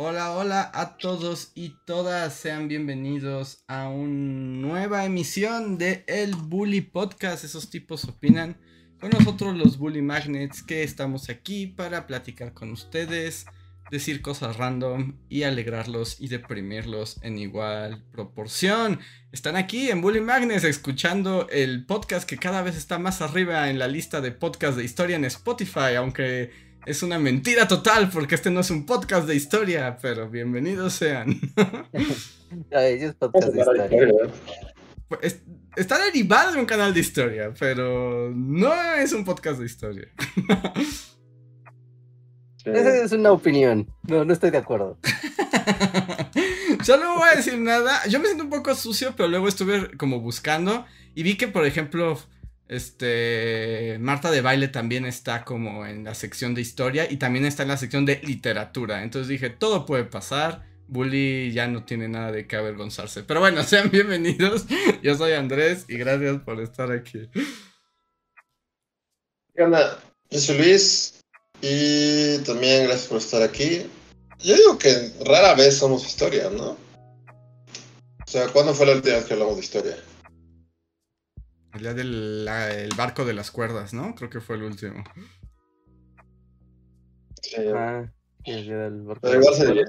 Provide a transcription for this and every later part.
Hola, hola a todos y todas, sean bienvenidos a una nueva emisión de El Bully Podcast, esos tipos opinan. Con nosotros los Bully Magnets que estamos aquí para platicar con ustedes, decir cosas random y alegrarlos y deprimirlos en igual proporción. Están aquí en Bully Magnets escuchando el podcast que cada vez está más arriba en la lista de podcasts de historia en Spotify, aunque es una mentira total porque este no es un podcast de historia, pero bienvenidos sean. es podcast de historia. Pues, está derivado de un canal de historia, pero no es un podcast de historia. Esa es una opinión. No, no estoy de acuerdo. Yo no voy a decir nada. Yo me siento un poco sucio, pero luego estuve como buscando y vi que, por ejemplo, este, Marta de Baile también está como en la sección de historia y también está en la sección de literatura. Entonces dije, todo puede pasar. Bully ya no tiene nada de qué avergonzarse. Pero bueno, sean bienvenidos. Yo soy Andrés y gracias por estar aquí. ¿Qué onda? Yo soy Luis y también gracias por estar aquí. Yo digo que rara vez somos historia, ¿no? O sea, ¿cuándo fue la última vez que hablamos de historia? El día del barco de las cuerdas, ¿no? Creo que fue el último. Ah, el día del barco. Pero igual se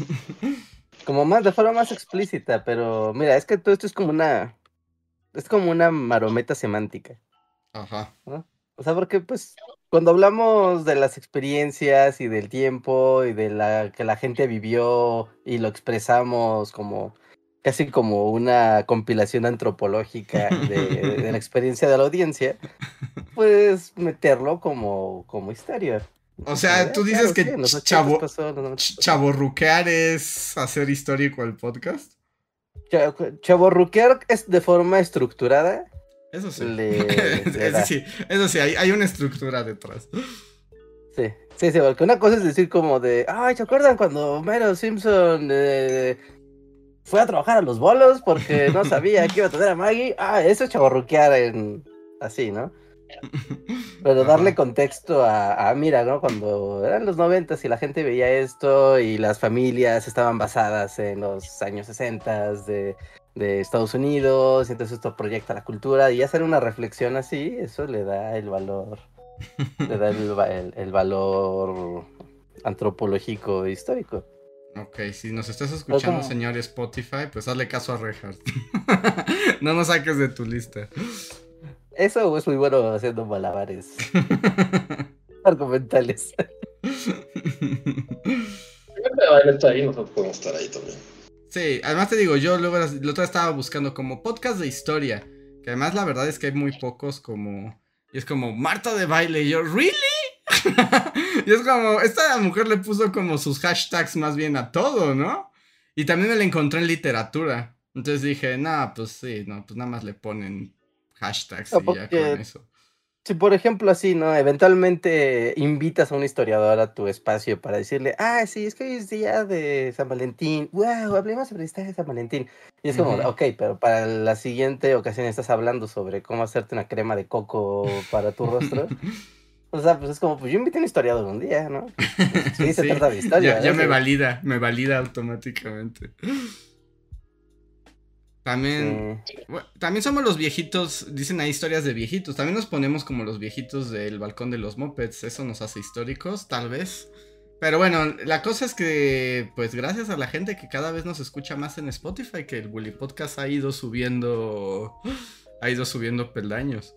Como más, de forma más explícita, pero mira, es que todo esto es como una. Es como una marometa semántica. Ajá. O sea, porque pues cuando hablamos de las experiencias y del tiempo y de la que la gente vivió y lo expresamos como casi como una compilación antropológica de, la experiencia de la audiencia, pues meterlo como, como historia. O sea, tú dices que chavo, chaborruquear es hacer histórico el podcast. Chaborruquear es de forma estructurada. Eso sí. eso sí, eso sí hay, una estructura detrás. Sí, sí, sí, porque una cosa es decir como de, ay, ¿se acuerdan cuando Mero Simpson eh, fue a trabajar a los bolos porque no sabía que iba a tener a Maggie. Ah, eso es chaborruquear en así, ¿no? Pero darle contexto a, mira, ¿no? Cuando eran los noventas y la gente veía esto y las familias estaban basadas en los años sesentas de, de Estados Unidos, y entonces esto proyecta la cultura y hacer una reflexión así, eso le da el valor, le da el valor antropológico e histórico. Ok, si nos estás escuchando, señor Spotify, pues hazle caso a Reinhardt. no nos saques de tu lista. Eso es muy bueno haciendo malabares argumentales. está ahí, nosotros podemos estar ahí también. Sí, además te digo, yo luego la otra estaba buscando como podcast de historia. Que además la verdad es que hay muy pocos como. Y es como Marta de baile. Y yo, ¿really? y es como, esta mujer le puso como sus hashtags más bien a todo, ¿no? Y también me la encontré en literatura. Entonces dije, nada, pues sí, no, pues nada más le ponen hashtags y ya con eso. Si por ejemplo así, ¿no? Eventualmente invitas a un historiador a tu espacio para decirle, ah, sí, es que hoy es día de San Valentín, wow, hablemos sobre historia de San Valentín. Y es como, ok, pero para la siguiente ocasión estás hablando sobre cómo hacerte una crema de coco para tu rostro. O sea, pues es como, pues yo invité a un historiador un día, ¿no? Sí, se trata de historia. Ya, me valida, me valida automáticamente. También, también somos los viejitos, dicen ahí historias de viejitos. También nos ponemos como los viejitos del balcón de los mopeds. Eso nos hace históricos, tal vez. Pero bueno, la cosa es que, pues gracias a la gente que cada vez nos escucha más en Spotify, que el Bully Podcast ha ido subiendo, ha ido subiendo peldaños.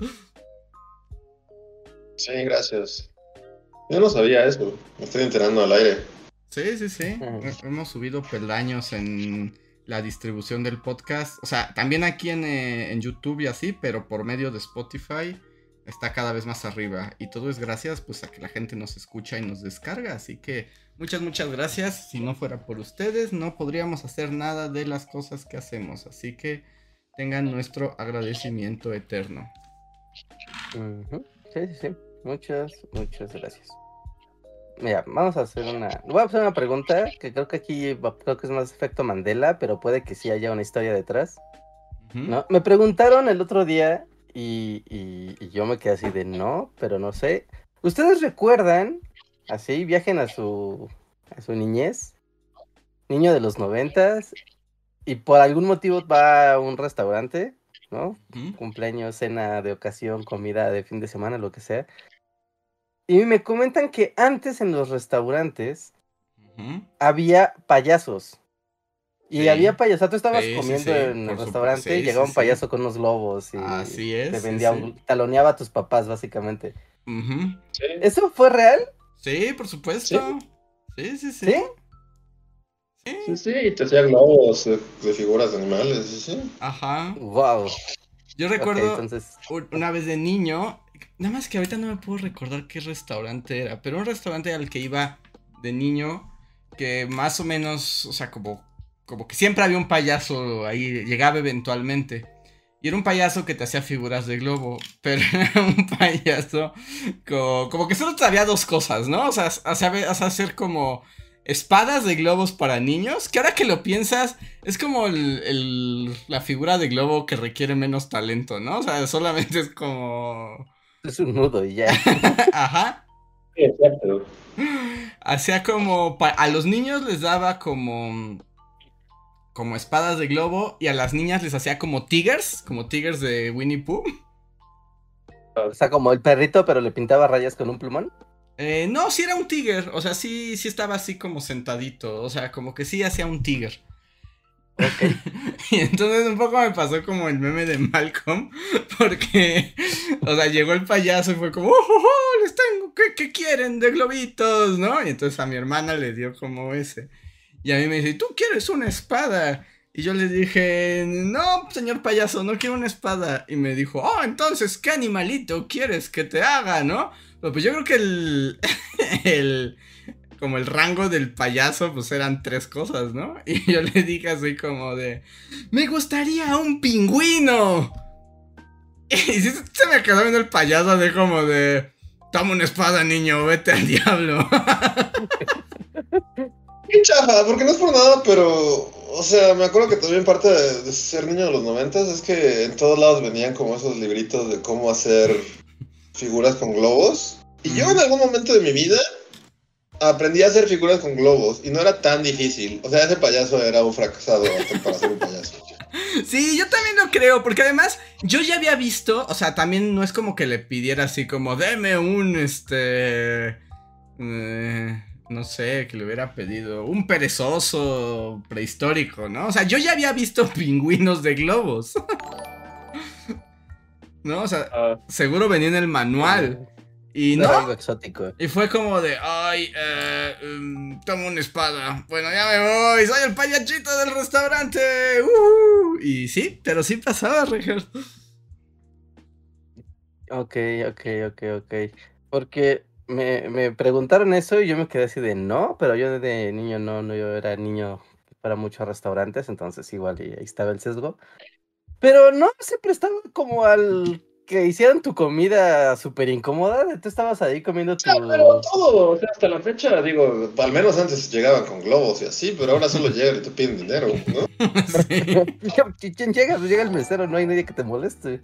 Sí, gracias. Yo no sabía eso, me estoy enterando al aire. Sí, sí, sí. Hemos subido peldaños en la distribución del podcast. O sea, también aquí en, eh, en, YouTube y así, pero por medio de Spotify está cada vez más arriba. Y todo es gracias pues a que la gente nos escucha y nos descarga. Así que muchas, muchas gracias. Si no fuera por ustedes, no podríamos hacer nada de las cosas que hacemos. Así que tengan nuestro agradecimiento eterno. Sí, sí, sí. Muchas, muchas gracias. Mira, vamos a hacer una. Voy a hacer una pregunta que creo que aquí va- creo que es más efecto Mandela, pero puede que sí haya una historia detrás. ¿no? Me preguntaron el otro día y, y- y yo me quedé así de no, pero no sé. ¿Ustedes recuerdan, así, viajen a su, a su niñez, niño de los noventas, y por algún motivo va a un restaurante, ¿no? Cumpleaños, cena de ocasión, comida de fin de semana, lo que sea. Y me comentan que antes en los restaurantes había payasos. Y Sí. había payasos. O sea, tú estabas Sí, comiendo sí, en el restaurante y llegaba sí, un sí. payaso con unos globos y Así es. te sí, vendía, sí. un- taloneaba a tus papás, básicamente. ¿Eso fue real? Sí, por supuesto. Sí, sí, sí. ¿Sí? Sí. Te hacía globos de, figuras de animales, sí, sí. Ajá. Wow. Yo recuerdo entonces. una vez de niño, nada más que ahorita no me puedo recordar qué restaurante era, pero un restaurante al que iba de niño que más o menos, o sea, como, como que siempre había un payaso ahí, llegaba eventualmente. Y era un payaso que te hacía figuras de globo, pero era un payaso como, como que solo sabía dos cosas, ¿no? O sea, hacer como espadas de globos para niños, que ahora que lo piensas, es como el- el- la figura de globo que requiere menos talento, ¿no? O sea, solamente es como... Es un nudo y ya. Ajá. Sí, exacto. Hacía como... A los niños les daba como... Como espadas de globo y a las niñas les hacía como tigers, como tigers de Winnie Pooh. O sea, como el perrito, pero le pintaba rayas con un plumón. Eh, no, sí era un tiger, o sea, sí, sí estaba así como sentadito, o sea, como que sí hacía un tiger. Ok. Y entonces un poco me pasó como el meme de Malcolm, porque, o sea, llegó el payaso y fue como, ¡Oh, oh, oh, les tengo! ¿qué, qué quieren de globitos? ¿No? Y entonces a mi hermana le dio como ese. Y a mí me dice, ¿tú quieres una espada? Y yo le dije, no, señor payaso, no quiero una espada. Y me dijo, oh, entonces, ¿qué animalito quieres que te haga, no? Pero pues yo creo que el, el, como el rango del payaso, pues eran tres cosas, ¿no? Y yo le dije así como de, me gustaría un pingüino. Y sí, se me quedó viendo el payaso de como de, toma una espada, niño, vete al diablo. Qué chafa, porque no es por nada, pero, o sea, me acuerdo que también parte de ser niño de los noventas es que en todos lados venían como esos libritos de cómo hacer figuras con globos. Y yo en algún momento de mi vida aprendí a hacer figuras con globos y no era tan difícil. O sea, ese payaso era un fracasado para ser un payaso. Sí, yo también lo creo, porque además yo ya había visto, o sea, también no es como que le pidiera así como, deme un, este, eh, no sé, que le hubiera pedido un perezoso prehistórico, ¿no? O sea, yo ya había visto pingüinos de globos. ¿No? O sea, Ah, seguro venía en el manual. Y No, algo exótico. y fue como de, ay, eh, mm, tomo una espada. Bueno, ya me voy, soy el payachito del restaurante. ujú". Y sí, pero sí pasaba, Richard. Ok, ok, ok, ok. Porque me, me preguntaron eso y yo me quedé así de no, pero yo de niño no, no, yo era niño para muchos restaurantes, entonces igual y ahí estaba el sesgo. Pero no se prestaba como al que hicieran tu comida súper incómoda, de tú estabas ahí comiendo tu... Ah, pero todo, o sea, hasta la fecha, digo, al menos antes llegaban con globos y así, pero ahora solo llegan y te piden dinero, ¿no? Sí. ¿Quién llega? Pues llega el mesero, no hay nadie que te moleste.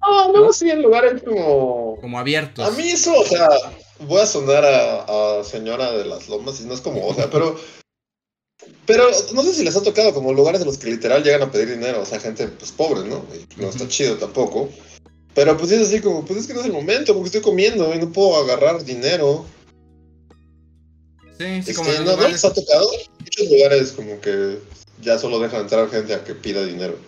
No, no, sí, en lugares como... Como abiertos. A mí eso, o sea, voy a sonar a, a señora de las lomas y no es como, o sea, pero... Pero no sé si les ha tocado como lugares en los que literal llegan a pedir dinero, o sea, gente pues pobre, ¿no? Y no está chido tampoco. Pero pues es así como, pues es que no es el momento, porque estoy comiendo y no puedo agarrar dinero. Sí, sí, Es como no, no lugares- les ha tocado. Muchos lugares como que ya solo dejan entrar gente a que pida dinero.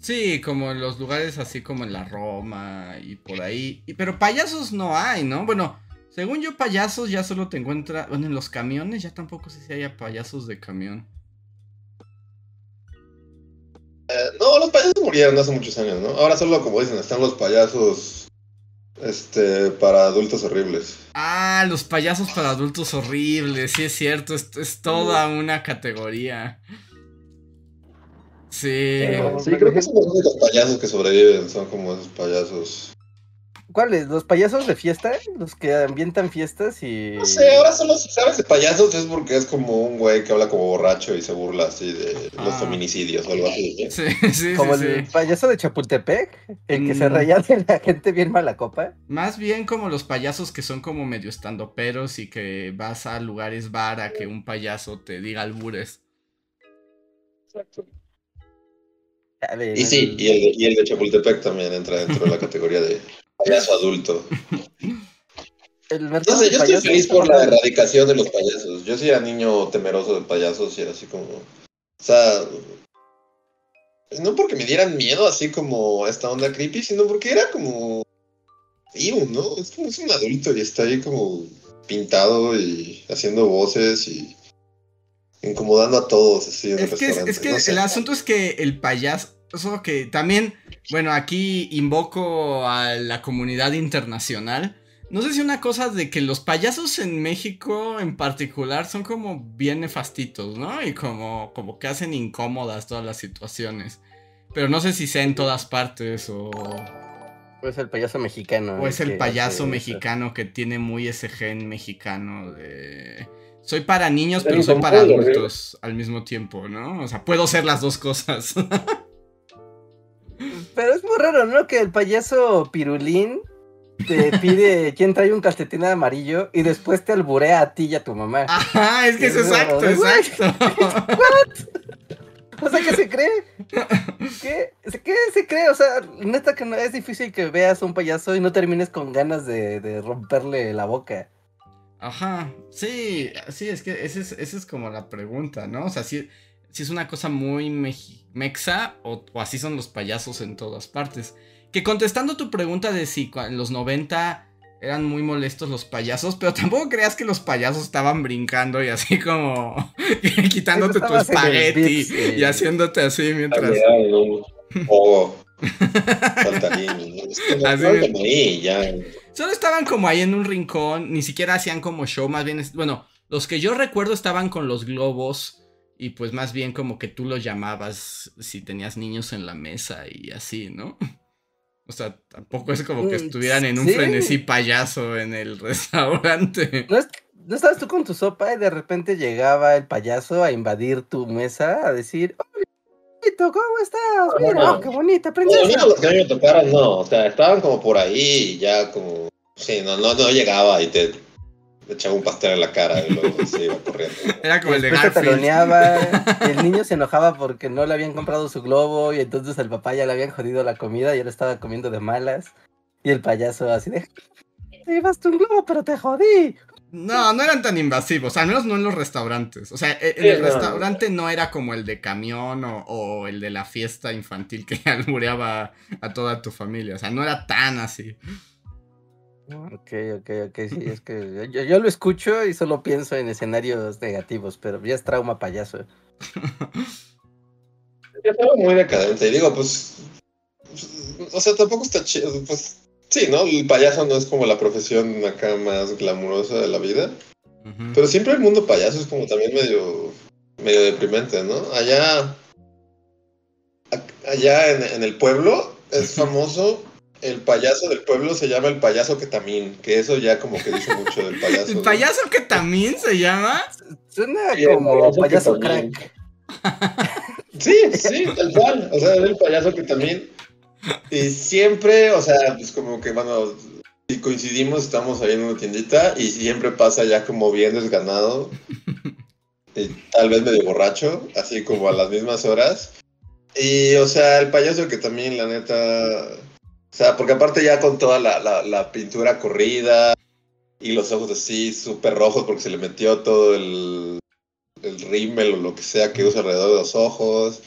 Sí, como en los lugares así como en la Roma y por ahí. Y, pero payasos no hay, ¿no? Bueno, según yo, payasos ya solo te encuentras. Bueno, en los camiones ya tampoco sé si haya payasos de camión. Eh, no, los payasos murieron hace muchos años, ¿no? Ahora solo, como dicen, están los payasos este, para adultos horribles. Ah, los payasos para adultos horribles, sí es cierto, es, es toda una categoría. Sí. Sí, creo que son los únicos payasos que sobreviven, son como esos payasos. ¿Cuáles? ¿Los payasos de fiesta? ¿Los que ambientan fiestas y...? No sé, ahora solo si sabes de payasos es porque es como un güey que habla como borracho y se burla así de los Ah. feminicidios o algo así. Sí, sí, Como sí, el sí. payaso de Chapultepec, el que se Mm. reía de la gente bien mala copa. Más bien como los payasos que son como medio estandoperos y que vas a lugares bar a que un payaso te diga albures. Ver, Y sí, y el, de, y el de Chapultepec también entra dentro de la categoría de payaso adulto. el de yo estoy feliz por la erradicación de los payasos. Yo sí era niño temeroso de payasos y era así como. O sea. No porque me dieran miedo, así como esta onda creepy, sino porque era como. Ew, ¿no? Es como es un adulto y está ahí como pintado y haciendo voces y incomodando a todos así en el Es que, es, restaurante. es que no sé. el asunto es que el payaso que también, bueno, aquí invoco a la comunidad internacional. No sé si una cosa de que los payasos en México en particular son como bien nefastitos, ¿no? Y como, como que hacen incómodas todas las situaciones. Pero no sé si sea en todas partes o, O es el payaso mexicano. o es el que payaso hace eso. mexicano que tiene muy ese gen mexicano de... Soy para niños, Pero pero soy para incómodo, ¿eh? adultos al mismo tiempo, ¿no? O sea, puedo ser las dos cosas. Pero es muy raro, ¿no? Que el payaso pirulín te pide quién trae un calcetín amarillo y después te alburea a ti y a tu mamá. Ajá, es que es exacto, exacto. O sea, ¿qué se cree? ¿Qué? ¿Se- ¿Qué se cree? O sea, neta que no es difícil que veas a un payaso y no termines con ganas de, de romperle la boca. Ajá, sí, sí, es que esa es, es como la pregunta, ¿no? O sea, si, si es una cosa muy mexa o, o así son los payasos en todas partes. Que contestando tu pregunta de si en los 90 eran muy molestos los payasos, pero tampoco creas que los payasos estaban brincando y así como quitándote tu espagueti eh. y haciéndote así mientras... Solo estaban como ahí en un rincón, ni siquiera hacían como show, más bien, es- bueno, los que yo recuerdo estaban con los globos y pues más bien como que tú los llamabas si tenías niños en la mesa y así, ¿no? O sea, tampoco es como que Mm, estuvieran en un sí. frenesí payaso en el restaurante. ¿No, es- ¿No estabas tú con tu sopa y de repente llegaba el payaso a invadir tu mesa a decir, ¡Hola, amiguito, ¿cómo estás? Mira, no. oh, qué bonita No, princesa! no, los que a mí me tocaron, no. O sea, estaban como por ahí y ya como. Sí, no, no, no llegaba y te echaba un pastel en la cara y luego se iba corriendo. Era como el de Garfield. taloneaba, y el niño se enojaba porque no le habían comprado su globo y entonces al papá ya le habían jodido la comida y él estaba comiendo de malas. Y el payaso así de, te llevaste un globo pero te jodí. No, no eran tan invasivos, al menos no en los restaurantes. O sea, e- Sí, el no. restaurante no era como el de camión o, o el de la fiesta infantil que albureaba a toda tu familia. O sea, no era tan así. Ok, ok, ok, sí, es que yo, yo lo escucho y solo pienso en escenarios negativos, pero ya es trauma payaso. Ya estaba muy decadente. Y digo, pues. pues, O sea, tampoco está chido. Pues sí, ¿no? El payaso no es como la profesión acá más glamurosa de la vida. Pero siempre el mundo payaso es como también medio. medio deprimente, ¿no? Allá. a- Allá en, en el pueblo es famoso. El payaso del pueblo se llama el payaso ketamín, que eso ya como que dice mucho del payaso. ¿El payaso que también se llama? Suena Sí, el como payaso crack. Sí, sí, tal cual. O sea, es el payaso que también. Y siempre, o sea, pues como que, bueno, si coincidimos, estamos ahí en una tiendita y siempre pasa ya como bien desganado. Y tal vez medio borracho, así como a las mismas horas. Y, o sea, el payaso que también, la neta. O sea, porque aparte ya con toda la, la, la pintura corrida y los ojos así súper rojos porque se le metió todo el, el rímel o lo que sea que usa alrededor de los ojos.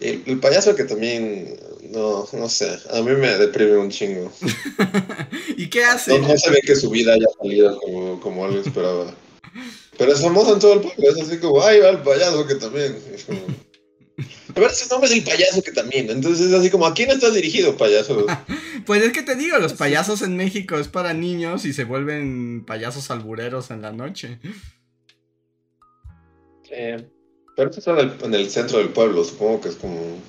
El, el payaso que también, no, no sé, a mí me deprime un chingo. ¿Y qué hace? No, no se ve que su vida haya salido como, como algo esperaba. Pero es famoso en todo el pueblo, es así como, ay, va el payaso que también. Es como... A ver, ese nombre es el payaso que también. Entonces es así como, ¿a quién estás dirigido, payaso? Pues es que te digo, los payasos en México es para niños y se vuelven payasos albureros en la noche. Eh, Pero esto está en el, en el centro del pueblo, supongo que es como. O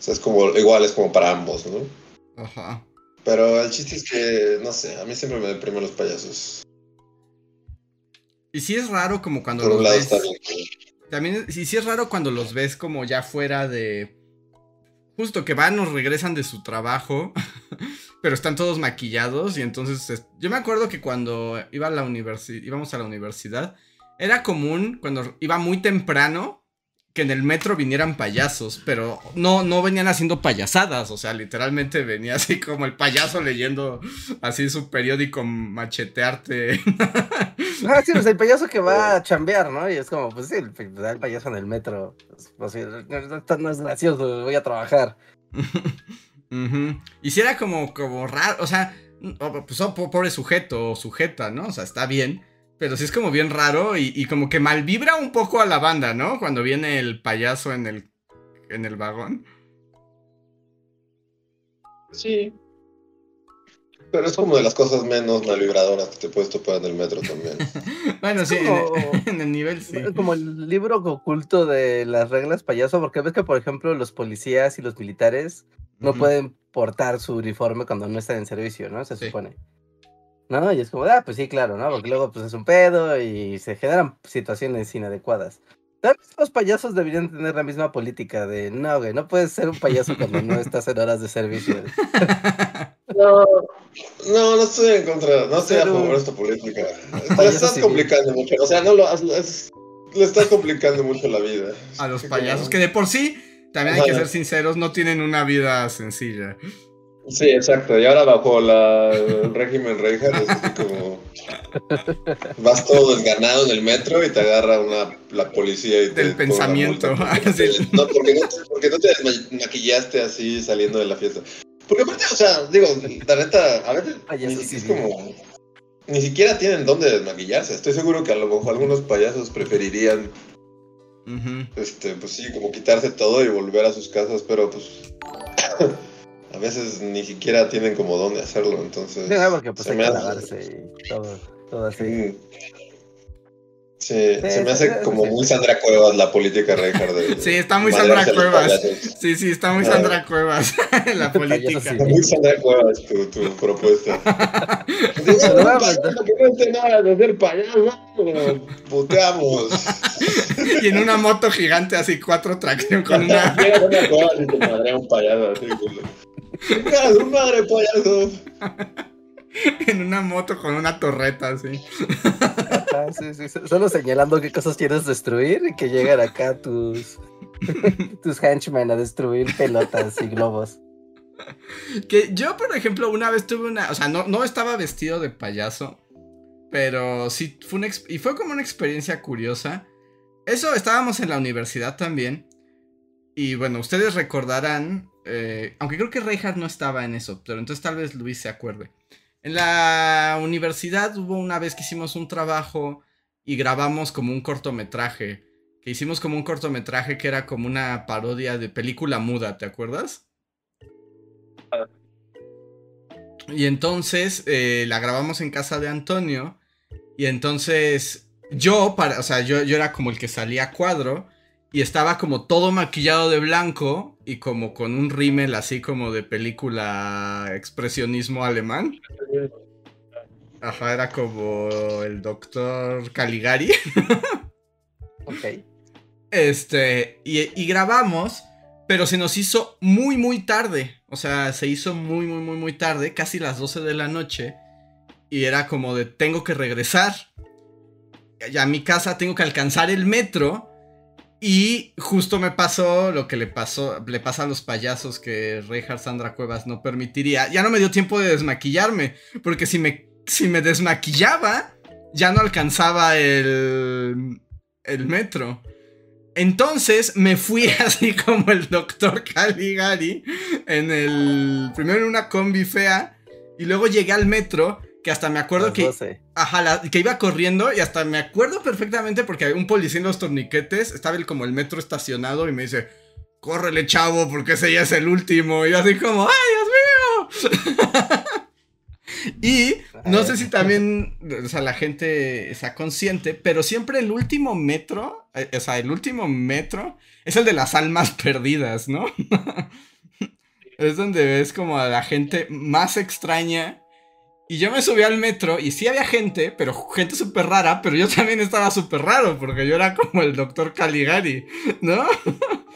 sea, es como. Igual es como para ambos, ¿no? Ajá. Pero el chiste es que, no sé, a mí siempre me deprimen los payasos. Y sí es raro como cuando Por los un lado ves. También, sí, sí es raro cuando los ves como ya fuera de. Justo que van o regresan de su trabajo, pero están todos maquillados y entonces. es- Yo me acuerdo que cuando iba a la universidad, íbamos a la universidad, era común cuando iba muy temprano que en el metro vinieran payasos, pero no, no venían haciendo payasadas, o sea, literalmente venía así como el payaso leyendo así su periódico machetearte. Ah, sí, pues el payaso que va a chambear, ¿no? Y es como, pues sí, el, pues, el payaso en el metro. Pues, pues, sí, no, esto no es gracioso, voy a trabajar. Ujú. Y si era como, como raro, o sea, pues oh, po- pobre sujeto o sujeta, ¿no? O sea, está bien, pero sí es como bien raro y, y como que malvibra un poco a la banda, ¿no? Cuando viene el payaso en el, en el vagón. Sí. Pero es como de las cosas menos malvibradoras que te puedes topar en el metro también. Bueno, sí, en, como- en el nivel sí. Como el libro oculto de las reglas payaso, porque ves que, por ejemplo, los policías y los militares no pueden portar su uniforme cuando no están en servicio, ¿no? Se Sí. supone. ¿No? Y es como, ah, pues sí, claro, ¿no? Porque luego pues es un pedo y se generan situaciones inadecuadas. Tal vez los payasos deberían tener la misma política de, no, güey, no puedes ser un payaso cuando no estás en horas de servicio. No, no, no estoy en contra, no estoy a Pero- favor de esta política. Le estás civil. complicando mucho, o sea, no lo es- le estás complicando mucho la vida. A los payasos, que de por sí, también hay que ser sinceros, no tienen una vida sencilla. Sí, exacto. Y ahora bajo la, el régimen Reinhardt es así como vas todo desganado en el metro y te agarra una la policía y te Del pensamiento. multa porque, Sí. no, porque, no te, porque no te desmaquillaste así saliendo de la fiesta. Porque aparte, o sea, digo, la neta, a veces ni es como ni siquiera tienen dónde desmaquillarse. Estoy seguro que a lo mejor algunos payasos preferirían este, pues sí, como quitarse todo y volver a sus casas, pero pues a veces ni siquiera tienen como dónde hacerlo, entonces. Sí, porque pues se hay me que hace- lavarse y todo, todo así. Mm. Sí, se me sí, hace sí, como sí. muy Sandra Cuevas la política Reinhardt. de- Sí, está muy Sandra Cuevas. Sí, sí, está muy Ah. Sandra Cuevas la política. civil. Muy Sandra Cuevas tu, tu propuesta. Que no esté nada de ser payaso, puteamos. Y en una moto gigante así, cuatro tracción con una... Y te madrea un payaso así. como, "Venga, su madre payaso. En una moto con una torreta así. Ajá, sí, sí, so- solo señalando qué cosas quieres destruir y que llegan acá tus tus henchmen a destruir pelotas y globos. Que yo, por ejemplo, una vez tuve una. O sea, no, no estaba vestido de payaso. Pero sí fue una. Y fue como una experiencia curiosa. Eso estábamos en la universidad también. Y bueno, ustedes recordarán. eh, aunque creo que Reinhardt no estaba en eso. Pero entonces tal vez Luis se acuerde. En la universidad hubo una vez que hicimos un trabajo. Y grabamos como un cortometraje. Que hicimos como un cortometraje que era como una parodia de película muda, ¿te acuerdas? Y entonces eh, la grabamos en casa de Antonio. Y entonces yo, para, o sea, yo, yo era como el que salía a cuadro. Y estaba como todo maquillado de blanco. Y como con un rímel así como de película expresionismo alemán. Ajá, era como el doctor Caligari. Ok. Este, y, y grabamos, pero se nos hizo muy, muy tarde. O sea, se hizo muy, muy, muy, muy tarde, casi las 12 de la noche. Y era como de, tengo que regresar. Ya a mi casa tengo que alcanzar el metro. Y justo me pasó lo que le pasó, le pasa a los payasos que Reinhard Sandra Cuevas no permitiría. Ya no me dio tiempo de desmaquillarme, porque si me, si me desmaquillaba, ya no alcanzaba el, el metro. Entonces me fui así como el doctor Caligari en el primero en una combi fea y luego llegué al metro que hasta me acuerdo Las que 12. Ajá, la- que iba corriendo y hasta me acuerdo perfectamente porque había un policía en los torniquetes, estaba el, como el metro estacionado y me dice, córrele chavo porque ese ya es el último. Y yo así como, ¡ay, Dios mío! y no sé si también, o sea, la gente está consciente, pero siempre el último metro, eh, o sea, el último metro es el de las almas perdidas, ¿no? es donde ves como a la gente más extraña. Y yo me subí al metro y sí había gente, pero gente súper rara, pero yo también estaba súper raro, porque yo era como el doctor Caligari, ¿no?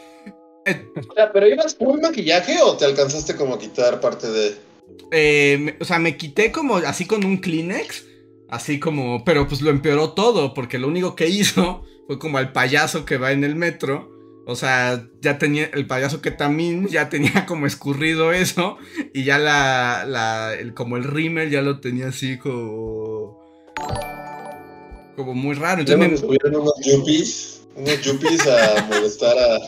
O sea, ¿pero ibas con maquillaje o te alcanzaste como a quitar parte de...? Eh, me- o sea, me quité como así con un Kleenex, así como, pero pues lo empeoró todo, porque lo único que hizo fue como al payaso que va en el metro. O sea, ya tenía el payaso que también ya tenía como escurrido eso y ya la, la el- como el rímel ya lo tenía así como como muy raro. Entonces me me- subieron unos yuppies, unos yuppies a molestar a...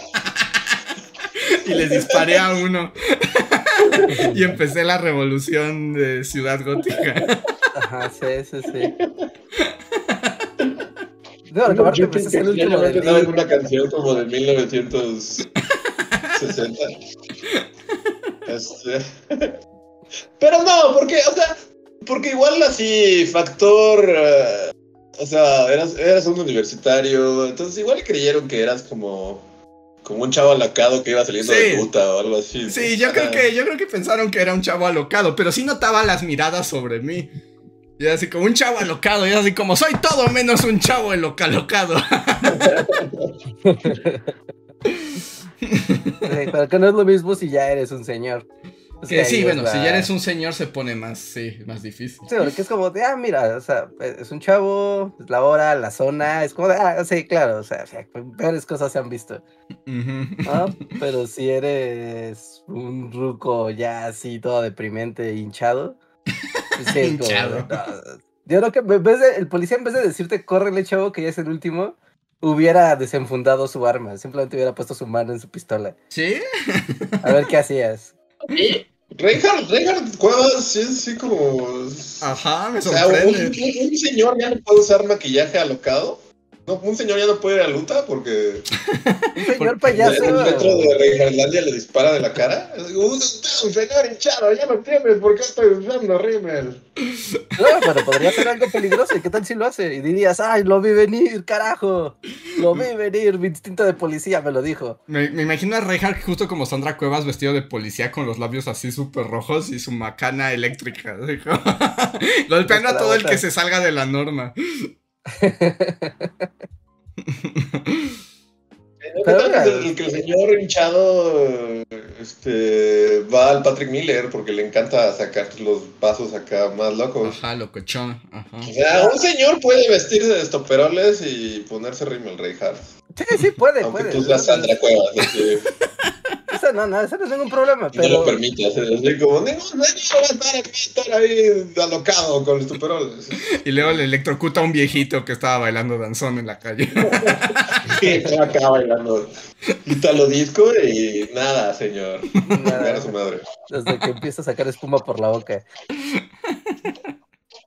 y les disparé a uno y empecé la revolución de Ciudad Gótica. Ajá, sí, sí, sí. No, que el último Generalmente del saben día. una canción como de 1960. Este... Pero no, porque, o sea, porque igual así, factor, eh, o sea, eras, eras un universitario, entonces igual creyeron que eras como, como un chavo alacado que iba saliendo Sí. de puta o algo así. Sí, yo creo que, yo creo que pensaron que era un chavo alocado, pero sí notaba las miradas sobre mí. Y así como un chavo alocado, y así como soy todo menos un chavo aloca- alocado. Sí, pero que no es lo mismo si ya eres un señor. Que sí, bueno, la- si ya eres un señor se pone más, sí, más difícil. Sí, porque es como de, ah, mira, o sea, es un chavo, es la hora, la zona, es como de, ah, sí, claro, o sea, peores cosas se han visto. ¿no? Pero si eres un ruco ya así, todo deprimente, hinchado, sí, es como. Yo creo que en vez de, el policía en vez de decirte, córrele, chavo, que ya es el último, hubiera desenfundado su arma, simplemente hubiera puesto su mano en su pistola. ¿Sí? A ver qué hacías. Reinhard, Reinhard Cuevas, sí, sí, como. Ajá, me O sea, un, sorprende. un- un señor ya no puede usar maquillaje alocado. No, un señor ya no puede ir a luta porque Un señor Por- el payaso. metro de Reinhardlandia le dispara de la cara. Un señor hinchado, ya no tienes por qué estoy usando rímel. No, pero podría ser algo peligroso. ¿Y qué tal si lo hace? Y dirías, ay, lo vi venir, carajo. Lo vi venir, mi instinto de policía me lo dijo. Me, me imagino a Reinhardt justo como Sandra Cuevas vestido de policía con los labios así súper rojos y su macana eléctrica. como- Golpeando a todo el que se salga de la norma. ¿Qué Pero tal que mira. el, que el señor hinchado este, va al Patrick Miller porque le encanta sacar los pasos acá más locos? Ajá, locochón. Ajá. O sea, un señor puede vestirse de estoperoles y ponerse rímel Reinhardt. Sí, sí, puede, Aunque puede. tú seas Sandra Cuevas, así, Eso no, no, eso no es ningún problema. y no lo Pero permitas. Así como, ningún señor va a estar, va a estar ahí alocado con estoperoles. Y luego le electrocuta a un viejito que estaba bailando danzón en la calle. Y está acá bailando Italo disco y nada, señor. nada, Era su madre. desde que empieza a sacar espuma por la boca.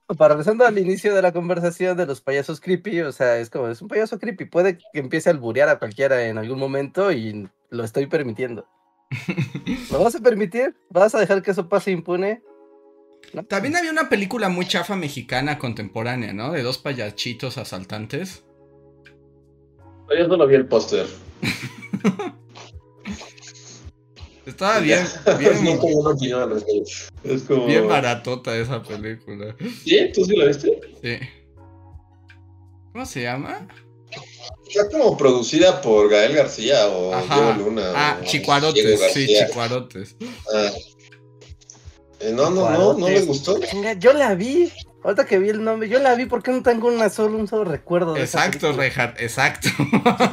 Para regresando al inicio de la conversación de los payasos creepy, o sea, es como, es un payaso creepy, puede que empiece a alburear a cualquiera en algún momento y lo estoy permitiendo. ¿Lo vas a permitir? ¿Vas a dejar que eso pase impune? ¿No? También había una película muy chafa mexicana contemporánea, ¿no? De dos payachitos asaltantes. Yo solo vi el póster. Estaba bien, No bien, tengo una opinión al respecto. Es como. bien baratota esa película. ¿Sí? ¿Tú sí la viste? Sí. ¿Cómo se llama? Está como producida por Gael García o Ajá. Diego Luna. Ah, o Chicuarotes, sí. Chicuarotes. Ah. Eh, no, no, no, no les gustó. Yo la vi. Ahorita que vi el nombre, yo la vi porque no tengo una solo, un solo recuerdo. de Exacto. Reinhardt, exacto.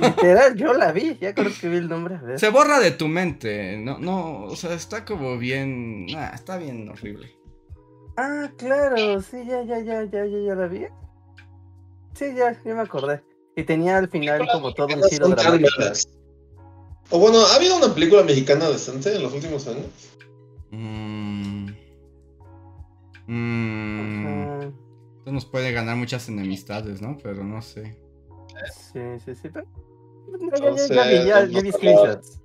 Literal, yo la vi, ya creo que vi el nombre. a ver. Se borra de tu mente. No, no, o sea, está como bien. Nah, está bien horrible. Ah, claro, sí, ya, ya, ya, ya, ya, ya la vi. Sí, ya, ya me acordé. Y tenía al final como todo un giro dramático. O bueno, ¿ha habido una película mexicana decente en los últimos años? Mm. Mm. Esto nos puede ganar muchas enemistades, ¿no? Pero no sé. Sí, sí, sí. Pero... Ya, ya, No ya, sé, ya vi, ya, no- ya vi no- screenshots.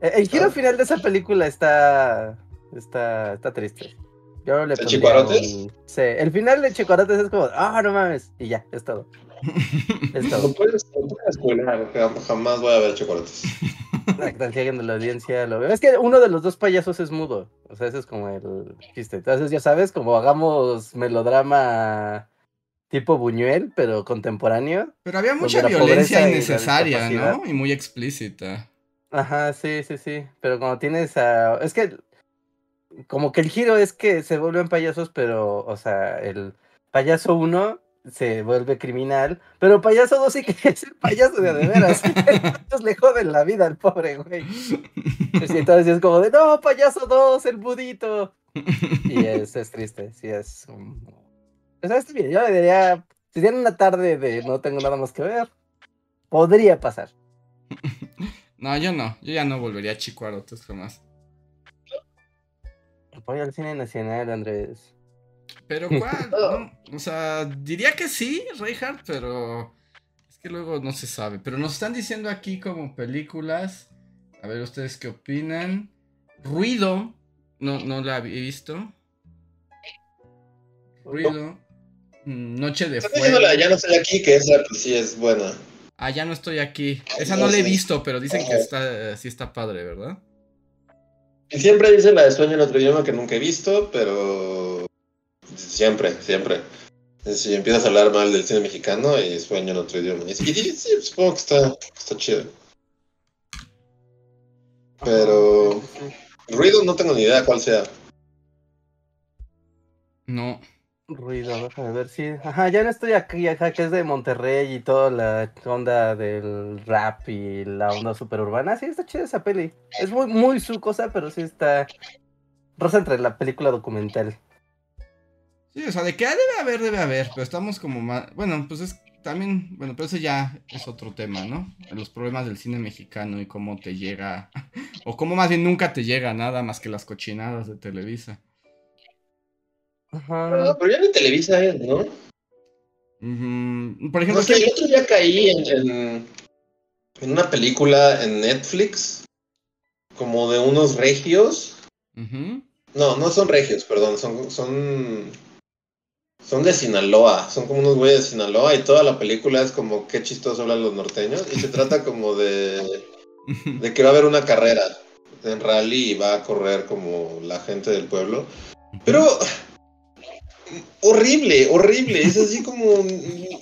Eh, El giro Ah. final de esa película está. Está, está triste. Yo le ¿De Chicuarotes? un- Sí, el final de Chicuarotes es como, ah, no mames, y ya, es todo. Es todo. No puedes, no puedes jam- jamás voy a ver chocolates. Si alguien de la audiencia lo ve. Es que uno de los dos payasos es mudo. O sea, ese es como el chiste. Entonces, ya sabes, como hagamos melodrama tipo Buñuel, pero contemporáneo. Pero había mucha violencia y innecesaria, ¿no? Y muy explícita. Ajá, sí, sí, sí. Pero como tienes a. Es que. Como que el giro es que se vuelven payasos, pero. O sea, el payaso uno se vuelve criminal. Pero payaso dos sí que es el payaso de de veras. Entonces le joden la vida al pobre güey. Pues, entonces es como de, no, payaso 2, el budito. Y es, es triste, sí es. um, O sea, está bien, yo le diría, si tienen una tarde de no tengo nada más que ver, podría pasar. No, yo no. Yo ya no volvería a Chicuarotes jamás. Voy al cine nacional, Andrés. Pero ¿cuál? No, O sea, diría que sí, Reinhardt, pero es que luego no se sabe. Pero nos están diciendo aquí como películas. A ver ustedes qué opinan. Ruido. No, no la había visto. Ruido. Mm, Noche de fuego. la Ya no estoy aquí, que esa pues sí es buena. Ah, ya no estoy aquí. Esa no la he visto, pero dicen que está, sí está padre, ¿verdad? Y siempre dicen la de sueño en otro idioma que nunca he visto, pero siempre, siempre. Si empiezas a hablar mal del cine mexicano y sueño en otro idioma. Y sí, y sí, supongo que está, está chido. Pero ruido no tengo ni idea cuál sea. No. Ruido, déjame ver si. Ajá, ya no estoy aquí, ajá, que es de Monterrey y toda la onda del rap y la onda superurbana. Sí, está chida esa peli. Es muy, muy su cosa, pero sí está. Rosa entre la película documental. Sí, o sea, de que ah, debe haber, debe haber, pero estamos como más... Bueno, pues es también, bueno, pero ese ya es otro tema, ¿no? Los problemas del cine mexicano y cómo te llega, o cómo más bien nunca te llega nada más que las cochinadas de Televisa. Ajá. Ah, pero ya ni Televisa es, ¿no? Por No ejemplo, sé, ¿qué- el otro día caí en, en, en una película en Netflix, como de unos regios. Ujú. No, no son regios, perdón, son, son, son de Sinaloa, son como unos güeyes de Sinaloa y toda la película es como qué chistoso hablan los norteños y se trata como de, de que va a haber una carrera en rally y va a correr como la gente del pueblo. Pero horrible, horrible, es así como ni-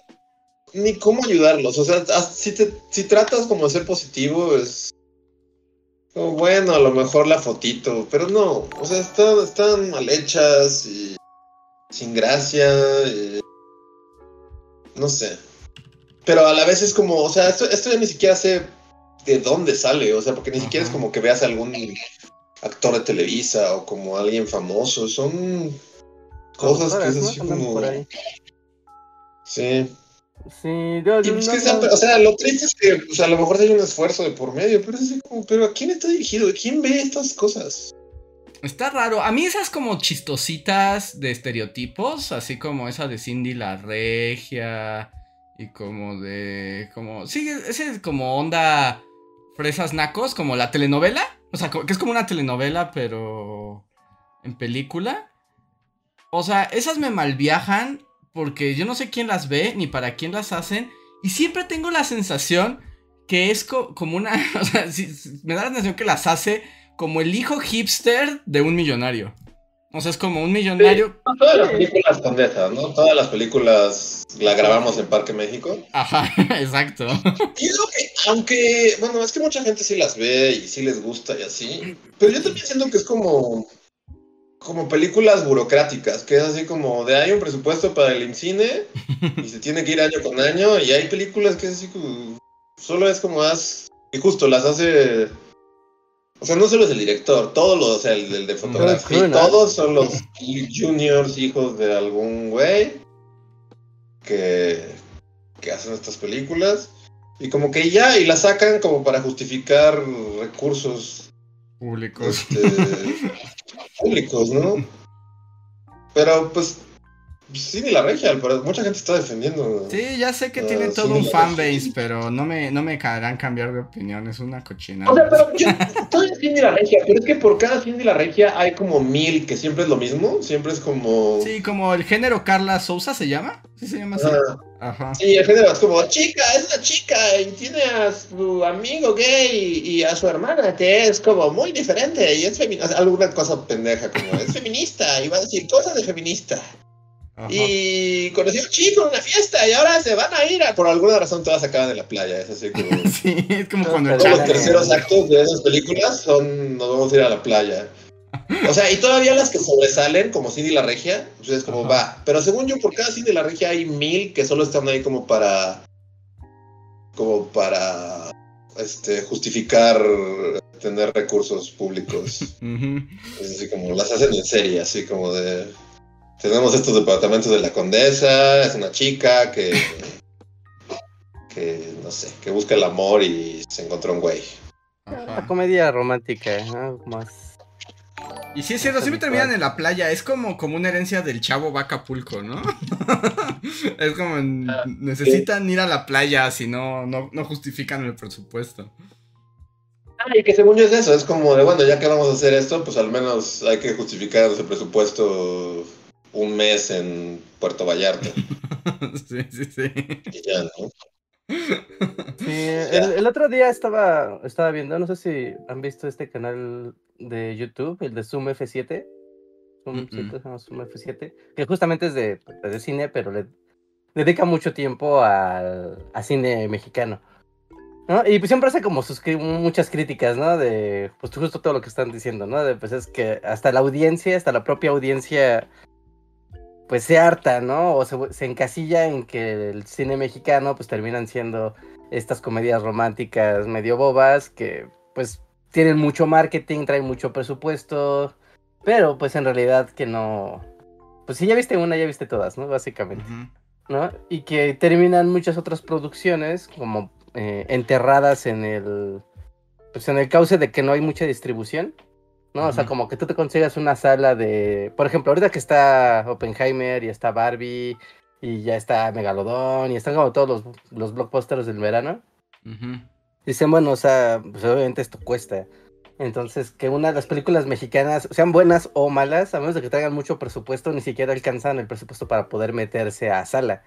ni cómo ayudarlos, o sea, si, te, si tratas como de ser positivo es bueno, a lo mejor la fotito, pero no, o sea, están, están mal hechas y sin gracia, y- no sé. Pero a la vez es como, o sea, esto, esto ya ni siquiera sé de dónde sale, o sea, porque ni siquiera es como que veas a algún actor de Televisa o como alguien famoso, son cosas que es así como... Sí. Sí, yo, Y yo pues no- que sea- no- o sea, lo triste es que pues, a lo mejor hay un esfuerzo de por medio, pero es así como, pero ¿a quién está dirigido? ¿Quién ve estas cosas? Está raro. A mí esas como chistositas de estereotipos, así como esa de Cindy la Regia y como de como sí, ese es como onda fresas nacos, como la telenovela, o sea, que es como una telenovela pero en película. O sea, esas me malviajan porque yo no sé quién las ve ni para quién las hacen y siempre tengo la sensación que es co- como una, o sea, me da la sensación que las hace como el hijo hipster de un millonario. O sea, es como un millonario. Todas las películas Condesa, ¿no? Todas las películas la grabamos en Parque México. Ajá, exacto. Y es lo que, aunque, bueno, es que mucha gente sí las ve y sí les gusta y así, pero yo también siento que es como, como películas burocráticas, que es así como de hay un presupuesto para el IMCINE y se tiene que ir año con año y hay películas que es así como, solo es como haz, y justo las hace, o sea, no solo es el director, todos los, o sea, el, el de fotografía, todos son los juniors hijos de algún güey que, que hacen estas películas. Y como que ya, y las sacan como para justificar recursos Públicos. este, públicos, ¿no? Pero pues, Cindy la regia, pero mucha gente está defendiendo. Sí, ya sé que Ah, tiene sí, todo un fanbase, pero no me, no me harán cambiar de opinión, es una cochinada. O sea, pero yo, todo es Cindy la regia, pero es que por cada Cindy la regia hay como mil, que siempre es lo mismo, siempre es como... Sí, como el género Carla Sousa se llama. ¿Sí se llama así? Ajá. Ajá. Sí, el género es como, chica, es una chica y tiene a su amigo gay y a su hermana que es como muy diferente y es feminista, alguna cosa pendeja como, es feminista y va a decir cosas de feminista. Ajá. Y conoció a un chico en una fiesta y ahora se van a ir a... Por alguna razón todas acaban en la playa, es así como... Sí, es como No, cuando Todos los terceros actos de esas películas son nos vamos a ir a la playa. O sea, y todavía las que sobresalen, como Cindy la Regia, pues es como Ajá. va. Pero según yo, por cada Cindy la Regia hay mil que solo están ahí como para. como para. este, justificar tener recursos públicos. Es así como las hacen en serie, así como de. Tenemos estos departamentos de la condesa, es una chica que. que no sé, que busca el amor y se encontró un güey. Una Ajá. comedia romántica, ¿no? Más. Y sí es cierto, siempre terminan en la playa. Es como, como una herencia del chavo va a Acapulco, ¿no? es como en- Ah, necesitan ir a la playa si no, no, no justifican el presupuesto. Ah, y que según yo es eso, es como de, bueno, ya que vamos a hacer esto, pues al menos hay que justificar ese presupuesto un mes en Puerto Vallarta. sí, sí, sí. Y ya, ¿no? Sí, el, el otro día estaba, estaba viendo, no sé si han visto este canal de YouTube, el de Zoom F7. Zoom, que se llama Zoom F7, que justamente es de, pues, de cine, pero le dedica mucho tiempo al, a cine mexicano. ¿no? Y pues siempre hace como sus muchas críticas, ¿no? De pues justo todo lo que están diciendo, ¿no? De pues es que hasta la audiencia, hasta la propia audiencia, pues se harta, ¿no? O se, se encasilla en que el cine mexicano pues terminan siendo estas comedias románticas medio bobas que pues tienen mucho marketing, traen mucho presupuesto, pero pues en realidad que no... Pues si ya viste una, ya viste todas, ¿no? Básicamente. ¿no? Y que terminan muchas otras producciones como eh, enterradas en el pues en el cauce de que no hay mucha distribución, ¿no? O sea, como que tú te consigas una sala de, por ejemplo, ahorita que está Oppenheimer y está Barbie y ya está Megalodón y están como todos los, los blockbusters del verano. Dicen, bueno, o sea, pues obviamente esto cuesta. Entonces, que una de las películas mexicanas sean buenas o malas, a menos de que traigan mucho presupuesto, ni siquiera alcanzan el presupuesto para poder meterse a sala.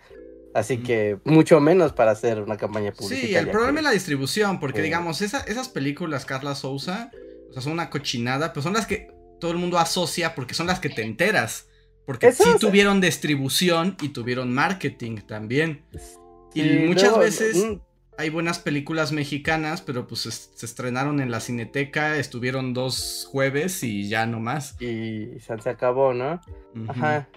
Así que mucho menos para hacer una campaña Sí, publicitaria. el problema que- es la distribución, porque Sí. digamos, esa- esas películas, Carla Sousa, o sea, son una cochinada, pero son las que todo el mundo asocia porque son las que te enteras. Porque Eso, sí tuvieron distribución y tuvieron marketing también. Y muchas veces mm, hay buenas películas mexicanas, pero pues es- se estrenaron en la Cineteca, estuvieron dos jueves y ya no más. Y se acabó, ¿no? Ajá.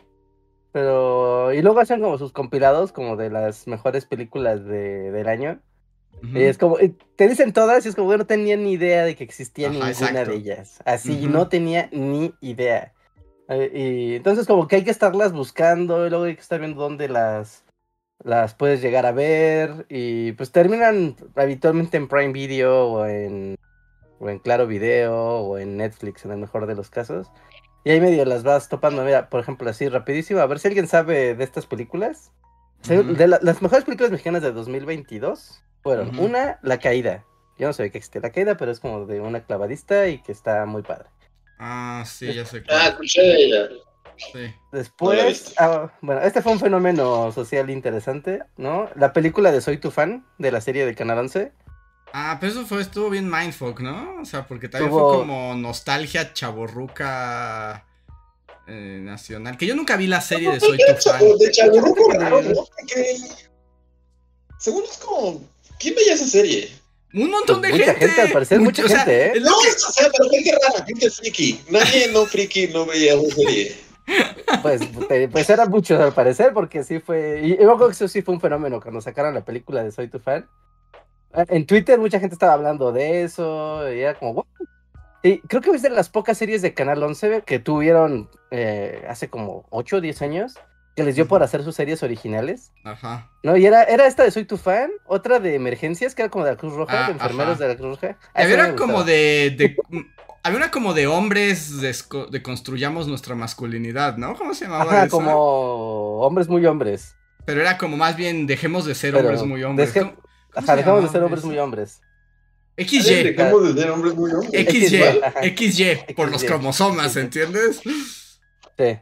Pero. Y luego hacen como sus compilados, como de las mejores películas de, del año. Es como, y te dicen todas y es como, bueno, no tenía ni idea de que existía Ajá, ninguna exacto. de ellas. Así, no tenía ni idea. Eh, y entonces como que hay que estarlas buscando y luego hay que estar viendo dónde las, las puedes llegar a ver. Y pues terminan habitualmente en Prime Video o en, o en Claro Video o en Netflix en el mejor de los casos. Y ahí medio las vas topando, mira, por ejemplo, así rapidísimo, a ver si alguien sabe de estas películas. Se- Ujú. De la- las mejores películas mexicanas de 2022 fueron Ujú. una, La Caída. Yo no sabía que existía La Caída, pero es como de una clavadista y que está muy padre. Ah, sí, ya sé. Ah, cuál. escuché de ella. Sí. Después, ah, bueno, este fue un fenómeno social interesante, ¿no? La película de Soy tu fan, de la serie de Canal 11. Ah, pero eso fue, estuvo bien mindfuck, ¿no? O sea, porque también Tuvo- fue como nostalgia chaborruca eh, nacional. Que yo nunca vi la serie de Soy tu fan. De Chaburruco raro, ¿no? Porque. Según es como. ¿Quién veía esa serie? Un montón de Pues mucha gente. gente, al parecer, mucha o sea, gente, ¿eh? No, que- o sea, pero gente rara, gente friki. Nadie no friki no veía esa serie. Pues, te- pues eran muchos al parecer, porque sí fue. Y, yo creo que eso sí fue un fenómeno cuando sacaron la película de Soy tu fan. En Twitter mucha gente estaba hablando de eso, y era como, "What?". Y creo que es de las pocas series de Canal 11 que tuvieron eh, hace como 8 o 10 años, que les dio por hacer sus series originales. Ajá. No, y era, era esta de Soy tu fan, otra de emergencias, que era como de la Cruz Roja, Ah, de enfermeros ajá. de la Cruz Roja. A ver, esa me era como de, de- Había una como de hombres de construyamos nuestra masculinidad, ¿no? ¿Cómo se llamaba Ajá, eso? como hombres muy hombres. Pero era como más bien dejemos de ser Pero hombres muy hombres. deje- ¿Cómo- cómo Ajá, se dejamos de ser hombres eso? muy hombres. XY. Dejamos de ser hombres muy hombres. XY. XY, por los cromosomas, ¿entiendes? Sí,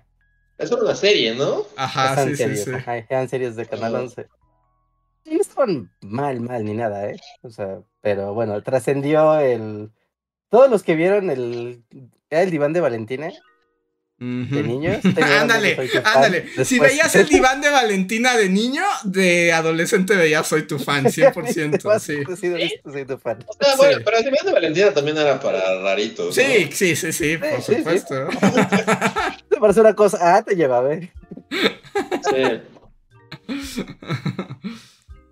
Eso era una serie, ¿no? Ajá, sí, sí, series, sí. ajá, eran series de Canal Ah. 11. Y no estaban mal, mal, ni nada, ¿eh? O sea, pero bueno, trascendió el... Todos los que vieron el... ¿Era el diván de Valentina? De niños. ándale, ándale. Si veías el diván de Valentina de niño, de adolescente veías Soy tu fan, 100%. Sí, Sí, soy tu fan. O sea, bueno, Sí. pero el diván de Valentina también era para raritos. ¿no? sí, sí, sí, sí, por Sí, sí, sí. supuesto. Te parece una cosa. Ah, te lleva, ¿eh? Sí.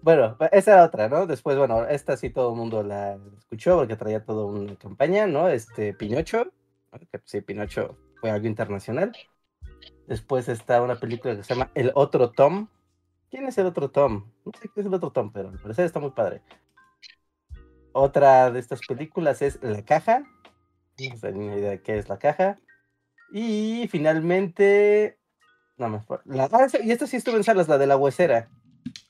Bueno, esa era otra, ¿no? Después, bueno, esta sí todo el mundo la escuchó porque traía toda una campaña, ¿no? Este, Pinocho. Sí, Pinocho fue algo internacional. Después está una película que se llama El Otro Tom. ¿Quién es el otro Tom? No sé quién es el otro Tom, pero al parecer está muy padre. Otra de estas películas es La Caja. No sé ni idea de qué es La Caja. Y finalmente... No me. La... Ah, y esta sí estuvo en salas, la de La Huesera.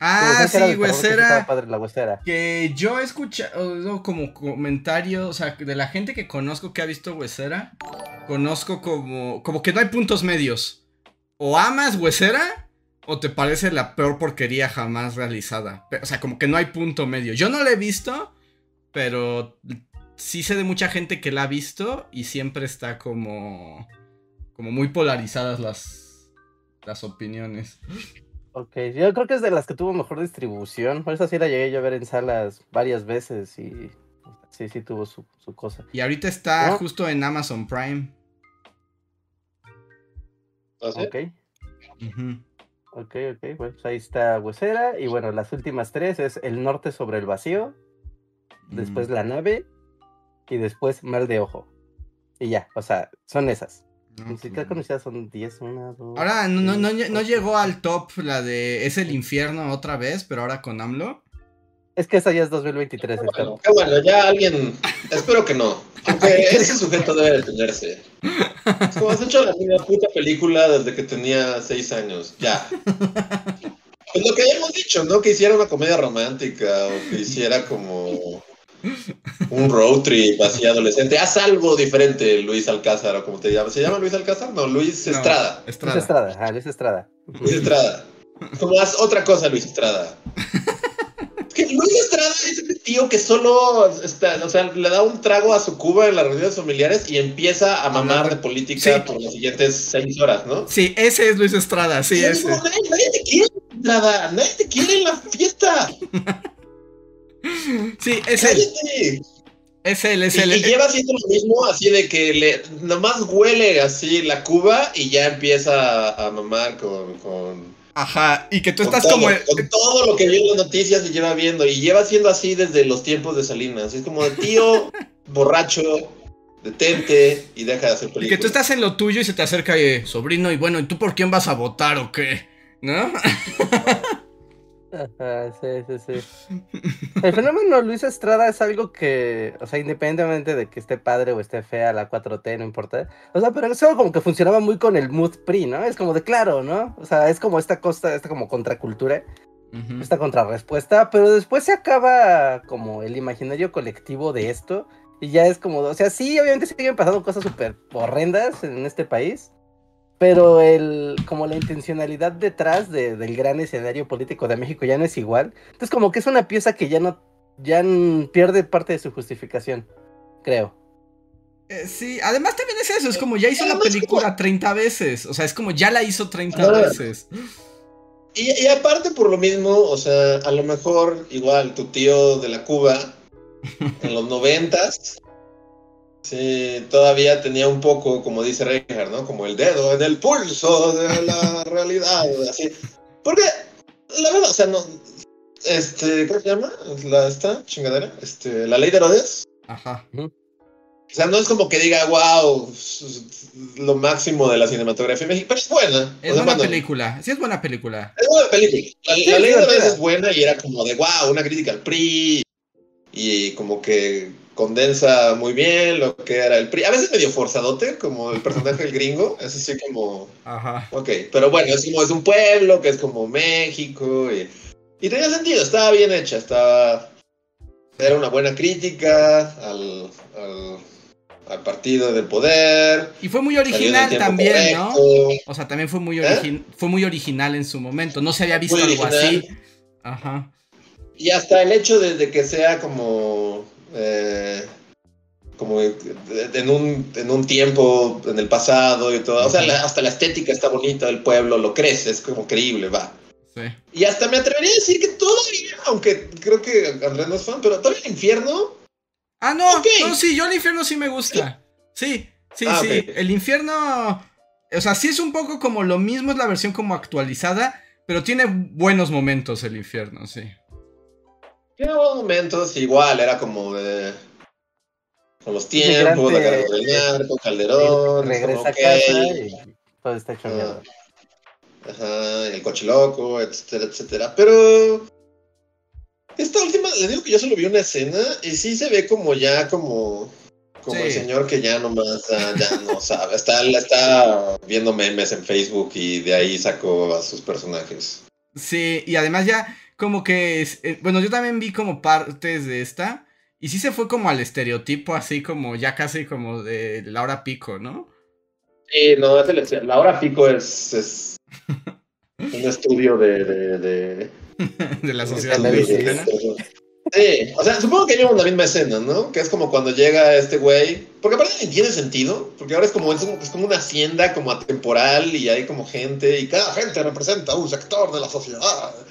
Ah, sí, de huesera. padre la huesera. Que yo he escuchado como comentario, o sea, de la gente que conozco que ha visto Huesera, conozco como, como que no hay puntos medios. O amas Huesera o te parece la peor porquería jamás realizada. O sea, como que no hay punto medio. Yo no la he visto, pero sí sé de mucha gente que la ha visto y siempre está como, como muy polarizadas las, las opiniones. Ok, yo creo que es de las que tuvo mejor distribución. Por eso sí la llegué yo a ver en salas varias veces y sí, sí tuvo su, su cosa. Y ahorita está ¿No? justo en Amazon Prime. ¿Ah? Ok, Ujú. ok, ok. Bueno, pues ahí está Huesera. Y bueno, las últimas tres es El Norte sobre el Vacío, después Mm. La Nave y después Mal de Ojo. Y ya, o sea, son esas. Pues siquiera no. conocidas son 10, una, dos. Ahora no, no, no, no llegó al top la de Es el infierno otra vez, pero ahora con AMLO. Es que esa ya es 2023. el Bueno, top. qué bueno, ya alguien. Espero que no. Porque ese sujeto debe detenerse. Es como has hecho la misma puta película desde que tenía seis años. Ya. Pues lo que habíamos dicho, ¿no? Que hiciera una comedia romántica o que hiciera como un road trip así adolescente. Haz algo diferente, Luis Alcázar, o como te llamas. ¿Se llama Luis Alcázar? No, Luis No, Estrada. Luis Estrada. Estrada, ah, Luis Estrada. Luis Estrada. Como haz otra cosa, Luis Estrada. Que Luis Estrada es ese tío que solo está, o sea, le da un trago a su cuba en las reuniones familiares y empieza a mamar de política Sí. por las siguientes seis horas, ¿no? Sí, ese es Luis Estrada, sí, ese. nadie, nadie te quiere, Estrada, nadie te quiere en la fiesta. Sí, es él. Es él, es Y, él. y lleva haciendo lo mismo, así de que le nomás huele así la cuba y ya empieza a, a mamar con, con, Ajá, y que tú con estás todo, como. con todo lo que vio en las noticias y lleva viendo. Y lleva siendo así desde los tiempos de Salinas. Es como de tío, borracho, detente y deja de hacer Y películas. que tú estás en lo tuyo y se te acerca y sobrino, y bueno, ¿y tú por quién vas a votar o qué? ¿No? Ajá, sí, sí, sí. El fenómeno Luis Estrada es algo que, o sea, independientemente de que esté padre o esté fea la 4T, no importa. O sea, pero es algo como que funcionaba muy con el mood PRI, ¿no? Es como de claro, ¿no? O sea, es como esta costa, esta como contracultura, Ujú. esta contrarrespuesta, pero después se acaba como el imaginario colectivo de esto y ya es como, o sea, sí, obviamente siguen pasando cosas súper horrendas en este país. Pero el, como la intencionalidad detrás de- del gran escenario político de México ya no es igual. Entonces como que es una pieza que ya no, ya pierde parte de su justificación, creo. Eh, sí, además también es eso, es como ya hizo la Además, película 30 veces, o sea, es como ya la hizo 30 Ah. veces. Y, y aparte por lo mismo, o sea, a lo mejor igual tu tío de la Cuba en los noventas, sí, todavía tenía un poco, como dice Reinhardt, ¿no? Como el dedo en el pulso de la realidad, así. Porque, la verdad, o sea, no, este, ¿cómo se llama? La, esta chingadera, este, la ley de Herodes. Ajá. O sea, no es como que diga, wow, lo máximo de la cinematografía en México, pero es buena. Es O sea, buena cuando- película, sí es buena película. es buena película. La, Sí, la ley de. Herodes es buena y era como de wow, una crítica al PRI. Y como que condensa muy bien lo que era el PRI. A veces medio forzadote, como el personaje del gringo. Es así como. Ajá. Ok, pero bueno, es como es un pueblo que es como México. Y, y tenía sentido, estaba bien hecha. Estaba. Era una buena crítica al, al, al partido del poder. Y fue muy original también, ¿no? O sea, también fue muy, ¿Eh? fue muy original en su momento. No se había visto Muy algo original. así. Ajá. Y hasta el hecho de, de que sea como. Eh, como en un, en un tiempo en el pasado y todo. O sea, la- hasta la estética está bonita del pueblo, lo crees, es como creíble, va. Sí. Y hasta me atrevería a decir que todavía, aunque creo que Andrés no es fan, pero todavía el infierno. Ah, no, no, sí, yo el infierno sí me gusta. Sí, sí, Ah, sí. El infierno. O sea, sí es un poco como lo mismo, es la versión como actualizada, pero tiene buenos momentos el infierno, sí. Buenos momentos, igual, era como de. Con los tiempos, la carga del narco, Calderón. es como, Regresa a casa y todo está hecho Ah. Ajá, el coche loco, etcétera, etcétera. Pero esta última, le digo que yo solo vi una escena y sí se ve como ya como como el señor que ya nomás ah, ya no sabe, está, está viendo memes en Facebook y de ahí sacó a sus personajes. Sí, y además ya como que... es- eh, bueno, yo también vi como partes de esta. Y sí se fue como al estereotipo, así como ya casi como de Laura Pico, ¿no? Sí, no, es el- la hora pico es, es un estudio de, de, de- de la sociedad mexicana. Sí, o sea, supongo que llevan la misma escena, ¿no? Que es como cuando llega este güey. Porque aparte ni tiene sentido, porque ahora es como, es como, es como una hacienda como atemporal y hay como gente y cada gente representa un sector de la sociedad.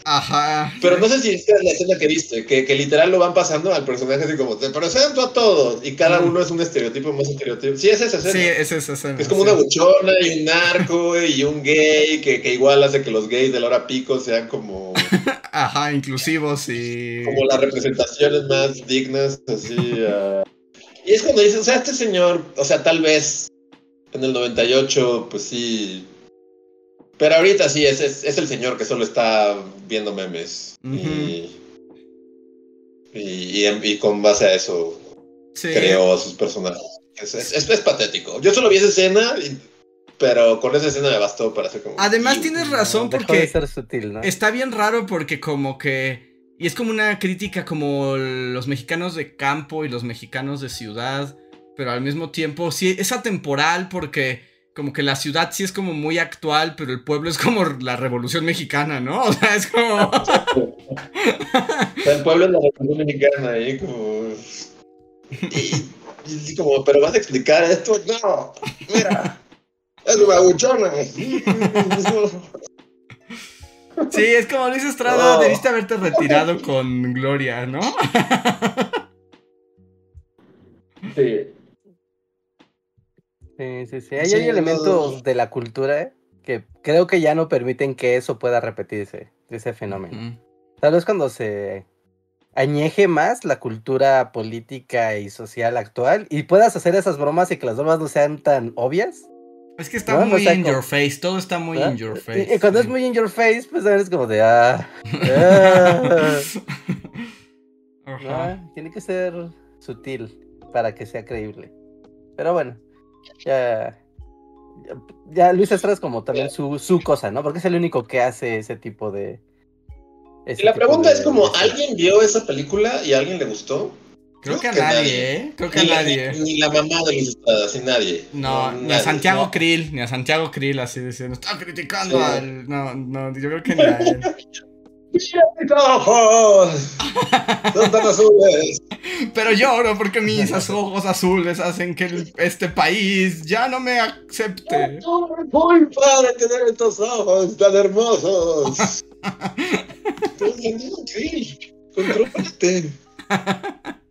Ajá. Pero no sé si esta es la escena que viste, que, que literal lo van pasando al personaje así como, te presento a todos y cada Mm. uno es un estereotipo más estereotipo. Sí, es esa escena. Sí, es esa escena. Es como sí. una buchona y un narco y un gay que, que igual hace que los gays de la hora pico sean como, Ajá, inclusivos y... como las representaciones más dignas, así. ah. Y es cuando dices, o sea, este señor, o sea, tal vez en el 98, pues sí. Pero ahorita sí, es, es, es el señor que solo está viendo memes. y, y, y- y con base a eso Sí. creó a sus personajes. Es, es, es- es patético. Yo solo vi esa escena, y- pero con esa escena me bastó para hacer como. Además tienes razón porque de ser sutil, ¿no? está bien raro porque como que... Y es como una crítica como los mexicanos de campo y los mexicanos de ciudad, pero al mismo tiempo sí es atemporal porque como que la ciudad sí es como muy actual, pero el pueblo es como la revolución mexicana, ¿no? O sea, es como... El pueblo es la República Mexicana ahí como. Y, y como, pero vas a explicar esto, no, mira, es una. Sí, es como Luis Estrada, Oh. debiste haberte retirado con Gloria, ¿no? Sí. Sí, sí, sí. Hay, Sí, hay no- elementos de la cultura ¿eh? que creo que ya no permiten que eso pueda repetirse, ese fenómeno. Mm. Tal vez cuando se añeje más la cultura política y social actual y puedas hacer esas bromas y que las bromas no sean tan obvias. Es que está No, muy sea in como- your face, todo está muy ¿verdad? in your face. Y, cuando sí. es muy in your face, pues también es como de ah. ah, Ajá. ah, tiene que ser sutil para que sea creíble. Pero bueno, ya. Ya, ya Luis Estrada es como también su, su cosa, ¿no? Porque es el único que hace ese tipo de. ese Y la tipo pregunta de- es como, ¿alguien vio esa película y a alguien le gustó? Creo que a que nadie, nadie. ¿eh? Creo que a Ni, nadie. ni- ni la mamá de Estrada, sin nadie. No, ni a Santiago no. Krill, ni a Santiago Krill así diciendo, está criticando Sí. al... No, no, yo creo que ni a él. ¡Mira mis ojos! Son tan azules. Pero lloro porque mis ojos azules hacen que este país ya no me acepte. Muy padre tener estos ojos tan hermosos. Tú, Santiago Krill, contrólate.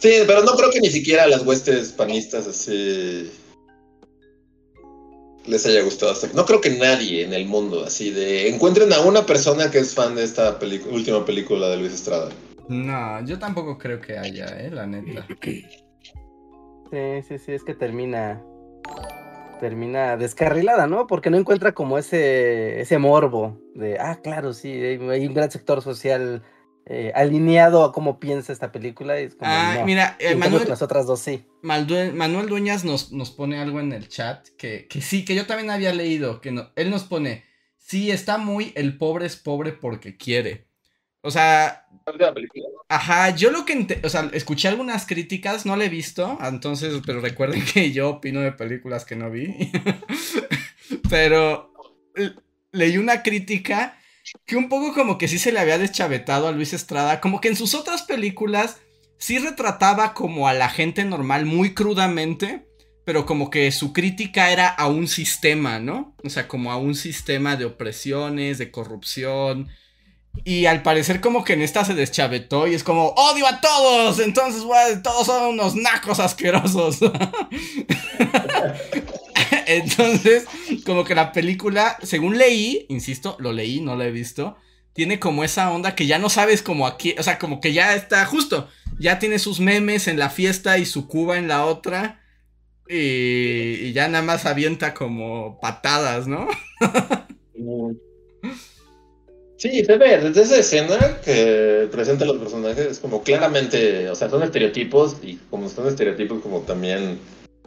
Sí, pero no creo que ni siquiera a las huestes panistas así les haya gustado hasta no creo que nadie en el mundo así de encuentren a una persona que es fan de esta última película de Luis Estrada. No, yo tampoco creo que haya, eh, la neta. Sí, sí, sí, es que termina. Termina descarrilada, ¿no? Porque no encuentra como ese, ese morbo de, ah, claro, sí, hay un gran sector social eh, alineado a cómo piensa esta película. Es como, Ah, no. mira, eh, Manuel, las otras dos sí. Manuel Dueñas nos, nos pone algo en el chat que, que sí, que yo también había leído, que no, él nos pone, sí, está muy, el pobre es pobre porque quiere. O sea, ajá, yo lo que, o sea, escuché algunas críticas, no le he visto, entonces, pero recuerden que yo opino de películas que no vi. pero leí una crítica que un poco como que sí se le había deschavetado a Luis Estrada, como que en sus otras películas sí retrataba como a la gente normal muy crudamente, pero como que su crítica era a un sistema, ¿no? O sea, como a un sistema de opresiones, de corrupción. Y al parecer como que en esta se deschavetó y es como, odio a todos, entonces, todos son unos nacos asquerosos. entonces, como que la película, según leí, insisto, lo leí, no lo he visto, tiene como esa onda que ya no sabes como aquí, o sea, como que ya está justo, ya tiene sus memes en la fiesta y su cuba en la otra. Y, ya nada más avienta como patadas, ¿no? Sí, se desde esa escena que presenta los personajes, como claramente, o sea, son estereotipos y como son estereotipos, como también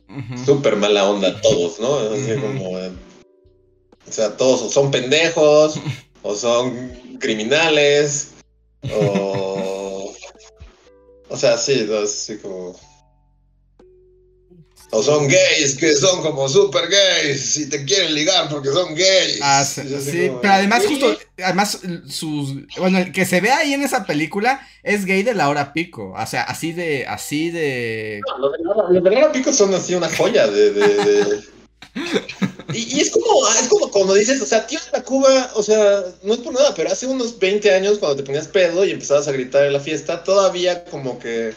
Ujú. súper mala onda todos, ¿no? Así como, eh, o sea, todos o son pendejos, o son criminales, o... O sea, sí, así como... O son gays, que son como super gays, y te quieren ligar porque son gays. Ah, sí, sí, como, pero además "Sí". justo, además sus, bueno, el que se ve ahí en esa película es gay de la hora pico, o sea, así de, así de, No, Los de de Laura Pico son así una joya de. de- de- Y, y es como es como cuando dices, o sea, tío de la Cuba, o sea, no es por nada, pero hace unos 20 años cuando te ponías pedo y empezabas a gritar en la fiesta, todavía como que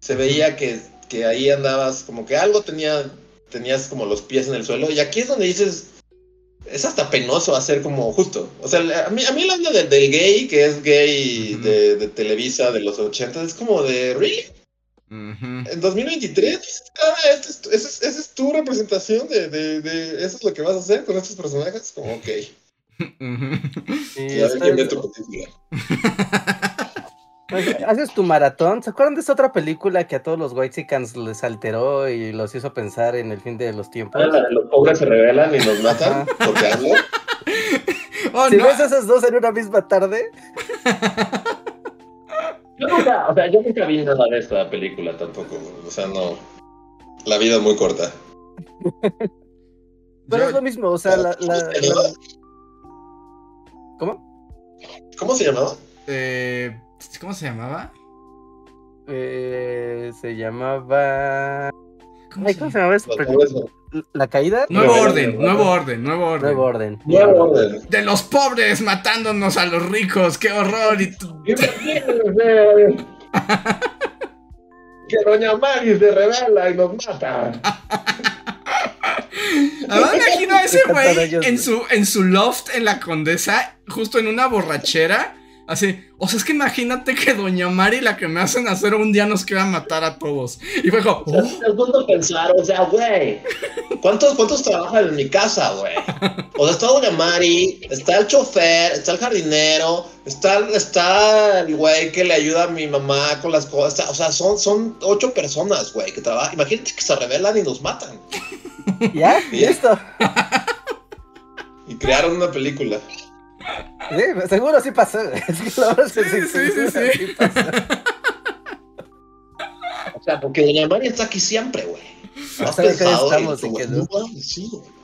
se veía que, que ahí andabas, como que algo tenía, tenías como los pies en el suelo. Y aquí es donde dices, es hasta penoso hacer como justo. O sea, a mí, a mí la onda del, del gay, que es gay de, de Televisa de los 80, es como de, ¿really? En 2023, ah, esta es, tu- esa es, es tu representación de, de, de- Eso es lo que vas a hacer con estos personajes. Como, ok. Sí, ya está- quién ve tu película. Pues, Haces tu maratón. ¿Se acuerdan de esta otra película que a todos los Whitexicans les alteró y los hizo pensar en el fin de los tiempos? Ah, los pobres se rebelan y nos matan porque hablo. Oh, Si no, ves esas dos en una misma tarde, Yo nunca, o sea, yo nunca vi nada de esta película tampoco. O sea, no. La vida es muy corta. pero yo- es lo mismo. O sea, la, la- ¿Cómo se llamaba? la- ¿Cómo? ¿Cómo se llamaba? eh, ¿cómo se llamaba? Eh, se llamaba. ¿Cómo Ay, se ¿Cómo se llama? llamaba esa película? ¿La caída? Nuevo orden, nuevo orden, nuevo orden. Nuevo orden. Nuevo orden. De los pobres matándonos a los ricos, qué horror. Y tú- Que Doña Mari se revela y nos mata. Además me imagino a ese güey en su, en su loft en la condesa, justo en una borrachera. Así, o sea, es que imagínate que Doña Mari, la que me hacen hacer un día, nos quiera matar a todos. Y fue como, O sea, "Oh". es punto pensar, o sea, güey, ¿cuántos, ¿cuántos trabajan en mi casa, güey? O sea, está Doña Mari, está el chofer, está el jardinero, está, está el güey que le ayuda a mi mamá con las cosas. O sea, son, son ocho personas, güey, que trabajan. Imagínate que se rebelan y nos matan. ¿Ya? ¿Listo? Y crearon una película. Sí, seguro sí pasó. Es que la verdad es que Sí, sí, sí, seguro sí. sí pasó. O sea, porque Doña Mari está aquí siempre, güey. No Has sabe que pensado estamos en- y que no no. mames, sí, güey.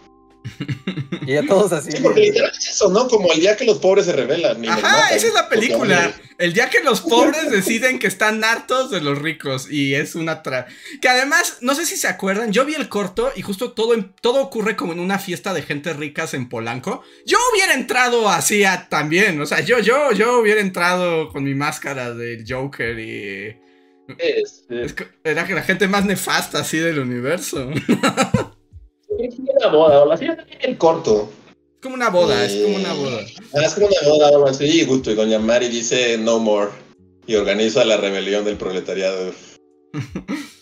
Y ya todos así. Sí, porque literal es eso, ¿no? Como el día que los pobres se rebelan. Ajá, matan. esa es la película. El día que los pobres deciden que están hartos de los ricos. Y es una tra... Que además, no sé si se acuerdan, yo vi el corto y justo todo, en- todo ocurre como en una fiesta de gente ricas en Polanco. Yo hubiera entrado así a- también. O sea, yo, yo, yo hubiera entrado con mi máscara del Joker y... Este, es era que la gente más nefasta así del universo. Es una boda, o así es el corto. Es como una boda, es como una boda. Ah, es como una boda o algo así, y justo, y Doña Mari dice no more. Y organiza la rebelión del proletariado.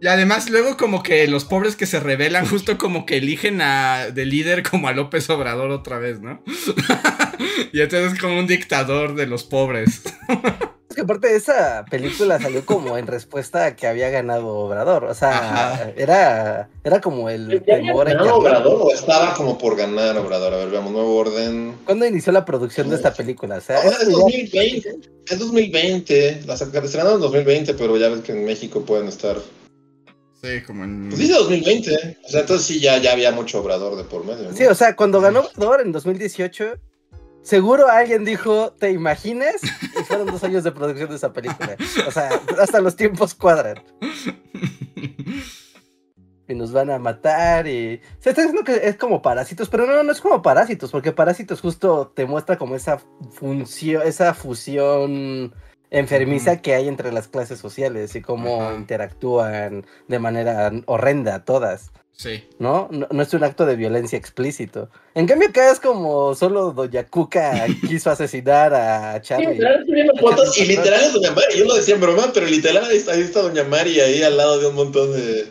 Y además luego como que los pobres que se rebelan justo como que eligen a de líder como a López Obrador otra vez, ¿no? y entonces es como un dictador de los pobres. Que aparte esa película salió como en respuesta a que había ganado Obrador. O sea, era, era como el temor en Obrador o estaba como por ganar Obrador? A ver, veamos, nuevo orden. ¿Cuándo inició la producción de esta película? O sea, es 2020. Es 2020. La estrenaron en 2020, pero ya ves que en México pueden estar Sí, como en. Pues dice 2020. O sea, entonces sí, ya, ya había mucho Obrador de por medio. Sí, o sea, cuando ganó Obrador en 2018, seguro alguien dijo, ¿te imaginas? Y fueron dos años de producción de esa película. O sea, hasta los tiempos cuadran. Y nos van a matar y... Se está diciendo que es como parásitos, pero no, no es como parásitos, porque parásitos justo te muestra como esa función, esa fusión enfermiza que hay entre las clases sociales y cómo interactúan de manera horrenda todas. Sí. ¿No? ¿no? es un acto de violencia explícito. En cambio, acá es como solo Doña Cuca quiso asesinar a Charlie. y literal es Doña Mari. Yo lo decía en broma, pero literal ahí está, Doña Mari ahí al lado de un montón de,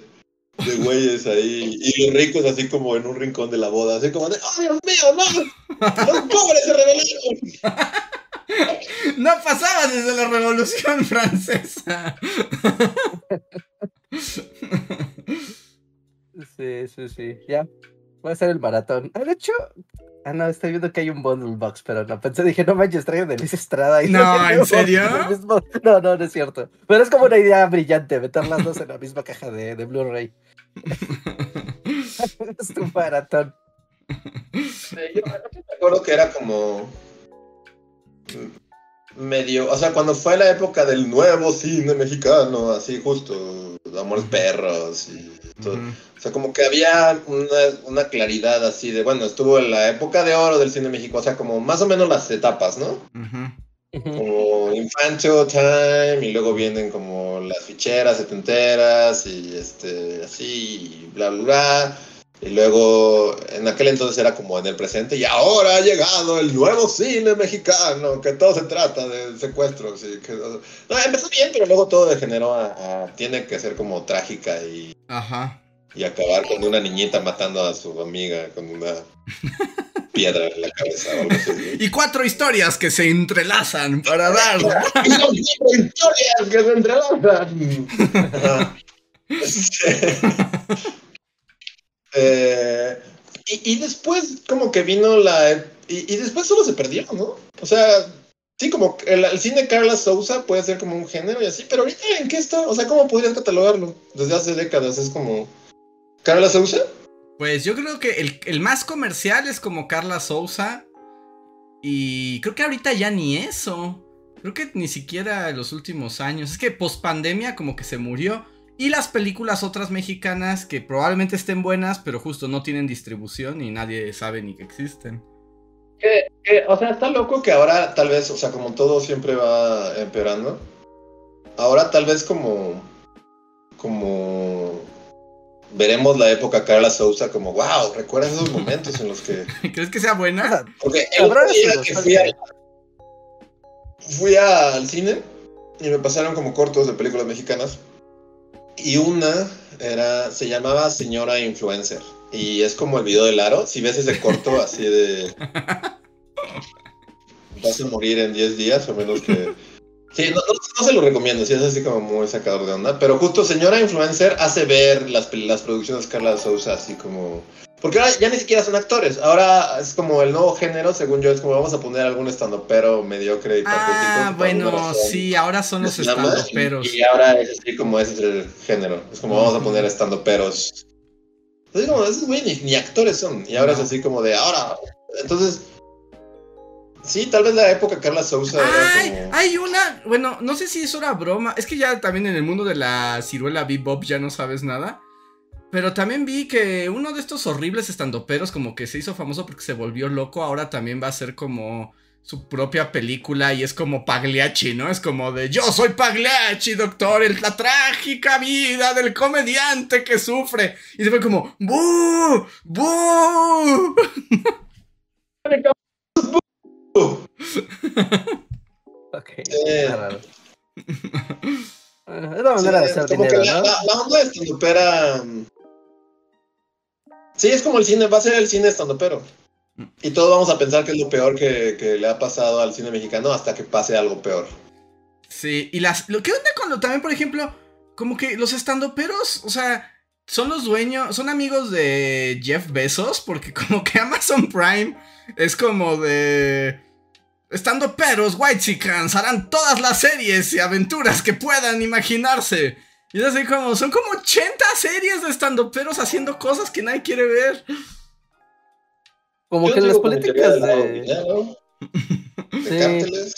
de güeyes ahí. Y los ricos así como en un rincón de la boda. Así como de, ¡oh, Dios mío, no! ¡Los pobres se rebelaron! No pasaba desde la Revolución Francesa. Sí, sí, sí. Ya. Voy a hacer el maratón. Ah, de hecho. Ah, no, estoy viendo que hay un bundle box, pero no pensé, dije, no manches, traigan de Liz Estrada. Y no, ¿en serio? No, no, no es cierto. Pero es como una idea brillante, meter las dos en la misma caja de, de Blu-ray. es tu maratón. Sí, yo me acuerdo que era como medio, o sea, cuando fue la época del nuevo cine mexicano, así justo, Amores Perros y todo. O sea, como que había una, claridad así de, bueno, estuvo en la época de oro del cine mexicano, o sea, como más o menos las etapas, ¿no? Como Infantil Time y luego vienen como las ficheras setenteras y este, así, y bla, bla, bla. Y luego, en aquel entonces era como en el presente, y ahora ha llegado el nuevo cine mexicano, que todo se trata de secuestros. Y que, no, empezó bien, pero luego todo degeneró a, tiene que ser como trágica y, Ajá. y acabar con una niñita matando a su amiga con una piedra en la cabeza o algo así. Y cuatro historias que se entrelazan para dar. y son cuatro historias que se entrelazan. Eh, y, después como que vino la... Y, después solo se perdió, ¿no? O sea, sí, como el, cine Carla Sousa puede ser como un género y así, pero ahorita ¿en qué está? O sea, ¿cómo podrías catalogarlo? Desde hace décadas es como... ¿Carla Sousa? Pues yo creo que el, el más comercial es como Carla Sousa. Y creo que ahorita ya ni eso. Creo que ni siquiera en los últimos años. Es que post pandemia como que se murió. Y las películas otras mexicanas que probablemente estén buenas, pero justo no tienen distribución y nadie sabe ni que existen. o sea, está loco que ahora tal vez, o sea, como todo siempre va empeorando. Ahora tal vez como, como veremos la época Carla Sousa como, wow, ¿recuerdas esos momentos en los que... ¿Crees que sea buena? Porque el día que fui, fui al cine y me pasaron como cortos de películas mexicanas y una era, se llamaba Señora Influencer. Y es como el video del aro. Si ves ese corto así de. Vas a morir en 10 días, o menos que. Sí, no, se lo recomiendo, sí es así como muy sacador de onda. Pero justo Señora Influencer hace ver las, las producciones de Carla Sousa así como porque ahora ya ni siquiera son actores. Ahora es como el nuevo género, según yo, es como vamos a poner algún pero mediocre y Ah, bueno, sí, ahora son los estandoperos. Y, y ahora es así como ese es el género. Es como vamos a poner estandoperos. Entonces, como, esos güey ni, actores son. Y ahora es así como de ahora. Entonces. Sí, tal vez la época Carla Sousa. Ay, Hay una, bueno, no sé si eso era broma. Es que ya también en el mundo de la ciruela bebop ya no sabes nada. Pero también vi que uno de estos horribles estandoperos como que se hizo famoso porque se volvió loco, ahora también va a ser como su propia película y es como Pagliacci, ¿no? Es como de yo soy Pagliacci, doctor, en la trágica vida del comediante que sufre. Y se fue como ¡Bu! ¡Bu! ok. Eh. Es la manera de hacer como que dinero, la, ¿no? la- la onda de estandopera. Sí, es como el cine, va a ser el cine estandopero. Y todos vamos a pensar que es lo peor que, que le ha pasado al cine mexicano hasta que pase algo peor. Sí, y las. Lo que onda con lo también, por ejemplo, como que los estandoperos, o sea, son los dueños, son amigos de Jeff Bezos, porque como que Amazon Prime es como de. Estandoperos, White Chickens, harán todas las series y aventuras que puedan imaginarse. Y es así como, son como 80 series de estandoperos haciendo cosas que nadie quiere ver. Como Yo que en las políticas de. de Sí.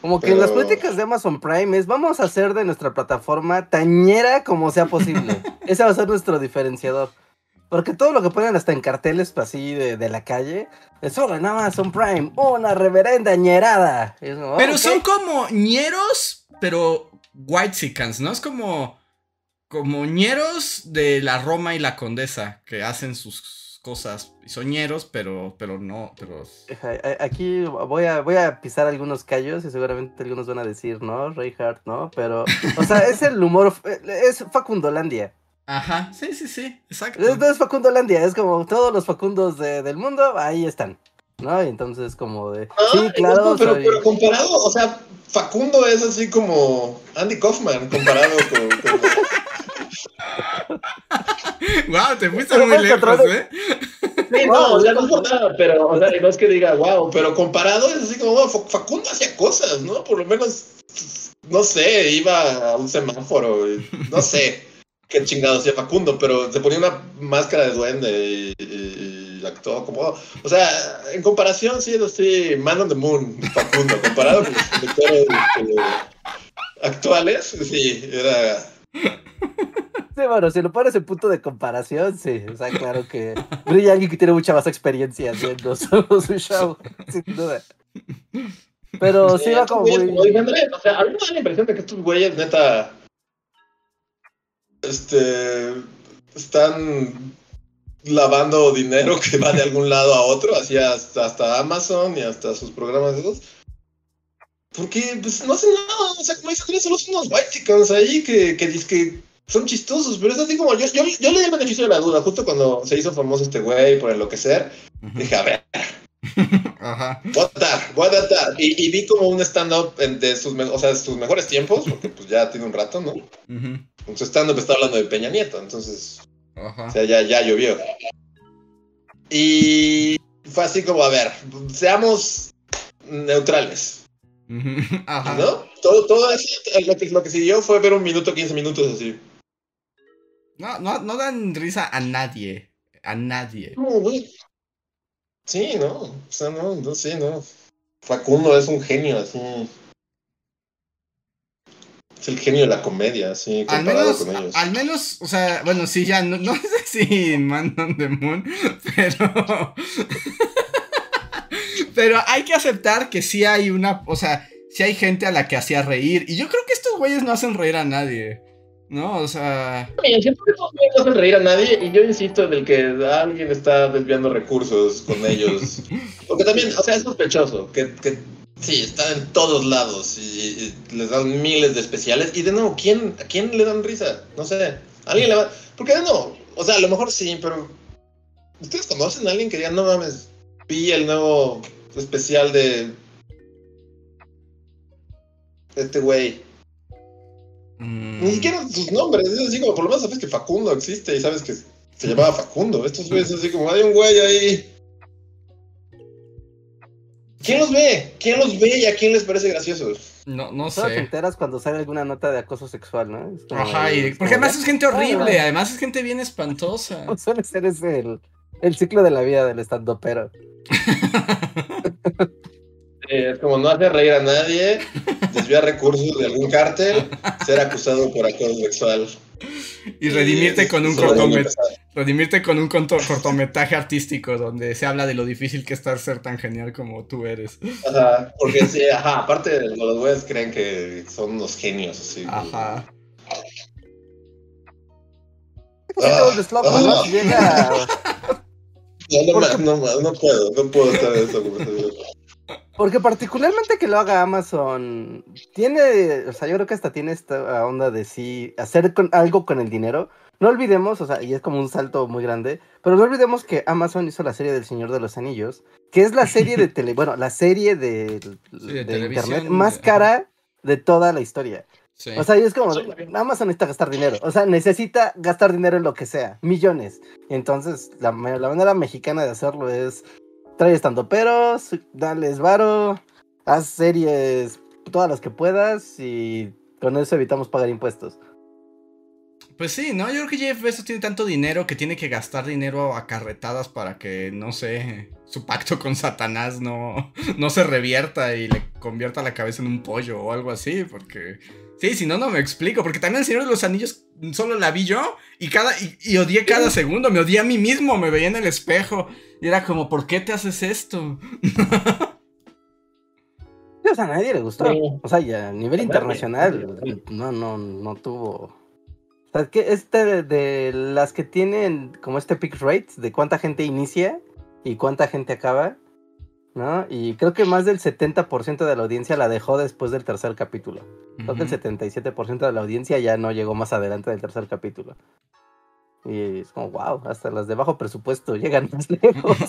Como que en las políticas de Amazon Prime es vamos a hacer de nuestra plataforma tañera como sea posible. Ese va a ser nuestro diferenciador. Porque todo lo que ponen hasta en carteles así de, de la calle es solo en Amazon Prime, una reverenda ñerada. Y es como, Pero ok. son como ñeros, pero white chickens, ¿no? Es como. Como ñeros de la Roma y la Condesa, que hacen sus cosas. Y son ñeros, pero, pero no. Pero... Aquí voy a, voy a pisar algunos callos y seguramente algunos van a decir, ¿no? Reinhardt, ¿no? Pero, o sea, es el humor, es Facundolandia. Ajá, sí, sí, sí, exacto. Es, no es Facundolandia, es como todos los Facundos de- del mundo, ahí están, ¿no? Y entonces como de, Ah, sí, claro, pero, soy- pero comparado, o sea, Facundo es así como Andy Kaufman comparado con. con- Wow, te fuiste Pero muy lejos. ¿eh? Sí, no, o sea, no es por nada, pero, o sea, no es que diga, wow, pero comparado es así como, wow, Fa- Facundo hacía cosas, ¿no? Por lo menos, no sé, iba a un semáforo, no sé qué chingado hacía Facundo, pero se ponía una máscara de duende y, y- actuó como, o sea, en comparación, sí, es así, Man on the Moon, Facundo, comparado con los conductores eh, actuales, sí, era... Sí, bueno, si lo pones en punto de comparación, sí, o sea, claro que brilla alguien que tiene mucha más experiencia haciendo su, su show, sin duda. Pero sí va estos como muy... como dice Andrés, o sea, a mí me da la impresión de que estos güeyes, neta, este, están lavando dinero que va de algún lado a otro, así hasta, hasta Amazon y hasta sus programas de esos. Porque, pues, no hacen nada, o sea, como dice Andrés, solo son unos white chickens ahí que, que, que son chistosos, pero es así como, yo, yo, yo le di el beneficio de la duda, justo cuando se hizo famoso este güey por enloquecer, dije, a ver, Ajá. Voy a tratar. Y, vi como un stand-up de sus, o sea, de sus mejores tiempos, porque pues ya tiene un rato, ¿no? Ujú. En su stand-up está hablando de Peña Nieto, entonces, o sea, ya, ya llovió. Y fue así como, a ver, seamos neutrales. Ajá. ¿no? Todo, todo eso, lo que, lo que siguió fue ver un minuto, 15 minutos así. No, no, no dan risa a nadie. A nadie. No, güey. Sí, no, o sea, no, no, sí, no. Facundo es un genio, así. Es el genio de la comedia, Al comparado menos, con ellos. al menos, o sea, bueno, sí, ya, no, no sé si Man on the Moon, pero... pero hay que aceptar que sí hay una, o sea, sí hay gente a la que hacía reír. Y yo creo que estos güeyes no hacen reír a nadie, ¿no? O sea... Mira, siento que estos güeyes no hacen reír a nadie y yo insisto en el que alguien está desviando recursos con ellos. Porque también, o sea, es sospechoso que, que sí, están en todos lados y, y les dan miles de especiales. Y de nuevo, ¿quién, ¿a quién le dan risa? No sé. ¿Alguien le va...? Porque de nuevo, o sea, a lo mejor sí, pero... ¿Ustedes conocen a alguien que diga, no mames, vi el nuevo especial de... Este güey. mm, Ni siquiera sus nombres, es así como por lo menos sabes que Facundo existe y sabes que se llamaba Facundo. Estos güeyes es así como hay un güey ahí. ¿Quién los ve? ¿Quién los ve y a quién les parece gracioso? No, no Solo te sé. enteras cuando sale alguna nota de acoso sexual, ¿no? Como Ajá, y, porque además de- es gente horrible, Ah. además es gente bien espantosa. Suele ser ese el, el ciclo de la vida del estando pero. Eh, es como no hacer reír a nadie, desviar recursos de algún cártel, ser acusado por acoso sexual. Y redimirte Eh, con un empezar. Redimirte con un conto- cortometraje artístico donde se habla de lo difícil que es estar ser tan genial como tú eres. Ajá, porque sí, ajá, aparte de los güeyes creen que son unos genios, así. Ajá. Siento Ah, llega. No, no, no, ma- no puedo, no puedo estar en esa conversación. Porque particularmente que lo haga Amazon, tiene, o sea, yo creo que hasta tiene esta onda de sí, hacer con, algo con el dinero. No olvidemos, o sea, y es como un salto muy grande, pero no olvidemos que Amazon hizo la serie del Señor de los Anillos, que es la serie de tele, bueno, la serie de, de de internet televisión, más cara de toda la historia. Sí. O sea, y es como, Amazon necesita gastar dinero. O sea, necesita gastar dinero en lo que sea, millones. Entonces, la manera mexicana de hacerlo es trae estando peros, dales varo, haz series todas las que puedas y con eso evitamos pagar impuestos. Pues sí, ¿no? Yo creo que Jeff Bezos tiene tanto dinero que tiene que gastar dinero a carretadas para que, no sé, su pacto con Satanás no, no se revierta y le convierta la cabeza en un pollo o algo así, porque... Sí, si no, no me explico, porque también el Señor de los Anillos solo la vi yo y, cada, y, y odié cada segundo, me odié a mí mismo, me veía en el espejo y era como, ¿por qué te haces esto? O sea, a nadie le gustó. Sí. O sea, ya a nivel internacional no, no, no tuvo. O sea, que este de, de las que tienen como este pick rate de cuánta gente inicia y cuánta gente acaba, ¿no? Y creo que más del 70% de la audiencia la dejó después del tercer capítulo. Creo que el Ujú. 77% de la audiencia ya no llegó más adelante del tercer capítulo. Y es como, wow, hasta las de bajo presupuesto llegan más lejos.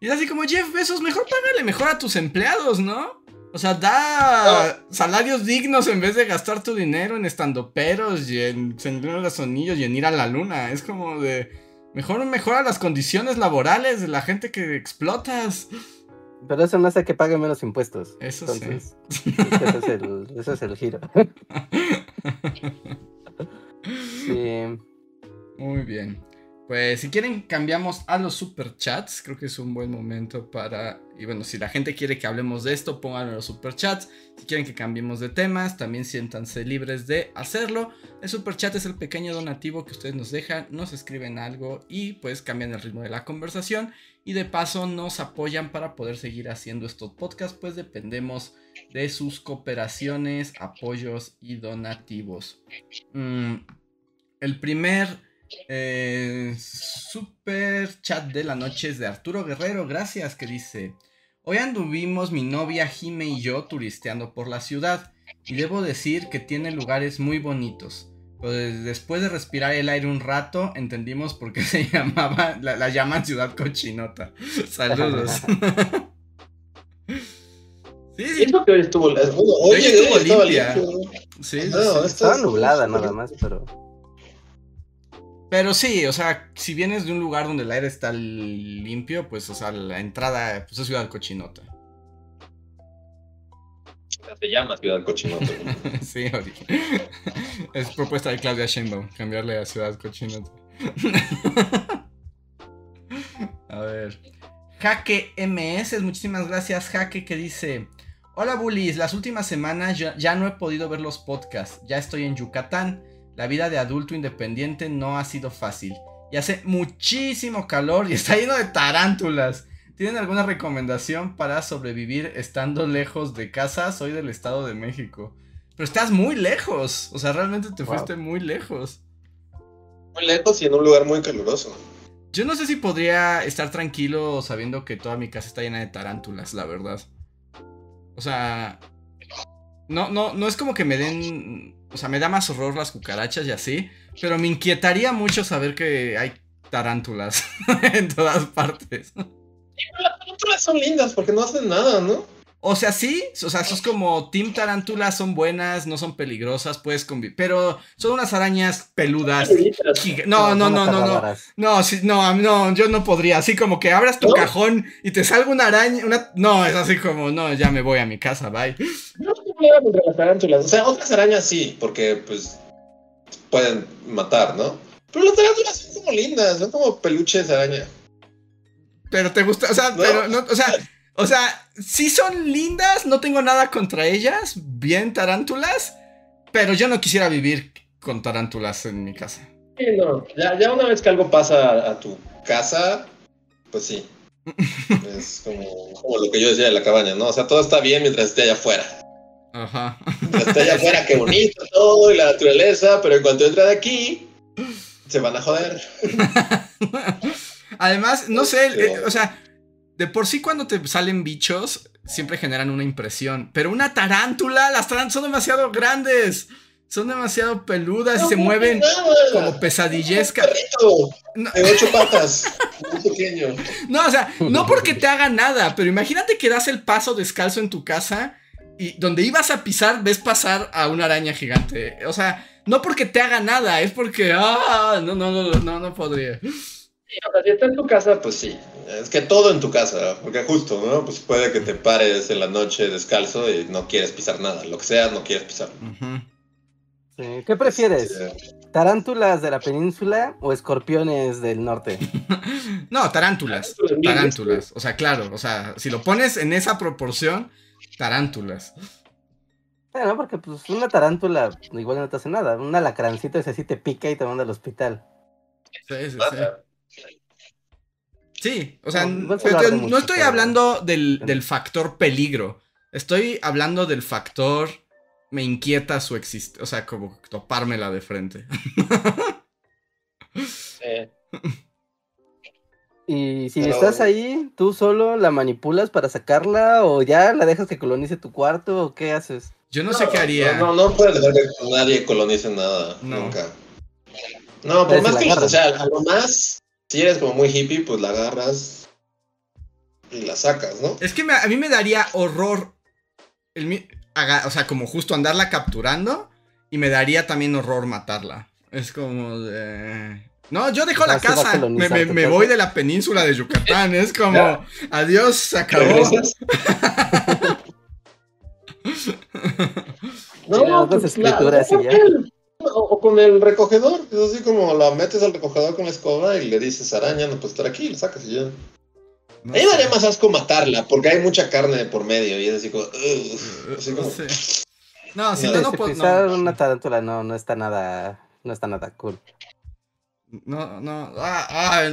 y es así como Jeff Bezos, mejor págale mejor a tus empleados, ¿no? O sea, da salarios dignos en vez de gastar tu dinero en estandoperos y en de los Anillos y en ir a la luna. Es como de. Mejor mejora las condiciones laborales de la gente que explotas. Pero eso no hace que pague menos impuestos. Eso sí. Entonces, ese, es el, ese es el giro. Sí. Muy bien. Pues si quieren cambiamos a los superchats, creo que es un buen momento para... Y bueno, si la gente quiere que hablemos de esto, pónganlo en los superchats. Si quieren que cambiemos de temas, también siéntanse libres de hacerlo. El superchat es el pequeño donativo que ustedes nos dejan, nos escriben algo y pues cambian el ritmo de la conversación. Y de paso nos apoyan para poder seguir haciendo estos podcasts, pues dependemos de sus cooperaciones, apoyos y donativos. Mm, el primer eh, super chat de la noche es de Arturo Guerrero, gracias, que dice, hoy anduvimos mi novia Jime y yo turisteando por la ciudad y debo decir que tiene lugares muy bonitos. Pues después de respirar el aire un rato, entendimos por qué se llamaba, la, la llaman ciudad cochinota. Saludos. sí, sí, Siento que hoy estuvo. Oye, oye, estuvo limpia. sí, sí, No, sí. Estaba es- nublada nada más, pero. Pero sí, o sea, si vienes de un lugar donde el aire está limpio, pues, o sea, la entrada pues, es ciudad cochinota. Se llama Ciudad Cochinota. güey. sí. Es propuesta de Claudia Sheinbaum, cambiarle a ciudad cochinota. a ver. Jaque MS, muchísimas gracias, Jaque, que dice... Hola bullies, las últimas semanas ya, ya no he podido ver los podcasts, ya estoy en Yucatán. La vida de adulto independiente no ha sido fácil. Y hace muchísimo calor y está lleno de tarántulas. ¿Tienen alguna recomendación para sobrevivir estando lejos de casa? Soy del Estado de México. Pero estás muy lejos. O sea, realmente te Wow. fuiste muy lejos. Muy lejos y en un lugar muy caluroso. Yo no sé si podría estar tranquilo sabiendo que toda mi casa está llena de tarántulas, la verdad. O sea, no, no, no es como que me den, o sea, me da más horror las cucarachas y así, pero me inquietaría mucho saber que hay tarántulas en todas partes. Las tarántulas son lindas porque no hacen nada, ¿no? O sea, sí, o sea, eso es como Team Tarántulas son buenas, no son peligrosas, puedes convivir, pero son unas arañas peludas. No, no, no, no, no. No, sí, no, no, yo no podría. Así como que abras tu ¿No? cajón y te salga una araña, una... No, es así como, no, ya me voy a mi casa, bye. No problema contra las tarántulas. O sea, otras arañas sí, porque pues pueden matar, ¿no? Pero las tarántulas son como lindas, son como peluches de araña. Pero te gusta, o sea, No. pero no, o sea, o sea, sí son lindas, no tengo nada contra ellas, bien tarántulas, pero yo no quisiera vivir con tarántulas en mi casa. Sí, no. Ya, ya una vez que algo pasa a, a tu casa, pues sí. es como, como lo que yo decía de la cabaña, ¿no? O sea, todo está bien mientras esté allá afuera. Ajá. Mientras esté allá afuera, qué bonito todo y la naturaleza, pero en cuanto entra de aquí, se van a joder. Además, no sé, eh, o sea, de por sí cuando te salen bichos, siempre generan una impresión. Pero una tarántula, las tarántulas son demasiado grandes. Son demasiado peludas y se mueven como pesadillescas. No. De ocho patas, muy pequeño. No, o sea, no porque te haga nada, pero imagínate que das el paso descalzo en tu casa y donde ibas a pisar ves pasar a una araña gigante. O sea, no porque te haga nada, es porque, ah, no, no, no, no, no podría. Sí, si está en tu casa, pues sí. Es que todo en tu casa, porque justo, ¿no? Pues puede que te pares en la noche descalzo y no quieres pisar nada. Lo que sea, no quieres pisar. ¿Qué prefieres? ¿Tarántulas de la península o escorpiones del norte? no, tarántulas. Tarántulas. O sea, claro. O sea, si lo pones en esa proporción, tarántulas. no, porque pues una tarántula igual no te hace nada. Una lacrancita ese sí te pica y te manda al hospital. Sí, sí, sí. Sí, o sea, no, estoy hablando del, del factor peligro. Estoy hablando del factor me inquieta su existencia, o sea, como topármela de frente. Y si estás ahí, ¿tú solo la manipulas para sacarla o ya la dejas que colonice tu cuarto o qué haces? Yo no, sé qué haría. No, no, puedes dejar que nadie colonice nada, nunca. No, por más que, o sea, a lo más, si eres como muy hippie, pues la agarras y la sacas, ¿no? Es que a mí me daría horror el, o sea, como justo andarla capturando y me daría también horror matarla. Es como de... No, yo dejo la casa, me, voy de la península de Yucatán, es como, adiós, se acabó. no, pues, O, con el recogedor, es así como la metes al recogedor con la escoba y le dices, araña, no puedes estar aquí, la sacas y ya. No Ahí daría más asco matarla, porque hay mucha carne por medio y es así como. así como... No, si no, no, puedo. una tarántula no, no está nada. No está nada cool. No, no, ah, ah,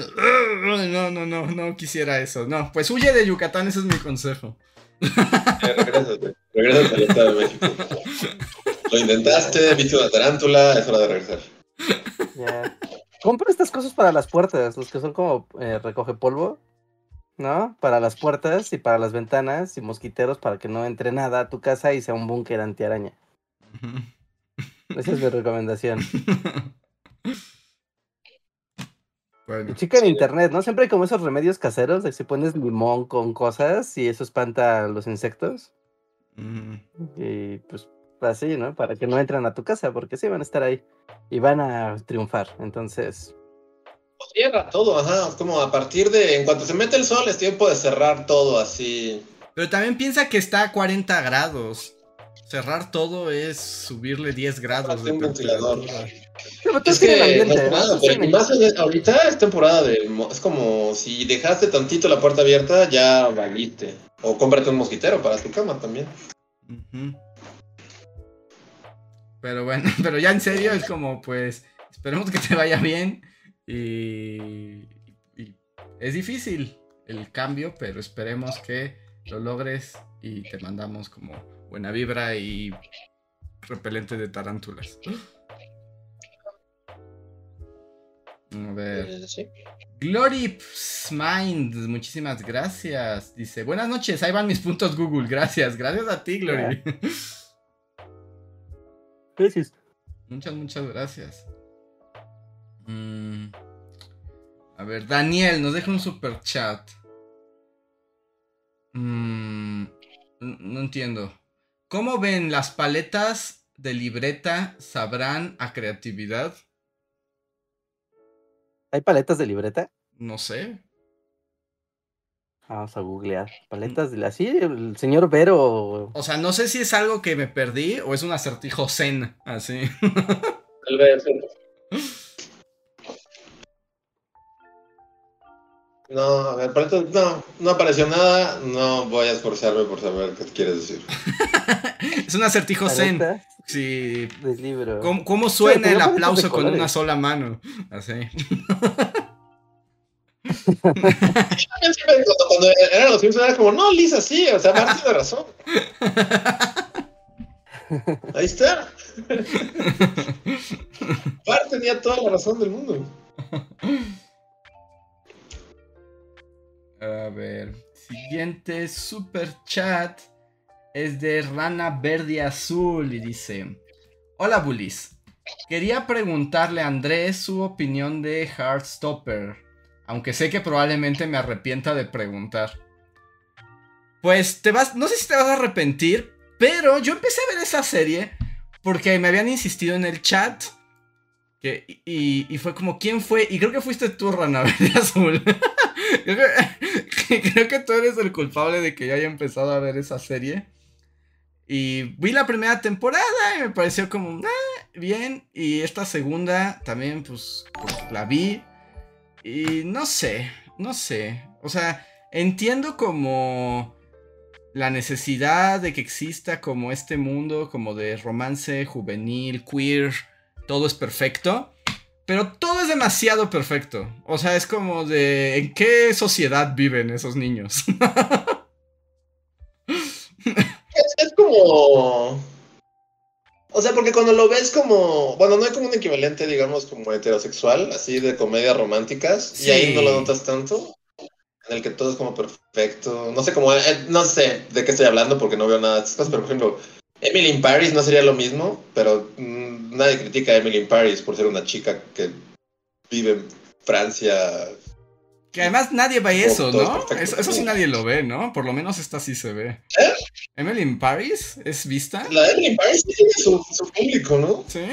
no, no, no, no quisiera eso. No, pues huye de Yucatán, ese es mi consejo. Eh, regrésate, regrésate al Estado de México. Lo intentaste, viste una tarántula, es hora de regresar. Compra estas cosas para las puertas, los que son como eh, recoge polvo. ¿no? Para las puertas y para las ventanas y mosquiteros para que no entre nada a tu casa y sea un búnker antiaraña. Esa es mi recomendación. Bueno, Chica en internet, ¿no? Siempre hay como esos remedios caseros de que si pones limón con cosas y eso espanta a los insectos. Y pues así, ¿no? Para que no entren a tu casa, porque sí van a estar ahí y van a triunfar. Entonces, Cierra todo, ajá. Como a partir de. En cuanto se mete el sol, es tiempo de cerrar todo así. Pero también piensa que está a 40 grados. Cerrar todo es subirle 10 grados de es que no es nada, pero más ahorita es temporada de. Es como si dejaste tantito la puerta abierta, ya valiste. O cómprate un mosquitero para tu cama también. Pero bueno, pero ya en serio es como, pues, esperemos que te vaya bien. Y, es difícil el cambio, pero esperemos que lo logres y te mandamos como buena vibra y repelente de tarántulas. A ver. Glory Mind, muchísimas gracias. Dice, buenas noches, ahí van mis puntos Google. Gracias, gracias a ti, Glory. Gracias. Muchas, muchas gracias. Mm. A ver, Daniel nos deja un super chat. Mm, no entiendo. ¿Cómo ven las paletas de libreta sabrán a creatividad? ¿Hay paletas de libreta? No sé. Vamos a googlear. Paletas de la. Sí, el señor Vero. O sea, no sé si es algo que me perdí o es un acertijo zen, así. Tal vez. No, a ver, no, no apareció nada, no voy a esforzarme por saber qué quieres decir. es un acertijo zen. Sí. Del libro. ¿Cómo, suena el aplauso con una sola mano? Así. Cuando eran los Simpsons era como, no, Lisa, sí, o sea, Marta tiene razón. Ahí está. Bart tenía toda la razón del mundo. A ver, Siguiente super chat es de Rana Verde Azul y dice: Hola Bullies. Quería preguntarle a Andrés su opinión de Heartstopper, aunque sé que probablemente me arrepienta de preguntar. Pues te vas, no sé si te vas a arrepentir, pero yo empecé a ver esa serie porque me habían insistido en el chat. Y, fue como, ¿quién fue? Y creo que fuiste tú, Rana Verde Azul. creo, que, creo que tú eres el culpable de que yo haya empezado a ver esa serie. Y vi la primera temporada y me pareció como, ah, bien. Y esta segunda también, pues, pues, la vi. Y no sé, no sé. O sea, entiendo como la necesidad de que exista como este mundo, como de romance juvenil, queer, todo es perfecto. Pero todo es demasiado perfecto. O sea, es como de, ¿en qué sociedad viven esos niños? es, como... O sea, porque cuando lo ves como... Bueno, no hay como un equivalente, digamos, como heterosexual, así de comedias románticas, y ahí no lo notas tanto, en el que todo es como perfecto. No sé cómo... Eh, no sé de qué estoy hablando porque no veo nada de estas cosas, pero por ejemplo, Emily in Paris no sería lo mismo, pero mm, nadie critica a Emily in Paris por ser una chica que vive en Francia que además nadie ve eso, ¿no? Eso, sí nadie lo ve, ¿no? Por lo menos esta sí se ve. ¿Eh? ¿Emily in Paris es vista? La Emily in Paris tiene su, público, ¿no? Sí.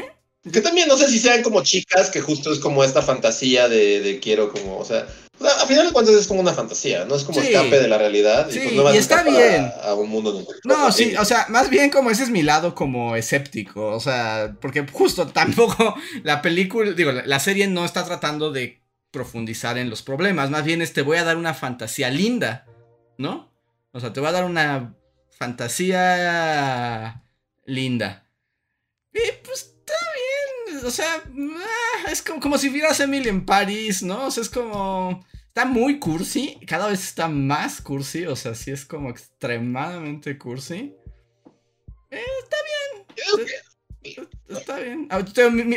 Que también no sé si sean como chicas, que justo es como esta fantasía de, quiero como, o sea, a final de cuentas es como una fantasía, no es como escape de la realidad. Sí, y, pues está bien. A, un mundo No, sí, o sea, más bien como ese es mi lado como escéptico, o sea, porque justo tampoco la película, digo, la serie no está tratando de profundizar en los problemas. Más bien es te voy a dar una fantasía linda, ¿no? O sea, te voy a dar una fantasía linda. Y pues está bien. O sea, ah, es como, como si vieras Emily en París, ¿no? O sea, es como... Está muy cursi, cada vez está más cursi, o sea, sí es como extremadamente cursi. Eh, está bien. Está bien. Ah,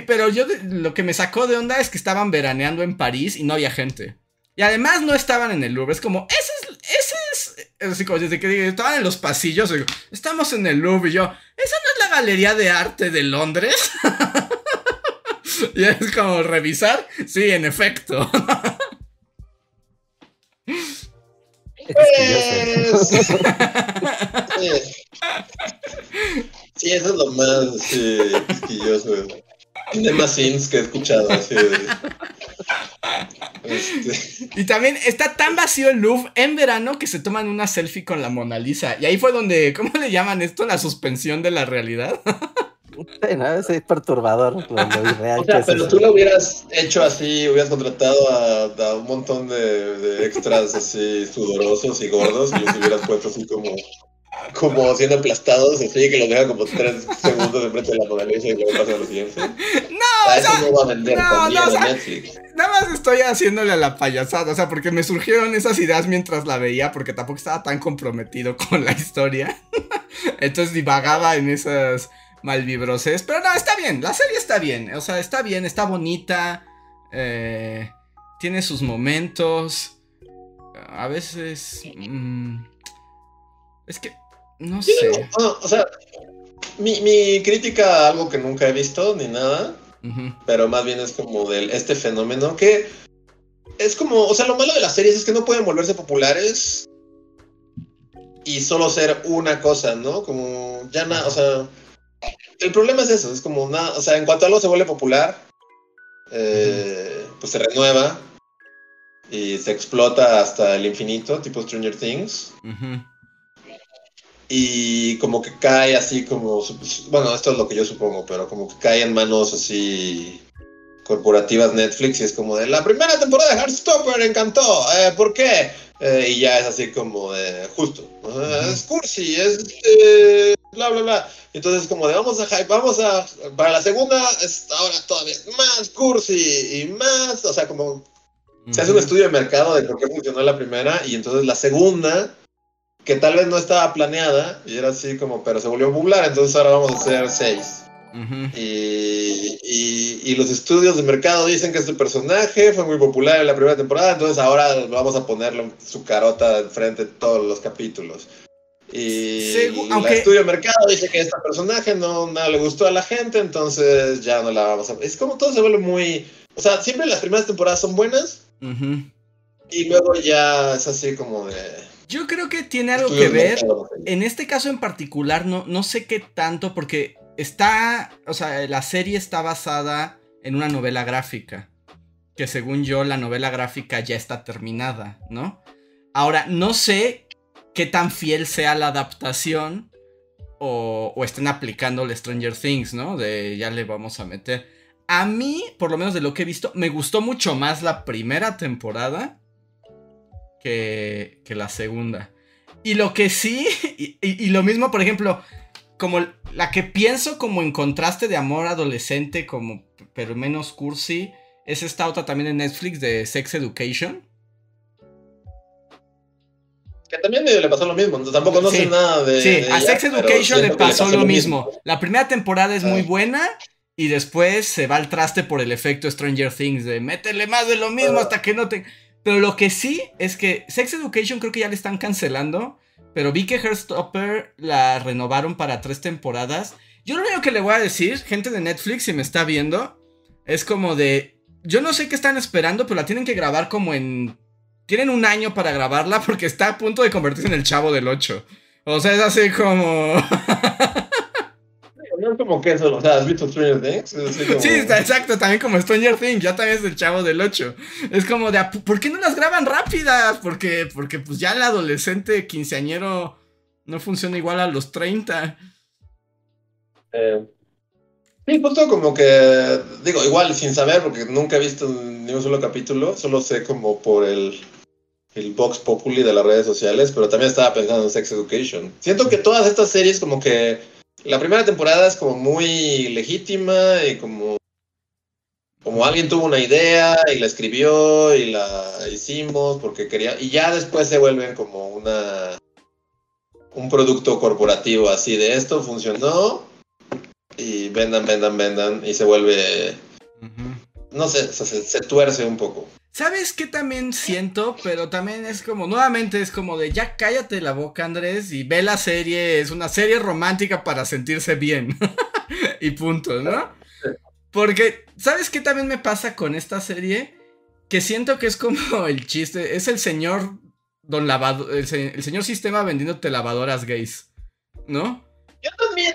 pero yo lo que me sacó de onda es que estaban veraneando en París y no había gente. Y además no estaban en el Louvre. Es como, ese es. Ese es. Así como desde que estaban en los pasillos. Digo, estamos en el Louvre. Y yo, ¿esa no es la galería de arte de Londres? y es como revisar. Sí, en efecto. Pues... Sí, eso es lo más eh, quisquilloso. Tiene más sins que he escuchado. Así este. Y también está tan vacío el Louvre en verano que se toman una selfie con la Mona Lisa. Y ahí fue donde, ¿cómo le llaman esto? La suspensión de la realidad. Sí, ¿no? Es perturbador. o sea, pero tú lo hubieras hecho así, hubieras contratado a, un montón de, de, extras así sudorosos y gordos y los hubieras puesto así como como siendo aplastados, así que lo deja como tres segundos enfrente de la Mona Lisa y luego pasa a lo siguiente. No, eso no va a vender no, no, Netflix. Nada más estoy haciéndole a la payasada, o sea, porque me surgieron esas ideas mientras la veía, porque tampoco estaba tan comprometido con la historia. Entonces divagaba en esas malvibroses. Pero no, está bien, la serie está bien, o sea, está bien, está bonita, eh, tiene sus momentos. A veces... Mm, es que no sé. o sea, mi, mi, crítica a algo que nunca he visto ni nada, pero más bien es como del este fenómeno que es como, o sea, lo malo de las series es que no pueden volverse populares y solo ser una cosa, ¿no? Como ya nada, o sea, el problema es eso, es como nada, o sea, en cuanto algo se vuelve popular, eh, pues se renueva y se explota hasta el infinito, tipo Stranger Things y como que cae así como, bueno, esto es lo que yo supongo, pero como que cae en manos así corporativas Netflix y es como de la primera temporada de Heartstopper encantó, eh, ¿por qué? Eh, y ya es así como de justo, es cursi, es eh, bla bla bla. Entonces como de vamos a hype, vamos a, para la segunda es ahora todavía más cursi y más, o sea como se hace un estudio de mercado de por qué funcionó la primera y entonces la segunda que tal vez no estaba planeada y era así como, pero se volvió popular, entonces ahora vamos a hacer seis. y, y, los estudios de mercado dicen que este personaje fue muy popular en la primera temporada, entonces ahora vamos a ponerle su carota enfrente de todos los capítulos. Y el estudio de mercado dice que este personaje no, no, le gustó a la gente, entonces ya no la vamos a... Es como todo se vuelve muy... O sea, siempre las primeras temporadas son buenas y luego ya es así como de... Yo creo que tiene algo que ver. En este caso en particular, no, no sé qué tanto, porque está, o sea, la serie está basada en una novela gráfica, que según yo la novela gráfica ya está terminada, ¿no? Ahora, no sé qué tan fiel sea la adaptación o, o estén aplicando el Stranger Things, ¿no? De ya le vamos a meter. A mí, por lo menos de lo que he visto, me gustó mucho más la primera temporada que, que la segunda. Y lo que sí, y, lo mismo, por ejemplo, como la que pienso como en contraste de amor adolescente, como pero menos cursi, es esta otra también en Netflix de Sex Education. Que también le pasó lo mismo, tampoco no sé nada de. Sí, a Sex Education le pasó, lo mismo. La primera temporada es muy buena y después se va al traste por el efecto Stranger Things de métele más de lo mismo ah. hasta que no te. Pero lo que sí es que Sex Education creo que ya le están cancelando. Pero vi que Heartstopper la renovaron para tres temporadas. Yo lo único que le voy a decir, gente de Netflix, si me está viendo, es como de. Yo no sé qué están esperando, pero la tienen que grabar como en. Tienen un año para grabarla porque está a punto de convertirse en el chavo del 8. O sea, es así como. No es como que eso, o sea, ¿has visto Stranger Things? Sí, exacto, también como Stranger Things, ya también es el chavo del 8. Es como de, ¿por qué no las graban rápidas? Porque, porque pues ya el adolescente quinceañero no funciona igual a los 30. Eh, sí, justo como que, digo, igual sin saber, porque nunca he visto ni un solo capítulo, solo sé como por el, el Vox Populi de las redes sociales, pero también estaba pensando en Sex Education. Siento que todas estas series como que la primera temporada es como muy legítima y como, como alguien tuvo una idea y la escribió y la hicimos porque quería, y ya después se vuelven como una un producto corporativo así de esto funcionó y vendan, vendan, vendan y se vuelve, no sé, se tuerce un poco. ¿Sabes qué también siento? Pero también es como, nuevamente es como de ya cállate la boca, Andrés, y ve la serie, es una serie romántica para sentirse bien. y punto, ¿no? Porque, ¿sabes qué también me pasa con esta serie? Que siento que es como el chiste, es el señor Don Lavado, el, el señor sistema vendiéndote lavadoras gays, ¿no? Yo también,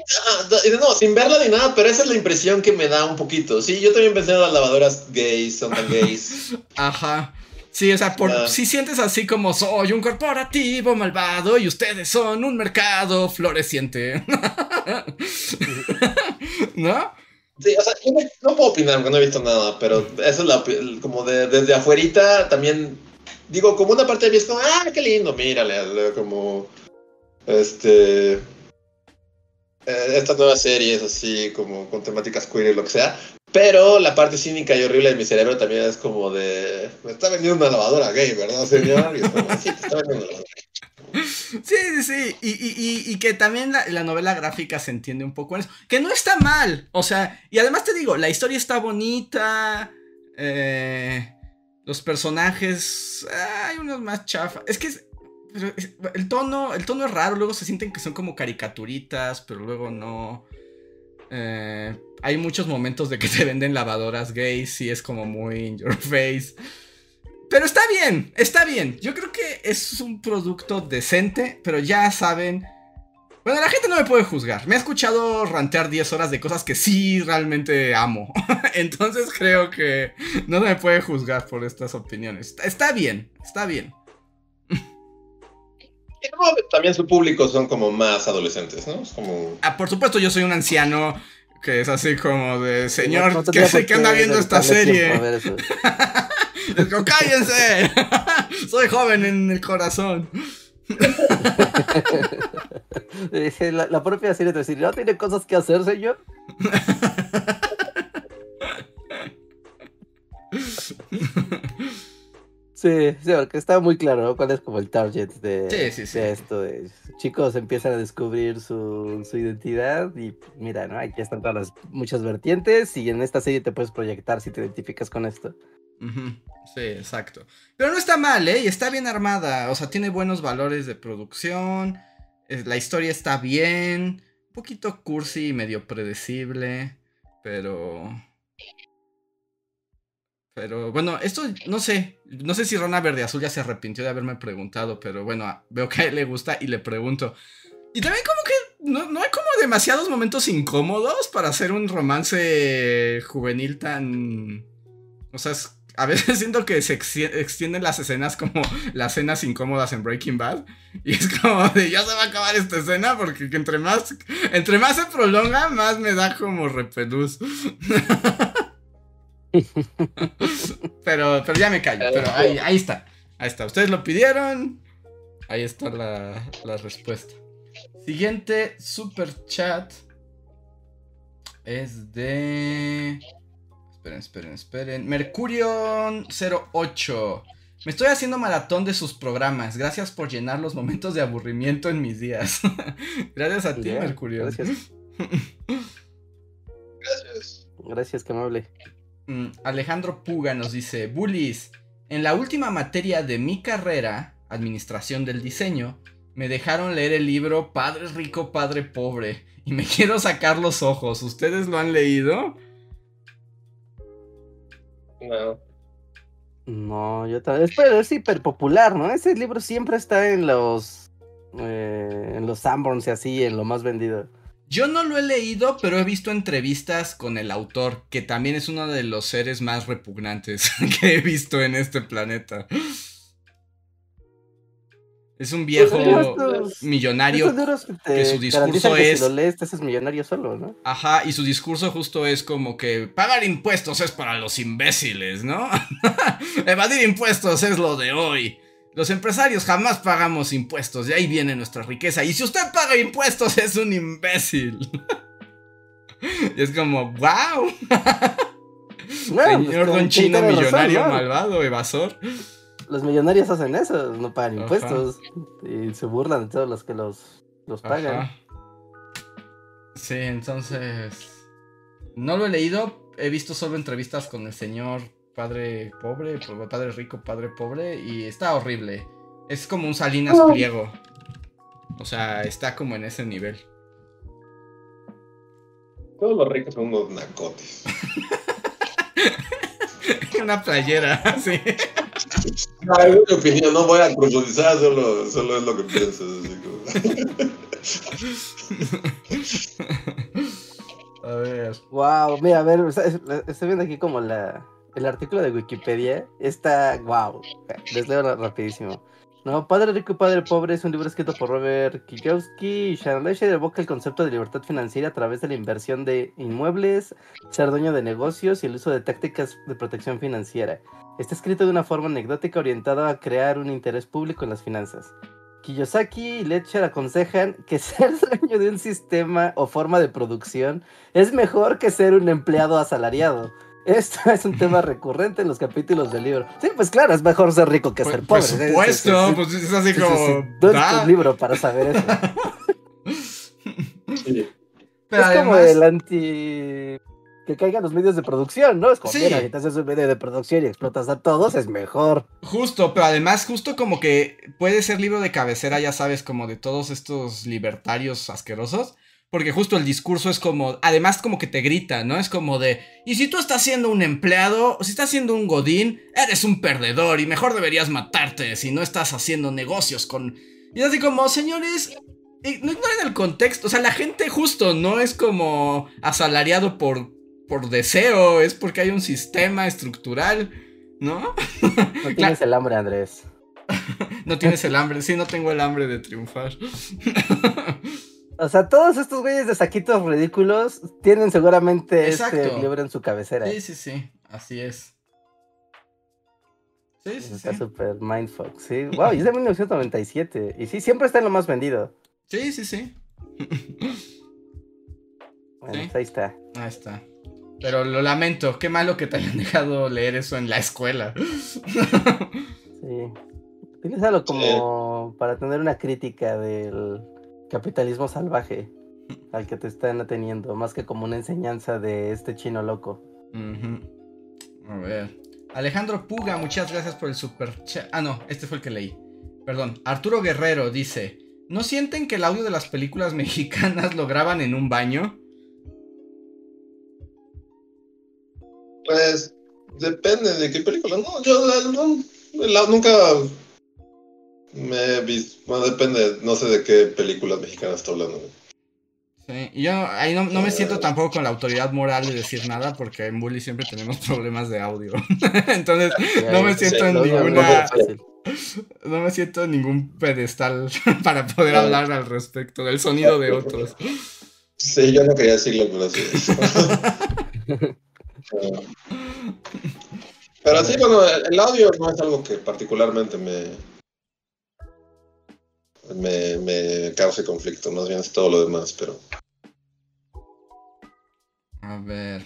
no, sin verla ni nada, pero esa es la impresión que me da un poquito. Sí, yo también pensé en las lavadoras gays, son tan gays. Ajá. Sí, o sea, por, si sientes así como soy un corporativo malvado y ustedes son un mercado floreciente. ¿No? Sí, o sea, no, puedo opinar porque no he visto nada, pero eso es la, como de, desde afuerita también, digo, como una parte de mí es como, ah, qué lindo, mírale, como, este, eh, esta nueva serie es así como con temáticas queer y lo que sea. Pero la parte cínica y horrible de mi cerebro también es como de. Me está vendiendo una lavadora gay, ¿verdad, señor? Y sí, está Sí, sí, sí. Y, y, que también la, novela gráfica se entiende un poco en eso. Que no está mal. O sea, y además te digo, la historia está bonita. Eh, los personajes. Hay unos más chafas. Es que el tono, el tono es raro, luego se sienten que son como caricaturitas, pero luego no. Eh, hay muchos momentos de que te venden lavadoras gays y es como muy in your face. Pero está bien, está bien. Yo creo que es un producto decente, pero ya saben. Bueno, la gente no me puede juzgar. Me ha escuchado rantear 10 horas de cosas que sí realmente amo. Entonces creo que no me puede juzgar por estas opiniones. Está bien, está bien también su público son como más adolescentes, ¿no? Es como... Ah, por supuesto, yo soy un anciano que es así como de, señor, ¿qué sé que anda viendo esta serie? Les digo, cállense, soy joven en el corazón. la, la, propia serie te dice, ¿no tiene cosas que hacer, señor? Sí, sí, porque está muy claro ¿no? cuál es como el target de, Sí, sí, sí. de esto. De chicos empiezan a descubrir su, su identidad y mira, ¿no? Aquí están todas las muchas vertientes y en esta serie te puedes proyectar si te identificas con esto. Sí, exacto. Pero no está mal, ¿eh? Y está bien armada. O sea, tiene buenos valores de producción. es- La historia está bien. Un poquito cursi y medio predecible. Pero. Pero bueno, esto no sé. No sé si Rona Verde Azul ya se arrepintió de haberme preguntado. Pero bueno, a- veo que a él le gusta y le pregunto. Y también como que no, no hay como demasiados momentos incómodos para hacer un romance juvenil tan... O sea, es- a veces siento que se extienden las escenas como las escenas incómodas en Breaking Bad. Y es como de ya se va a acabar esta escena porque que entre más, entre más se prolonga, más me da como repelús. pero, pero ya me callo. Pero ahí, ahí está. Ahí está. Ustedes lo pidieron. Ahí está la, la respuesta. Siguiente super chat es de. Esperen, esperen, esperen. Mercurion08. Me estoy haciendo maratón de sus programas. Gracias por llenar los momentos de aburrimiento en mis días. Gracias a ti, Ya, Mercurion. Gracias, Gracias. gracias, que amable. Mm, Alejandro Puga nos dice, Bullies, en la última materia de mi carrera, Administración del Diseño, me dejaron leer el libro Padre Rico, Padre Pobre, y me quiero sacar los ojos. ¿Ustedes lo han leído? No. No, yo también. Pero es hiper popular, ¿no? Ese libro siempre está en los. eh, en los Sanborns y así, en lo más vendido. Yo no lo he leído, pero he visto entrevistas con el autor, que también es uno de los seres más repugnantes que he visto en este planeta. Es un viejo Pues, estos- millonario Estos que, su discurso que es- Si lo lees, te haces millonario solo, ¿no? Ajá, y su discurso justo es como que pagar impuestos es para los imbéciles, ¿no? Evadir impuestos es lo de hoy. Los empresarios jamás pagamos impuestos, de ahí viene nuestra riqueza. Y si usted paga impuestos es un imbécil. y es como, wow. Bueno, Señor pues, Don Chino, razón, millonario, ¿no? malvado, evasor. Los millonarios hacen eso, no pagan Ajá. impuestos. Y se burlan de todos los que los, los pagan. Ajá. Sí, entonces. No lo he leído. He visto solo entrevistas con el señor padre pobre, po- padre rico, padre pobre. Y está horrible. Es como un Salinas pliego. O sea, está como en ese nivel. Todos los ricos son unos nacotes. Una playera, sí. Ay, es mi opinión, no voy a profundizar, solo, solo es lo que pienso. así como- A ver. Wow, mira, a ver, estoy viendo aquí como la, el artículo de Wikipedia. Está, wow, les leo ra- rapidísimo. No, Padre Rico y Padre Pobre es un libro escrito por Robert Kijowski y Sharon Leisure evoca el concepto de libertad financiera a través de la inversión de inmuebles, ser dueño de negocios y el uso de tácticas de protección financiera. Está escrito de una forma anecdótica orientada a crear un interés público en las finanzas. Kiyosaki y Letcher aconsejan que ser dueño de un sistema o forma de producción es mejor que ser un empleado asalariado. Esto es un tema recurrente en los capítulos del libro. Sí, pues claro, es mejor ser rico que Por, ser por pobre. Sí, sí, supuesto, pues es así sí, sí, como. un libro para saber eso. Pero es como el anti... Que caigan los medios de producción, ¿no? Es como, Sí. mira, si te haces un medio de producción y explotas a todos, es mejor. Justo, pero además, justo como que puede ser libro de cabecera, ya sabes, como de todos estos libertarios asquerosos. Porque justo el discurso es como, además como que te grita, ¿no? Es como de, y si tú estás siendo un empleado, o si estás siendo un godín, eres un perdedor y mejor deberías matarte si no estás haciendo negocios con... Y es así como, señores, eh, no ignoren el contexto, o sea, la gente justo no es como asalariado por, por deseo, es porque hay un sistema estructural, ¿no? No tienes el hambre, Andrés. No tienes el hambre, sí, no tengo el hambre de triunfar. O sea, todos estos güeyes de saquitos ridículos tienen seguramente este Exacto. libro en su cabecera. Sí, sí, sí, así es. Sí, sí, Está sí. súper mindfuck, sí. Wow, y es de 1997. Y sí, siempre está en lo más vendido. Sí, sí, sí. Bueno, Sí. pues ahí está. Ahí está. Pero lo lamento, qué malo que te hayan dejado leer eso en la escuela. Sí. Utilízalo como para tener una crítica del capitalismo salvaje al que te están ateniendo, más que como una enseñanza de este chino loco. A ver. Alejandro Puga, muchas gracias por el super chat. Ah, no, este fue el que leí. Perdón. Arturo Guerrero dice: ¿No sienten que el audio de las películas mexicanas lo graban en un baño? Pues depende de qué película. No, yo la- no, la- nunca me he visto. Bueno, depende, no sé de qué películas mexicanas está hablando. Sí, y yo ahí no, no me siento tampoco con la autoridad moral de decir nada porque en Bully siempre tenemos problemas de audio. Entonces, no me siento en ninguna. No me siento en ningún pedestal para poder Ah. hablar al respecto del sonido de otros. Sí, yo no quería decirlo, pero sí. pero sí, bueno, el audio no es algo que particularmente me, me, me cause conflicto, más bien es todo lo demás, pero A ver.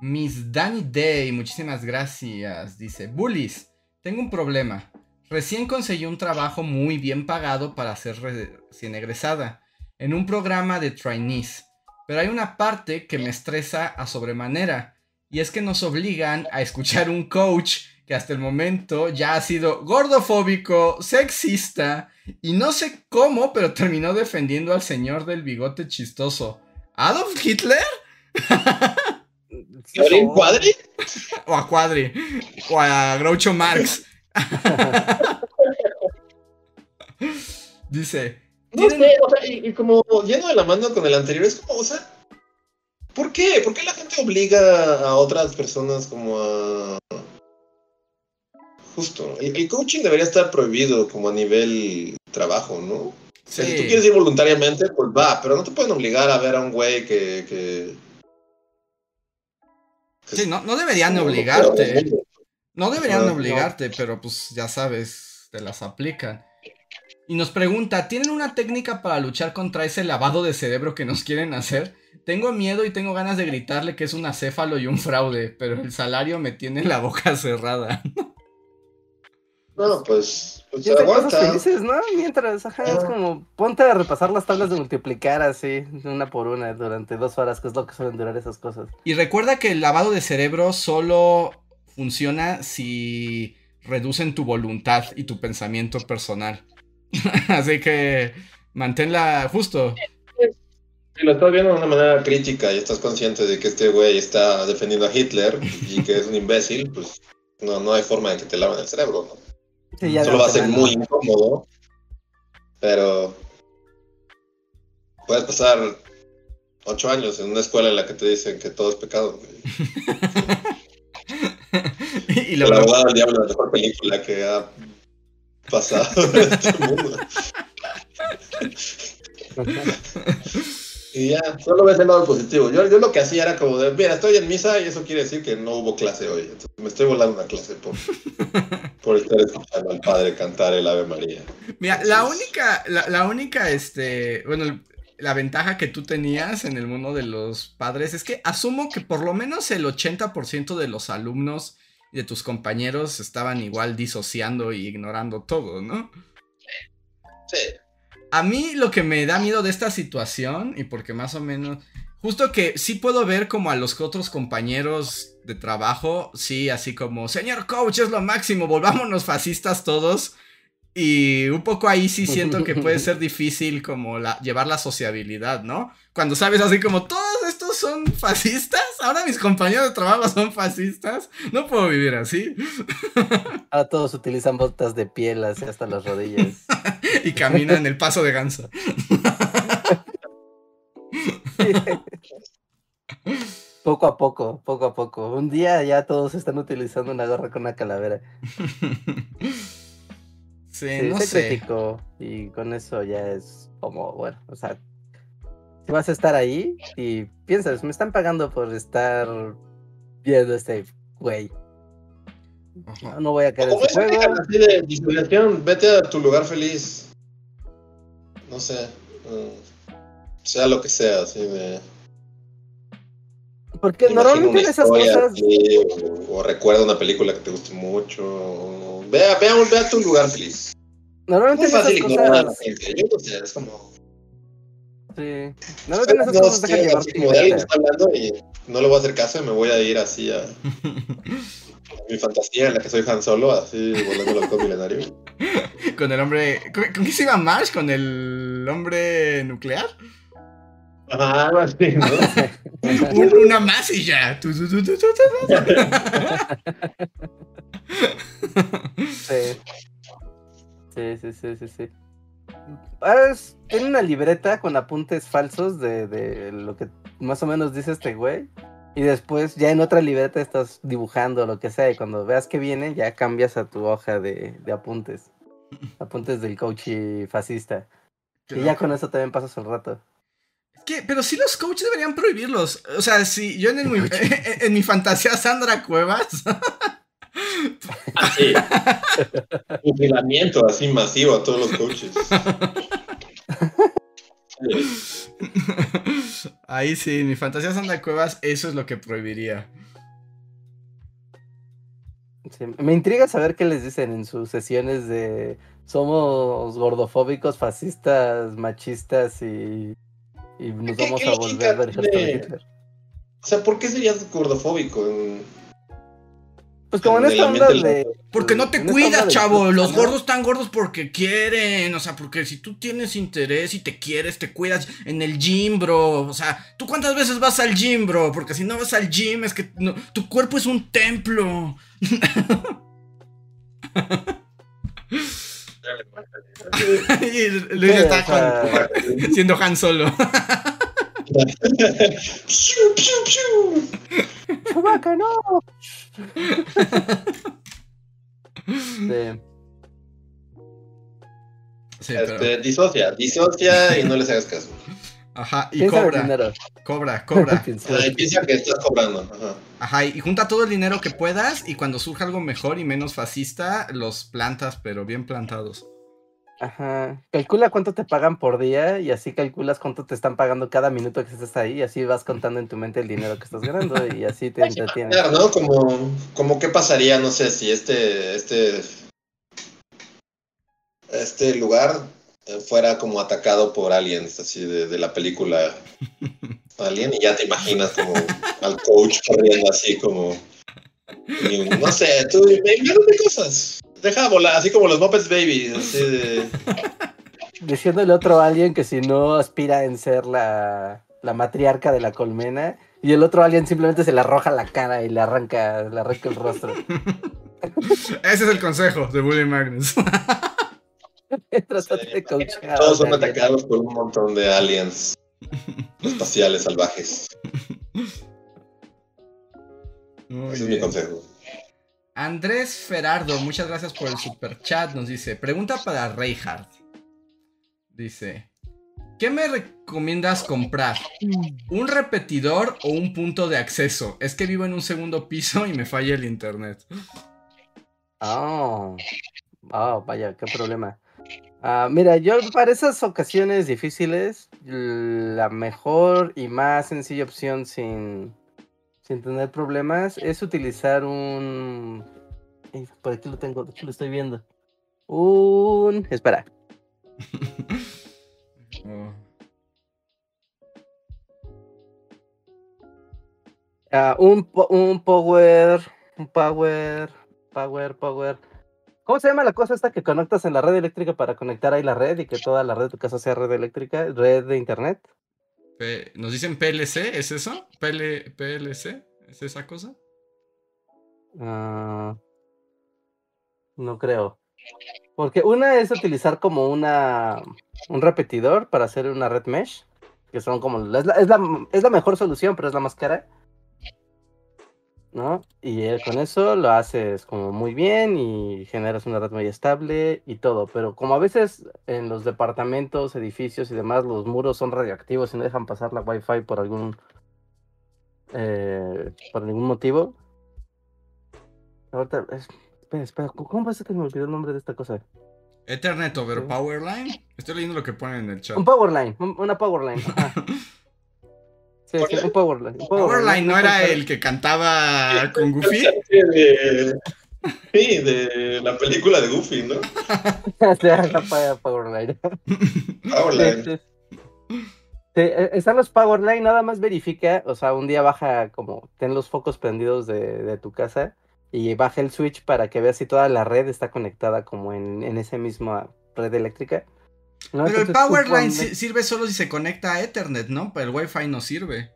Miss Danny Day, muchísimas gracias. Dice, Bullies, tengo un problema. Recién conseguí un trabajo muy bien pagado para ser recién egresada, en un programa de trainees. Pero hay una parte que me estresa a sobremanera, y es que nos obligan a escuchar un coach que hasta el momento ya ha sido gordofóbico, sexista, y no sé cómo, pero terminó defendiendo al señor del bigote chistoso. ¿Adolf Hitler? ¿Gabriel Cuadri? O a Cuadri. O a Groucho Marx. Dice. No "Tienen- sé, o sea, y, y como yendo de la mano con el anterior, es como, o sea, ¿por qué? ¿Por qué la gente obliga a otras personas como a... Justo, el, el coaching debería estar prohibido como a nivel trabajo, ¿no? O sea, si tú quieres ir voluntariamente, pues va, pero no te pueden obligar a ver a un güey que... que, que Sí, no, no deberían obligarte. No deberían no. obligarte, pero pues ya sabes, te las aplican. Y nos pregunta, ¿tienen una técnica para luchar contra ese lavado de cerebro que nos quieren hacer? Tengo miedo y tengo ganas de gritarle que es un acéfalo y un fraude, pero el salario me tiene la boca cerrada. No, pues, pues cosas aguanta. felices, ¿no? Mientras, ajá, es Ah. como, ponte a repasar las tablas de multiplicar así, una por una, durante dos horas, que es lo que suelen durar esas cosas. Y recuerda que el lavado de cerebro solo funciona si reducen tu voluntad y tu pensamiento personal. Así que manténla justo. Si lo estás viendo de una manera crítica y estás consciente de que este güey está defendiendo a Hitler y que es un imbécil, pues no, no hay forma de que te laven el cerebro, ¿no? Sí, ya Solo va a ser muy incómodo, pero puedes pasar ocho años en una escuela en la que te dicen que todo es pecado. güey. y El lo, abogado del diablo es la mejor película que ha pasado en este mundo. Y ya, solo ves el lado positivo. Yo, yo lo que hacía era como de, mira, estoy en misa y eso quiere decir que no hubo clase hoy. Entonces me estoy volando una clase por, por estar escuchando al padre cantar el Ave María. Mira, la única, la, la única, este, bueno, la ventaja que tú tenías en el mundo de los padres es que asumo que por lo menos el 80% de los alumnos y de tus compañeros estaban igual disociando y ignorando todo, ¿no? Sí. A mí lo que me da miedo de esta situación, y porque más o menos, justo que sí puedo ver como a los otros compañeros de trabajo, sí, así como, señor coach, es lo máximo, volvámonos fascistas todos. Y un poco ahí sí siento que puede ser difícil como la, llevar la sociabilidad, ¿no? Cuando sabes así como, todos estos son fascistas, ahora mis compañeros de trabajo son fascistas, no puedo vivir así. Ahora todos utilizan botas de piel así hasta las rodillas. y caminan en el paso de ganso. poco a poco, poco a poco. Un día ya todos están utilizando una gorra con una calavera. Sí, Sí, no sé sé. crítico y con eso ya es como, bueno, o sea, si vas a estar ahí y piensas, me están pagando por estar viendo este güey. No, no voy a caer en juego. así de disociación, vete a tu lugar feliz. No sé. mm, sea lo que sea, así de. Porque normalmente en esas cosas. así, o, o recuerda una película que te guste mucho. o- Vea, vea, vea tu lugar feliz. Normalmente en fácil ignorar a la cosas. gente. Yo no sé, es como. Sí. Normalmente en esas No, cosas sí, como de está hablando y no le voy a hacer caso y me voy a ir así a, a mi fantasía en la que soy Han Solo, así volando halcón milenario. Con el hombre. ¿Con, con qué se iba Marsh? ¿Con el hombre nuclear? Algo así, ¿no? Un- una más y ya. Sí. Sí, sí, sí, sí, sí. Ahora es- tiene una libreta con apuntes falsos de, de lo que más o menos dice este güey. Y después ya en otra libreta estás dibujando lo que sea. Y cuando veas que viene, ya cambias a tu hoja de, de apuntes. Apuntes del coach fascista. Qué Y ya con eso también pasas el rato. ¿Qué? Pero sí los coaches deberían prohibirlos. O sea, si yo en, el- en, en mi fantasía Sandra Cuevas. Así. Fusilamiento así masivo a todos los coaches. Ahí sí, en mi fantasía Sandra Cuevas, eso es lo que prohibiría. Sí, me intriga saber qué les dicen en sus sesiones de somos gordofóbicos, fascistas, machistas y, y nos ¿Qué- vamos qué a volver Hitler. O sea, ¿por qué serías gordofóbico? En- Pues como en esta onda de... Porque no te cuidas, de chavo. Los gordos están gordos porque quieren. O sea, porque si tú tienes interés y te quieres, te cuidas en el gym, bro. O sea, ¿tú cuántas veces vas al gym, bro? Porque si no vas al gym es que no- tu cuerpo es un templo. y Luis Sí, está o sea, con- siendo Han Solo. Piu, piu, piu. ¡Chewbacca, no! Sí. Sí, pero- Este, disocia, disocia y no les hagas caso. Ajá, y Piensa en el cobra, dinero. cobra, cobra. Piensa. Que estás cobrando. Ajá. Ajá, y junta todo el dinero que puedas y cuando surja algo mejor y menos fascista, los plantas, pero bien plantados. Ajá. Calcula cuánto te pagan por día y así calculas cuánto te están pagando cada minuto que estés ahí y así vas contando en tu mente el dinero que estás ganando y así te entretienes. Claro, ¿no? Como, como qué pasaría, no sé, si este, este, este lugar fuera como atacado por aliens, así de, de la película Alien, y ya te imaginas como al coach corriendo así como, y, no sé, tú invéntate cosas, deja volar, así como los Muppets Baby, así de, Diciéndole otro alien que si no aspira en ser la, la matriarca de la colmena y el otro alien simplemente se le arroja la cara y le arranca, le arranca el rostro. Ese es el consejo de Bully Magnus. Coachear todos son atacados por un montón de aliens espaciales salvajes. Muy Ese es mi bien. consejo. Andrés Ferardo, muchas gracias por el super chat. Nos dice: Pregunta para Reinhardt. Dice: ¿Qué me recomiendas comprar? ¿Un repetidor o un punto de acceso? Es que vivo en un segundo piso y me falla el internet. Oh, oh, vaya, qué problema. Ah, mira, yo para esas ocasiones difíciles, la mejor y más sencilla opción sin, sin tener problemas es utilizar un... Ey, Por aquí lo tengo, de hecho lo estoy viendo. Un... Espera. Oh. Ah, un, un power... Un power... Power, power... ¿Cómo se llama la cosa esta que conectas en la red eléctrica para conectar ahí la red y que toda la red de tu casa sea red eléctrica, red de internet? P- ¿Nos dicen PLC? ¿Es eso? ¿PL ¿PLC? ¿Es esa cosa? Ah, no creo. Porque una es utilizar como una un repetidor para hacer una red mesh, que son como la- es la, es la, es la mejor solución, pero es la más cara. ¿No? Y eh, con eso lo haces como muy bien y generas una red muy estable y todo. Pero como a veces en los departamentos, edificios y demás, los muros son radioactivos y no dejan pasar la wifi por algún eh, por ningún motivo. Ahorita, es- espera, espera, ¿cómo- ¿cómo pasa que me olvidó el nombre de esta cosa? Ethernet over. Powerline. Estoy leyendo lo que ponen en el chat. Un powerline, un- una powerline. ajá. Sí, sí, un Powerline. un Powerline no era el que cantaba con Goofy. Sí, de, sí, de la película de Goofy, ¿no? Sí, la Powerline. Powerline. Sí, sí. Sí, e- están los Powerline, nada más verifica, o sea, un día baja como, ten los focos prendidos de, de tu casa y baja el switch para que veas si toda la red está conectada como en, en esa misma red eléctrica. ¿No? Pero el Powerline sirve solo si se conecta a Ethernet, ¿no? Pero el Wi-Fi no sirve.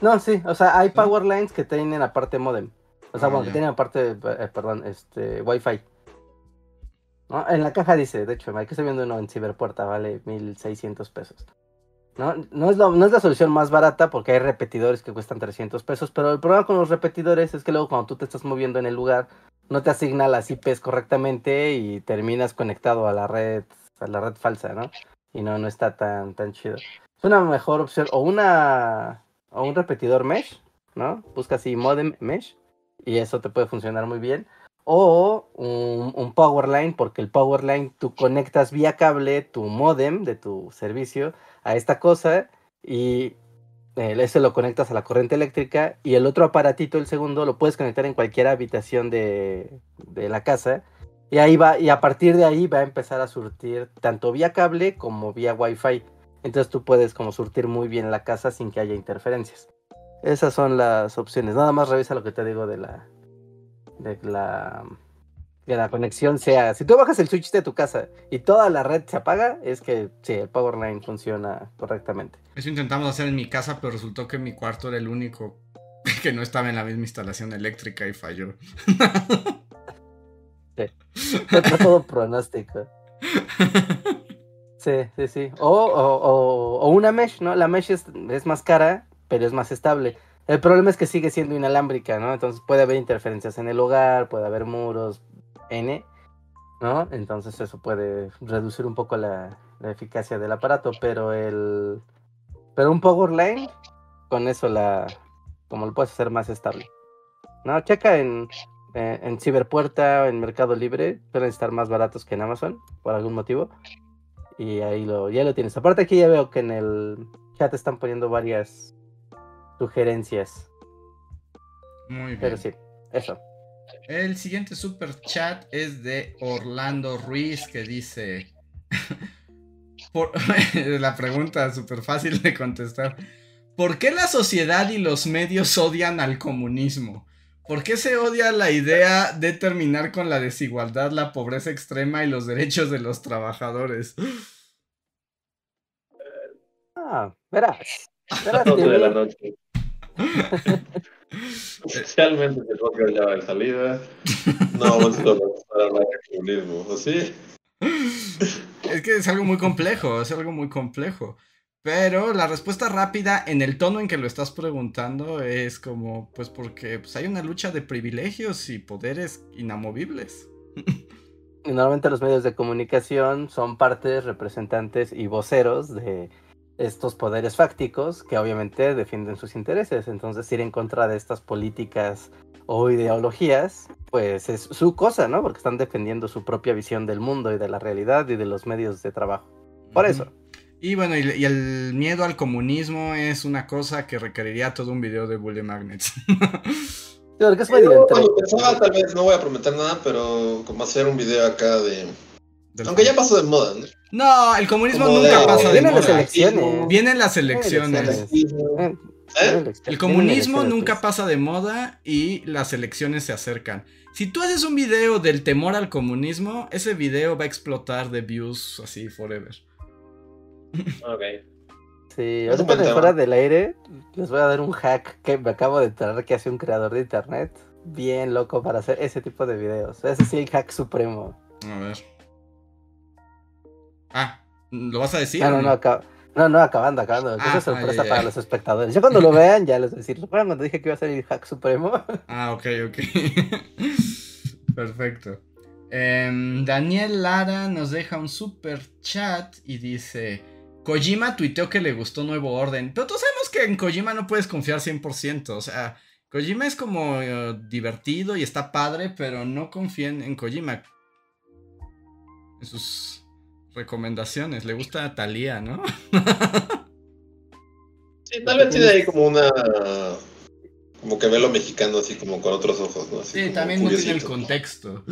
No, sí, o sea, hay power lines que tienen aparte modem. O sea, Ah, bueno, ya. que tienen aparte, eh, perdón, este, Wi-Fi. ¿No? En la caja dice, de hecho, aquí estoy viendo uno en Ciberpuerta, vale 1600 pesos. ¿No? No, es lo- no es la solución más barata porque hay repetidores que cuestan 300 pesos, pero el problema con los repetidores es que luego cuando tú te estás moviendo en el lugar, no te asigna las IPs correctamente y terminas conectado a la red, a la red falsa, ¿no? Y no, no está tan, tan chido. Es una mejor opción, o una o un repetidor mesh, ¿no? Busca así modem mesh y eso te puede funcionar muy bien. O un, un power line, porque el power line tú conectas vía cable tu modem de tu servicio a esta cosa y ese lo conectas a la corriente eléctrica y el otro aparatito, el segundo, lo puedes conectar en cualquier habitación de, de la casa y ahí va, y a partir de ahí va a empezar a surtir tanto vía cable como vía wifi. Entonces tú puedes como surtir muy bien la casa sin que haya interferencias. Esas son las opciones. Nada más revisa lo que te digo de la de la que la conexión sea. Si tú bajas el switch de tu casa y toda la red se apaga, es que sí, el power line funciona correctamente. Eso intentamos hacer en mi casa, pero resultó que mi cuarto era el único que no estaba en la misma instalación eléctrica y falló. Contra todo pronóstico. Sí, sí, sí. O, o, o- una mesh, ¿no? La mesh es, es más cara, pero es más estable. El problema es que sigue siendo inalámbrica, ¿no? Entonces puede haber interferencias en el hogar, puede haber muros, N, ¿no? Entonces eso puede reducir un poco la, la eficacia del aparato, pero el... Pero un power line, con eso la... como lo puedes hacer más estable. ¿No? Checa en, eh, en Ciberpuerta o en Mercado Libre, suelen estar más baratos que en Amazon, por algún motivo. Y ahí lo, ya lo tienes. Aparte aquí ya veo que en el chat están poniendo varias sugerencias. Muy bien. Pero sí, eso. El siguiente super chat es de Orlando Ruiz que dice. por- la pregunta súper fácil de contestar. ¿Por qué la sociedad y los medios odian al comunismo? ¿Por qué se odia la idea de terminar con la desigualdad, la pobreza extrema y los derechos de los trabajadores? Ah, verás. Verás, 12 de la Timmy. noche. Oficialmente el podcast ya de salida. No vamos a empezar a hablar de comunismo, ¿o sí? Es que es algo muy complejo, es algo muy complejo. Pero la respuesta rápida en el tono en que lo estás preguntando es como, pues porque pues, hay una lucha de privilegios y poderes inamovibles. Y normalmente los medios de comunicación son partes, representantes y voceros de estos poderes fácticos que obviamente defienden sus intereses. Entonces ir en contra de estas políticas o ideologías, pues es su cosa, ¿no? Porque están defendiendo su propia visión del mundo y de la realidad y de los medios de trabajo. Por eso. Y bueno, y, y el miedo al comunismo es una cosa que requeriría todo un video de Bully Magnets. Sí, porque es Yo cuando pensaba, tal vez, no voy a prometer nada, pero como hacer un video acá de... Del- Aunque ya pasó de moda, ¿no? No, el comunismo Como nunca de- pasa de Vienen las moda. elecciones. Vienen las elecciones. ¿Eh? Eh, El comunismo nunca pasa de moda y las elecciones se acercan. Si tú haces un video del temor al comunismo, ese video va a explotar de views así forever. Ok. Sí, ahorita de fuera del aire les voy a dar un hack que me acabo de enterar que hace un creador de internet bien loco para hacer ese tipo de videos. Ese sí el hack supremo. A ver. Ah, ¿lo vas a decir? no, no, no, acá- no, no, acabando, acabando. Ah, Esa es sorpresa ay, para ay. los espectadores. Ya cuando lo vean, ya les voy a decir, ¿recuerdan cuando dije que iba a ser el hack supremo? Ah, ok, ok. Perfecto. Em, Daniel Lara nos deja un super chat y dice: Kojima tuiteó que le gustó Nuevo Orden. Pero todos sabemos que en Kojima no puedes confiar 100%. O sea, Kojima es como eh, divertido y está padre, pero no confíen en Kojima. En sus recomendaciones. Le gusta a Thalía, ¿no? Sí, tal vez tiene ahí como una. Como que ve lo mexicano así como con otros ojos, ¿no? Así Sí, también no tiene el contexto.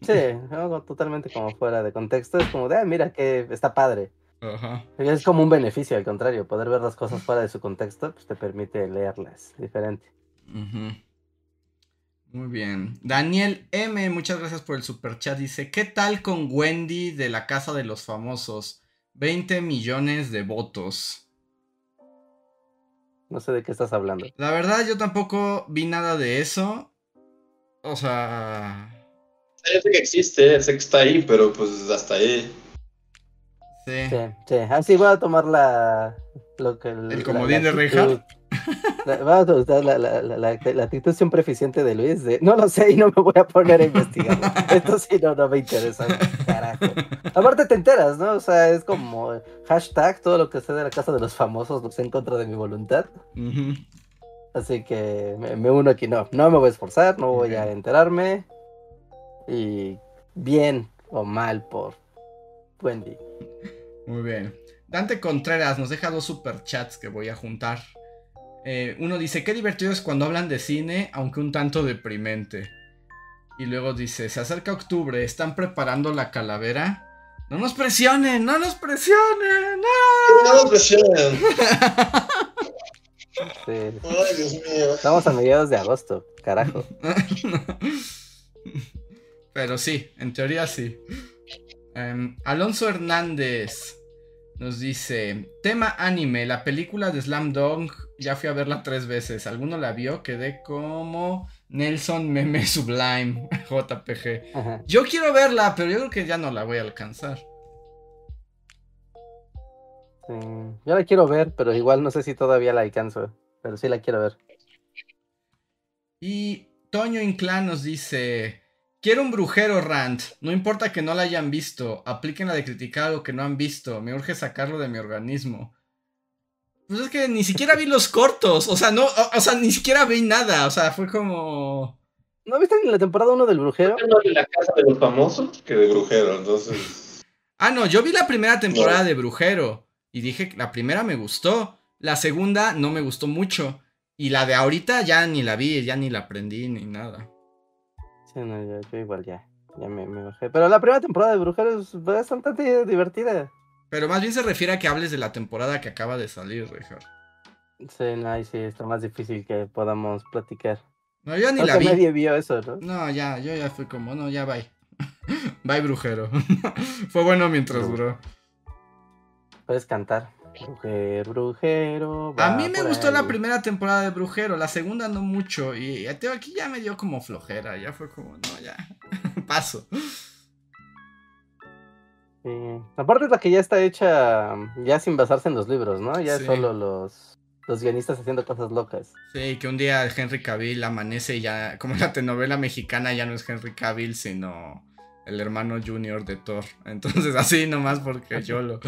Sí, algo totalmente como fuera de contexto. Es como de, ah, mira que está padre. Ajá. Es como un beneficio, al contrario. Poder ver las cosas fuera de su contexto, pues te permite leerlas diferente. Muy bien. Daniel M, muchas gracias por el super chat. Dice, ¿qué tal con Wendy de la Casa de los Famosos? 20 millones de votos. No sé de qué estás hablando. La verdad, yo tampoco vi nada de eso. O sea... Yo sé que existe, sé que está ahí, pero pues hasta ahí. Sí. Sí, sí. Así voy a tomar la. Lo que, ¿El comodín de Reinhardt? Voy a utilizar la, la, la, la- actitud siempre eficiente de Luis de no lo sé y no me voy a poner a investigar. Esto sí no, no me interesa. Carajo. Aparte te enteras, ¿no? O sea, es como hashtag todo lo que sé de la casa de los famosos lo sé en contra de mi voluntad. Así que me, me uno aquí, no, no me voy a esforzar, no voy a enterarme. Y bien o mal por Wendy. Muy bien. Dante Contreras nos deja dos superchats que voy a juntar. Eh, uno dice, qué divertido es cuando hablan de cine, aunque un tanto deprimente. Y luego dice, se acerca octubre, ¿están preparando la calavera? No nos presionen, no nos presionen. ¡no! No nos presionen. Sí. Ay, Dios mío. Estamos a mediados de agosto, carajo. Pero sí, en teoría sí. Em, Alonso Hernández nos dice: Tema anime, la película de Slam Dunk. Ya fui a verla tres veces. ¿Alguno la vio? Quedé como Nelson Meme Sublime, JPG. Ajá. Yo quiero verla, pero yo creo que ya no la voy a alcanzar. Sí. Yo la quiero ver, pero igual no sé si todavía la alcanzo. Pero sí la quiero ver. Y Toño Inclán nos dice: Quiero un brujero rant. No importa que no la hayan visto. Apliquen la de criticar algo que no han visto. Me urge sacarlo de mi organismo. Pues es que ni siquiera vi los cortos. O sea, no, o, o sea, ni siquiera vi nada. O sea, fue como. ¿No viste ni la temporada 1 del brujero? No de la casa de los famosos que de brujero, entonces. Ah, no, yo vi la primera temporada de Brujero. Y dije que la primera me gustó. La segunda no me gustó mucho. Y la de ahorita ya ni la vi, ya ni la aprendí ni nada. Sí, no, yo, yo igual ya. Ya me, me bajé. Pero la primera temporada de brujero es bastante divertida. Pero más bien se refiere a que hables de la temporada que acaba de salir, Richard. Sí, no, ahí sí está más difícil que podamos platicar. No, yo ni Creo la vi. nadie vio eso, ¿no? No, ya, yo ya fui como, no, ya bye. bye, brujero. Fue bueno mientras duró. Puedes cantar. Brujero, brujero. A mí me gustó la primera temporada de Brujero, la segunda no mucho. Y te- aquí ya me dio como flojera, ya fue como, no, ya. Paso. Sí. Aparte es la que ya está hecha ya sin basarse en los libros, ¿no? Ya Sí. solo los, los guionistas haciendo cosas locas. Sí, que un día Henry Cavill amanece y ya, como la telenovela mexicana, ya no es Henry Cavill, sino el hermano junior de Thor. Entonces, así nomás porque yo lo.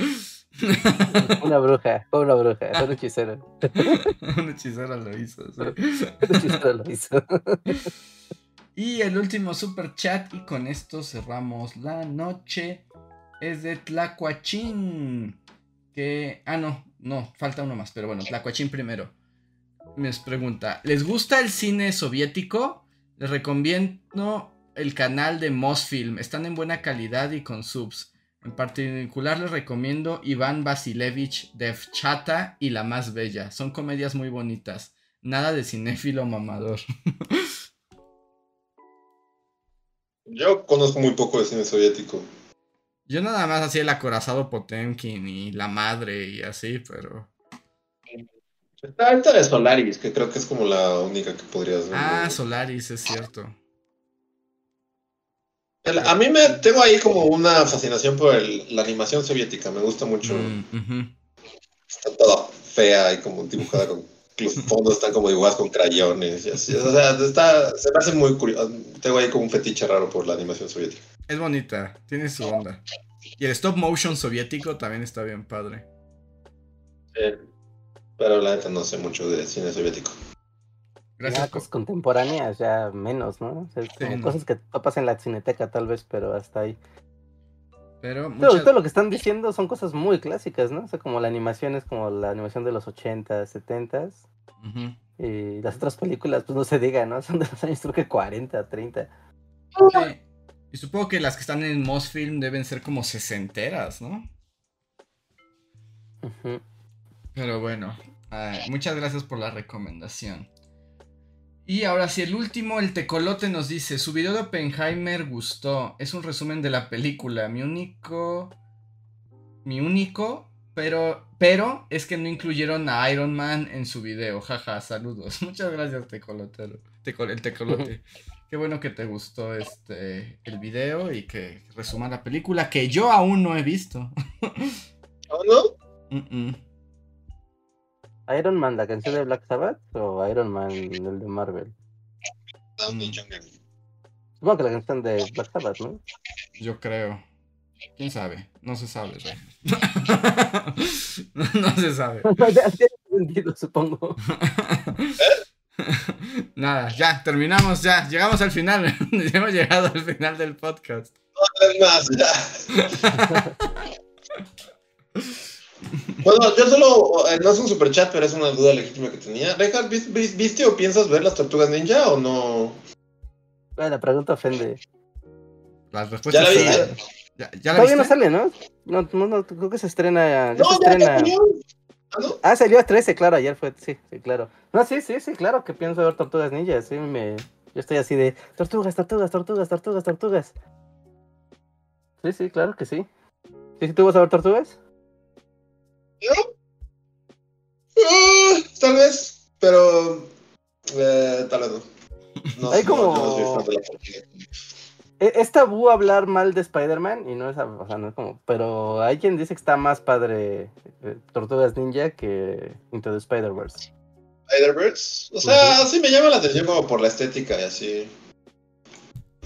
Una bruja, una bruja, un hechicero. Un hechicero lo hizo. sí. Un hechicero lo hizo. Y el último super chat, y con esto cerramos la noche, es de Tlacuachín. Que. Ah, no, no, falta uno más, pero bueno, Tlacuachín primero. Me pregunta: ¿Les gusta el cine soviético? Les recomiendo el canal de Mosfilm. Están en buena calidad y con subs. En particular les recomiendo Iván Vasilevich, Devchata y La Más Bella. Son comedias muy bonitas. Nada de cinéfilo mamador. Yo conozco muy poco de cine soviético. Yo nada más hacía el acorazado Potemkin y la madre y así, pero. Está esta de Solaris, que creo que es como la única que podrías ver. Ah. Solaris, es cierto. A mí me tengo ahí como una fascinación por el- la animación soviética, me gusta mucho. Mm. Está toda fea y como dibujada con los fondos están como dibujados con crayones y así. O sea, está, se me hace muy curioso. Tengo ahí como un fetiche raro por la animación soviética. Es bonita, tiene su onda. Y el stop motion soviético también está bien padre. Eh, pero la neta no sé mucho de cine soviético. Gracias. Ya cosas contemporáneas, ya menos, ¿no? O sea, como no. cosas que topas en la cineteca tal vez, pero hasta ahí. Pero muchas... todo lo que están diciendo son cosas muy clásicas, ¿no? O sea, como la animación es como la animación de los 80, 70 Ujú. y las otras películas, pues no se diga, ¿no? Son de los años creo que 40, 30. Sí. Y supongo que las que están en Mosfilm deben ser como sesenteras, ¿no? Ujú. Pero bueno, ay, muchas gracias por la recomendación. Y ahora sí, el último, el tecolote nos dice, su video de Oppenheimer gustó, es un resumen de la película, mi único, mi único, pero, pero es que no incluyeron a Iron Man en su video, jaja, saludos. Muchas gracias, tecolotero, Tecol- el tecolote. Qué bueno que te gustó este, el video y que resuma la película que yo aún no he visto. ¿Ah, no? Mm, mm. ¿Iron Man, la canción de Black Sabbath o Iron Man, el de Marvel? Downey Mm. Jr. Supongo que la canción de Black Sabbath, ¿no? Yo creo. ¿Quién sabe? No se sabe, no, no se sabe. Tiene sentido, supongo. Nada, ya, terminamos, ya. Llegamos al final. Hemos llegado al final del podcast. Es más, ya. Bueno, yo solo, eh, no es un super chat, pero es una duda legítima que tenía. Reinhardt, ¿vis- vis- ¿viste o piensas ver las tortugas ninja o no? Bueno, la pregunta ofende. Las Ya respuestas. la. ¿Ya, ya la Todavía no sale, ¿no? No, no, no, creo que se estrena. Ya No, se ya, estrena. Ah, no. Ah, salió a 13, claro, ayer fue, sí, sí, claro. No, sí, sí, sí, claro que pienso ver Tortugas Ninja, sí, me... Yo estoy así de, tortugas, tortugas, tortugas, tortugas, tortugas. Sí, sí, claro que sí. ¿Sí, sí, tú vas a ver Tortugas? Ah, tal vez, pero eh, tal vez no. No, Hay no, como- yo no porquería. E- Es tabú hablar mal de Spider-Man y no es, o sea, no es como, pero hay quien dice que está más padre eh, Tortugas Ninja que Into the Spider-Verse. Spider-Verse. O sea, sí me llama la atención como por la estética y así.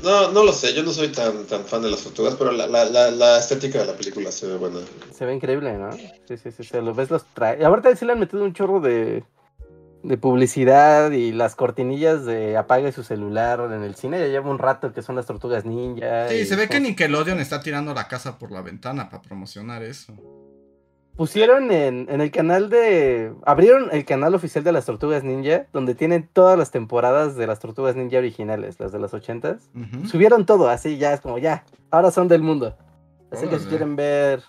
No, no lo sé, yo no soy tan, tan fan de las tortugas, pero la, la, la, la estética de la película se ve buena. Se ve increíble, ¿no? Sí, sí, sí, se lo ves los trae. Ahorita sí le han metido un chorro de, de publicidad y las cortinillas de apague su celular en el cine. Ya lleva un rato que son las tortugas ninja. Sí, y se ve que Nickelodeon está tirando la casa por la ventana para promocionar eso. Pusieron en, en el canal de. Abrieron el canal oficial de las tortugas ninja, donde tienen todas las temporadas de las tortugas ninja originales, las de los ochentas. Ujú. Subieron todo, así ya es como ya. Ahora son del mundo. Así que si quieren ver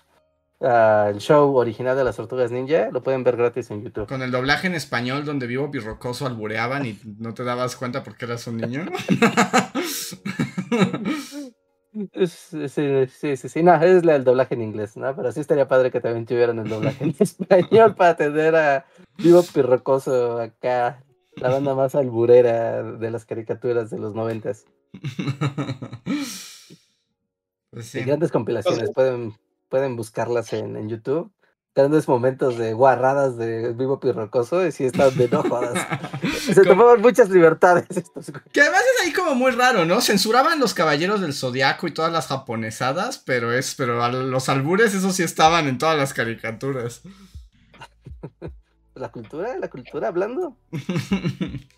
ah, el show original de las tortugas ninja, lo pueden ver gratis en YouTube. Con el doblaje en español donde Vivo Birrocoso albureaban y no te dabas cuenta porque eras un niño. Sí, sí, sí, sí, no, es el doblaje en inglés, ¿no? Pero sí estaría padre que también tuvieran el doblaje en español para tener a Vivo Pirrocoso acá, la banda más alburera de las caricaturas de los noventas. Pues Sí, sí. grandes compilaciones, pueden, pueden buscarlas en, en YouTube. Grandes momentos de guarradas de Vivo Pirrocoso y sí están de no jodas. Se tomaban muchas libertades estos. Que además es ahí como muy raro, ¿no? Censuraban los caballeros del zodiaco y todas las japonesadas, pero es, pero a los albures esos sí estaban en todas las caricaturas. La cultura, la cultura hablando.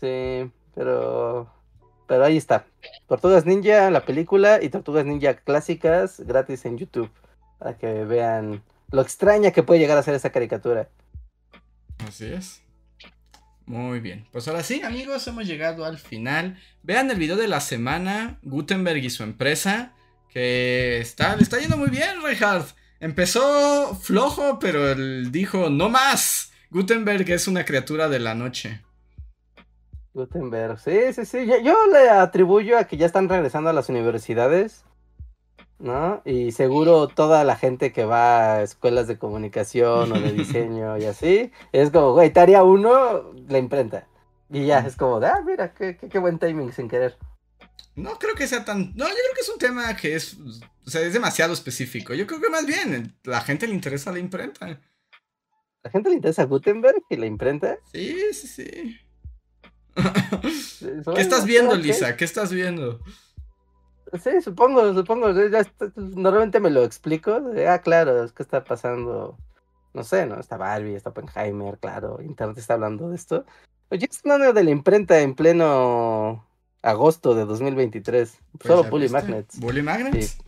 Sí, pero. Pero ahí está. Tortugas Ninja, la película, y Tortugas Ninja clásicas gratis en YouTube. Para que vean lo extraña que puede llegar a ser esa caricatura. Así es. Muy bien. Pues ahora sí, amigos, hemos llegado al final. Vean el video de la semana, Gutenberg y su empresa, que está, le está yendo muy bien, Reinhardt. Empezó flojo, pero él dijo, no más. Gutenberg es una criatura de la noche. Gutenberg, sí, sí, sí. Yo, yo le atribuyo a que ya están regresando a las universidades, ¿no? Y seguro toda la gente que va a escuelas de comunicación o de diseño y así, es como, güey, tarea uno, la imprenta. Y ya, es como, ah, mira, qué, qué, qué buen timing sin querer. No creo que sea tan... No, yo creo que es un tema que es... O sea, es demasiado específico. Yo creo que más bien la gente le interesa la imprenta. ¿La gente le interesa Gutenberg y la imprenta? Sí, sí, sí. ¿Qué estás viendo. Lisa? ¿Qué estás viendo? Sí, supongo, supongo. ya está- normalmente me lo explico. de, ah, claro, es que está pasando. No sé, ¿no? Está Barbie, está Oppenheimer, claro. Internet está hablando de esto. Oye, es hablando de la imprenta en pleno agosto de 2023. Pues Solo Bully viste. Magnets. Bully Magnets.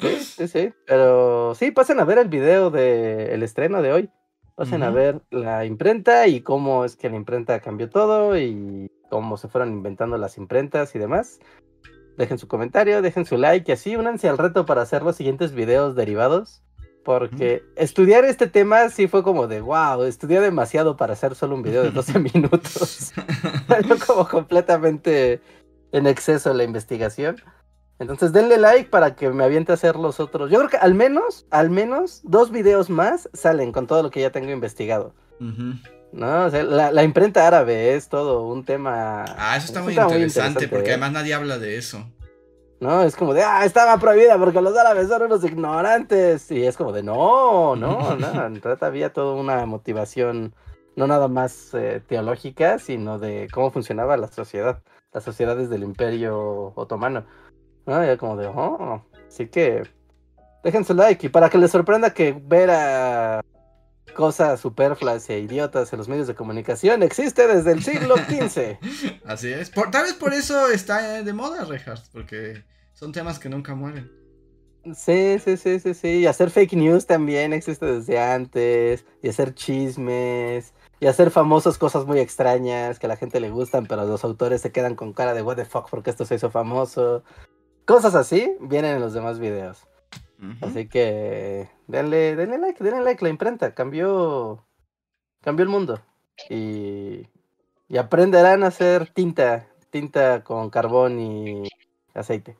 Sí, sí, sí. Pero sí, pasen a ver el video del estreno de hoy. Pasen a ver la imprenta y cómo es que la imprenta cambió todo y cómo se fueron inventando las imprentas y demás. Dejen su comentario, dejen su like y así únanse al reto para hacer los siguientes videos derivados. Porque estudiar este tema sí fue como de wow, estudié demasiado para hacer solo un video de 12 minutos. Salió como completamente en exceso la investigación. Entonces denle like para que me aviente a hacer los otros. Yo creo que al menos, al menos dos videos más salen con todo lo que ya tengo investigado. Ujú. ¿No? O sea, la, la imprenta árabe es todo un tema. Ah, eso está es muy interesante, porque ¿eh? además nadie habla de eso. No, es como de, ah, estaba prohibida porque los árabes son unos ignorantes. Y es como de, no, no, no. En realidad había toda una motivación, no nada más eh, teológica, sino de cómo funcionaba la sociedad, las sociedades del imperio otomano. ¿No? Y era como de, oh, así que dejen su like. Y para que les sorprenda que ver a cosas superfluas e idiotas en los medios de comunicación existe desde el siglo XV. Así es. Por- tal vez por eso está eh, de moda, Rejas, porque son temas que nunca mueren. Sí, sí, sí, sí, sí. Y hacer fake news también existe desde antes. Y hacer chismes. Y hacer famosos cosas muy extrañas que a la gente le gustan, pero los autores se quedan con cara de what the fuck porque esto se hizo famoso. Cosas así vienen en los demás videos. Así que denle, denle like, denle like. La imprenta cambió, cambió el mundo. Y, y aprenderán a hacer tinta, tinta con carbón y aceite.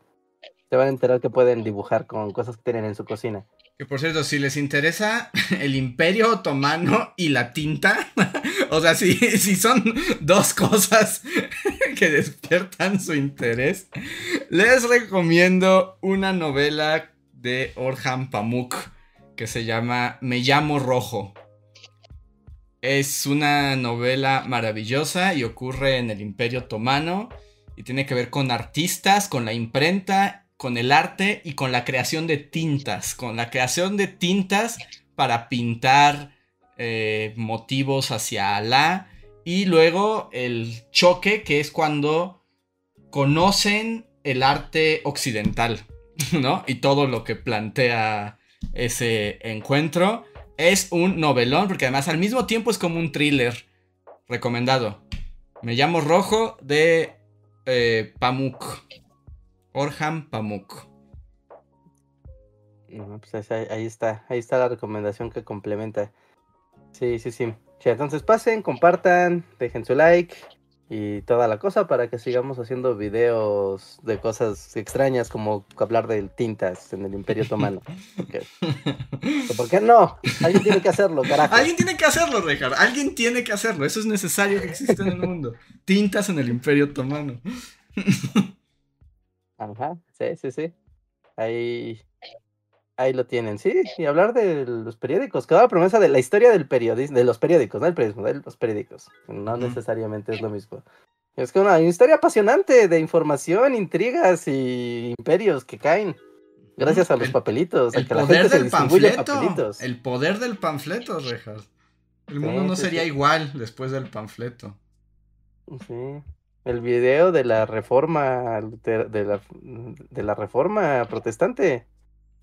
Se van a enterar que pueden dibujar con cosas que tienen en su cocina. Que por cierto, si les interesa el Imperio Otomano y la tinta, o sea, si, si son dos cosas que despiertan su interés, les recomiendo una novela de Orhan Pamuk que se llama Me llamo Rojo. Es una novela maravillosa y ocurre en el Imperio Otomano y tiene que ver con artistas, con la imprenta, con el arte y con la creación de tintas, con la creación de tintas para pintar eh, motivos hacia Alá y luego el choque que es cuando conocen el arte occidental, Y todo lo que plantea ese encuentro. Es un novelón, porque además al mismo tiempo es como un thriller recomendado. Me llamo Rojo de eh, Pamuk. Orhan Pamuk. Pues ahí, está, ahí está la recomendación que complementa. Sí, sí. Sí, entonces pasen, compartan, dejen su like y toda la cosa para que sigamos haciendo videos de cosas extrañas como hablar de tintas en el Imperio Otomano. Porque, ¿Por qué no? Alguien tiene que hacerlo, carajo. Alguien tiene que hacerlo, Richard. Alguien tiene que hacerlo. Eso es necesario que exista en el mundo. Tintas en el Imperio Otomano. Ajá, sí, sí, sí. Ahí, ahí lo tienen, sí. Y hablar de los periódicos. Quedaba promesa de la historia del periodismo, de los periódicos, no del periodismo, de los periódicos. No Ujú. necesariamente es lo mismo. Es que una historia apasionante de información, intrigas y imperios que caen. Gracias a los El- papelitos, El que la poder gente se del distribuye panfleto. papelitos. El poder del panfleto, Richard. El Sí, mundo no sí, sería sí. igual después del panfleto. Sí. El video de la reforma de la, de la reforma protestante.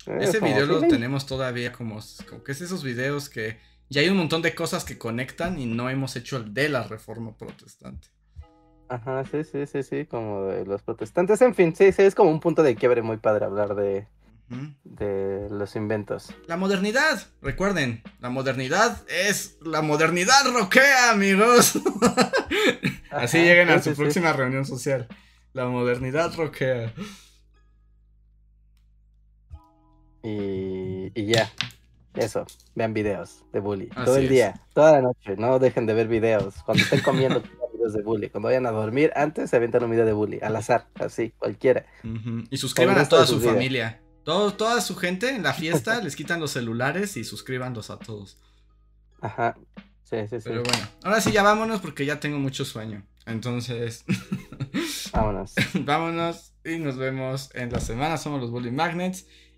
Eh, Ese video lo tenemos todavía como, como que es esos videos que ya hay un montón de cosas que conectan y no hemos hecho el de la reforma protestante. Ajá, sí, sí, sí, sí, como de los protestantes. En fin, sí, sí, es como un punto de quiebre muy padre hablar de, de los inventos. La modernidad, recuerden, la modernidad es la modernidad roquea, amigos. Así lleguen a sí, su sí, sí. próxima reunión social. La modernidad roquea. Y, y ya, eso, vean videos de bully. Así todo el es. día, toda la noche, no dejen de ver videos. Cuando estén comiendo, videos de bully. Cuando vayan a dormir, antes se avientan un video de bully, al azar, así, cualquiera. Y suscriban a toda su familia. Todo, toda su gente en la fiesta les quitan los celulares y suscríbanlos a todos. Ajá, sí, sí, sí. Pero bueno, ahora sí ya vámonos porque ya tengo mucho sueño. Entonces, Vámonos. vámonos y nos vemos en la semana. Somos los Bully Magnets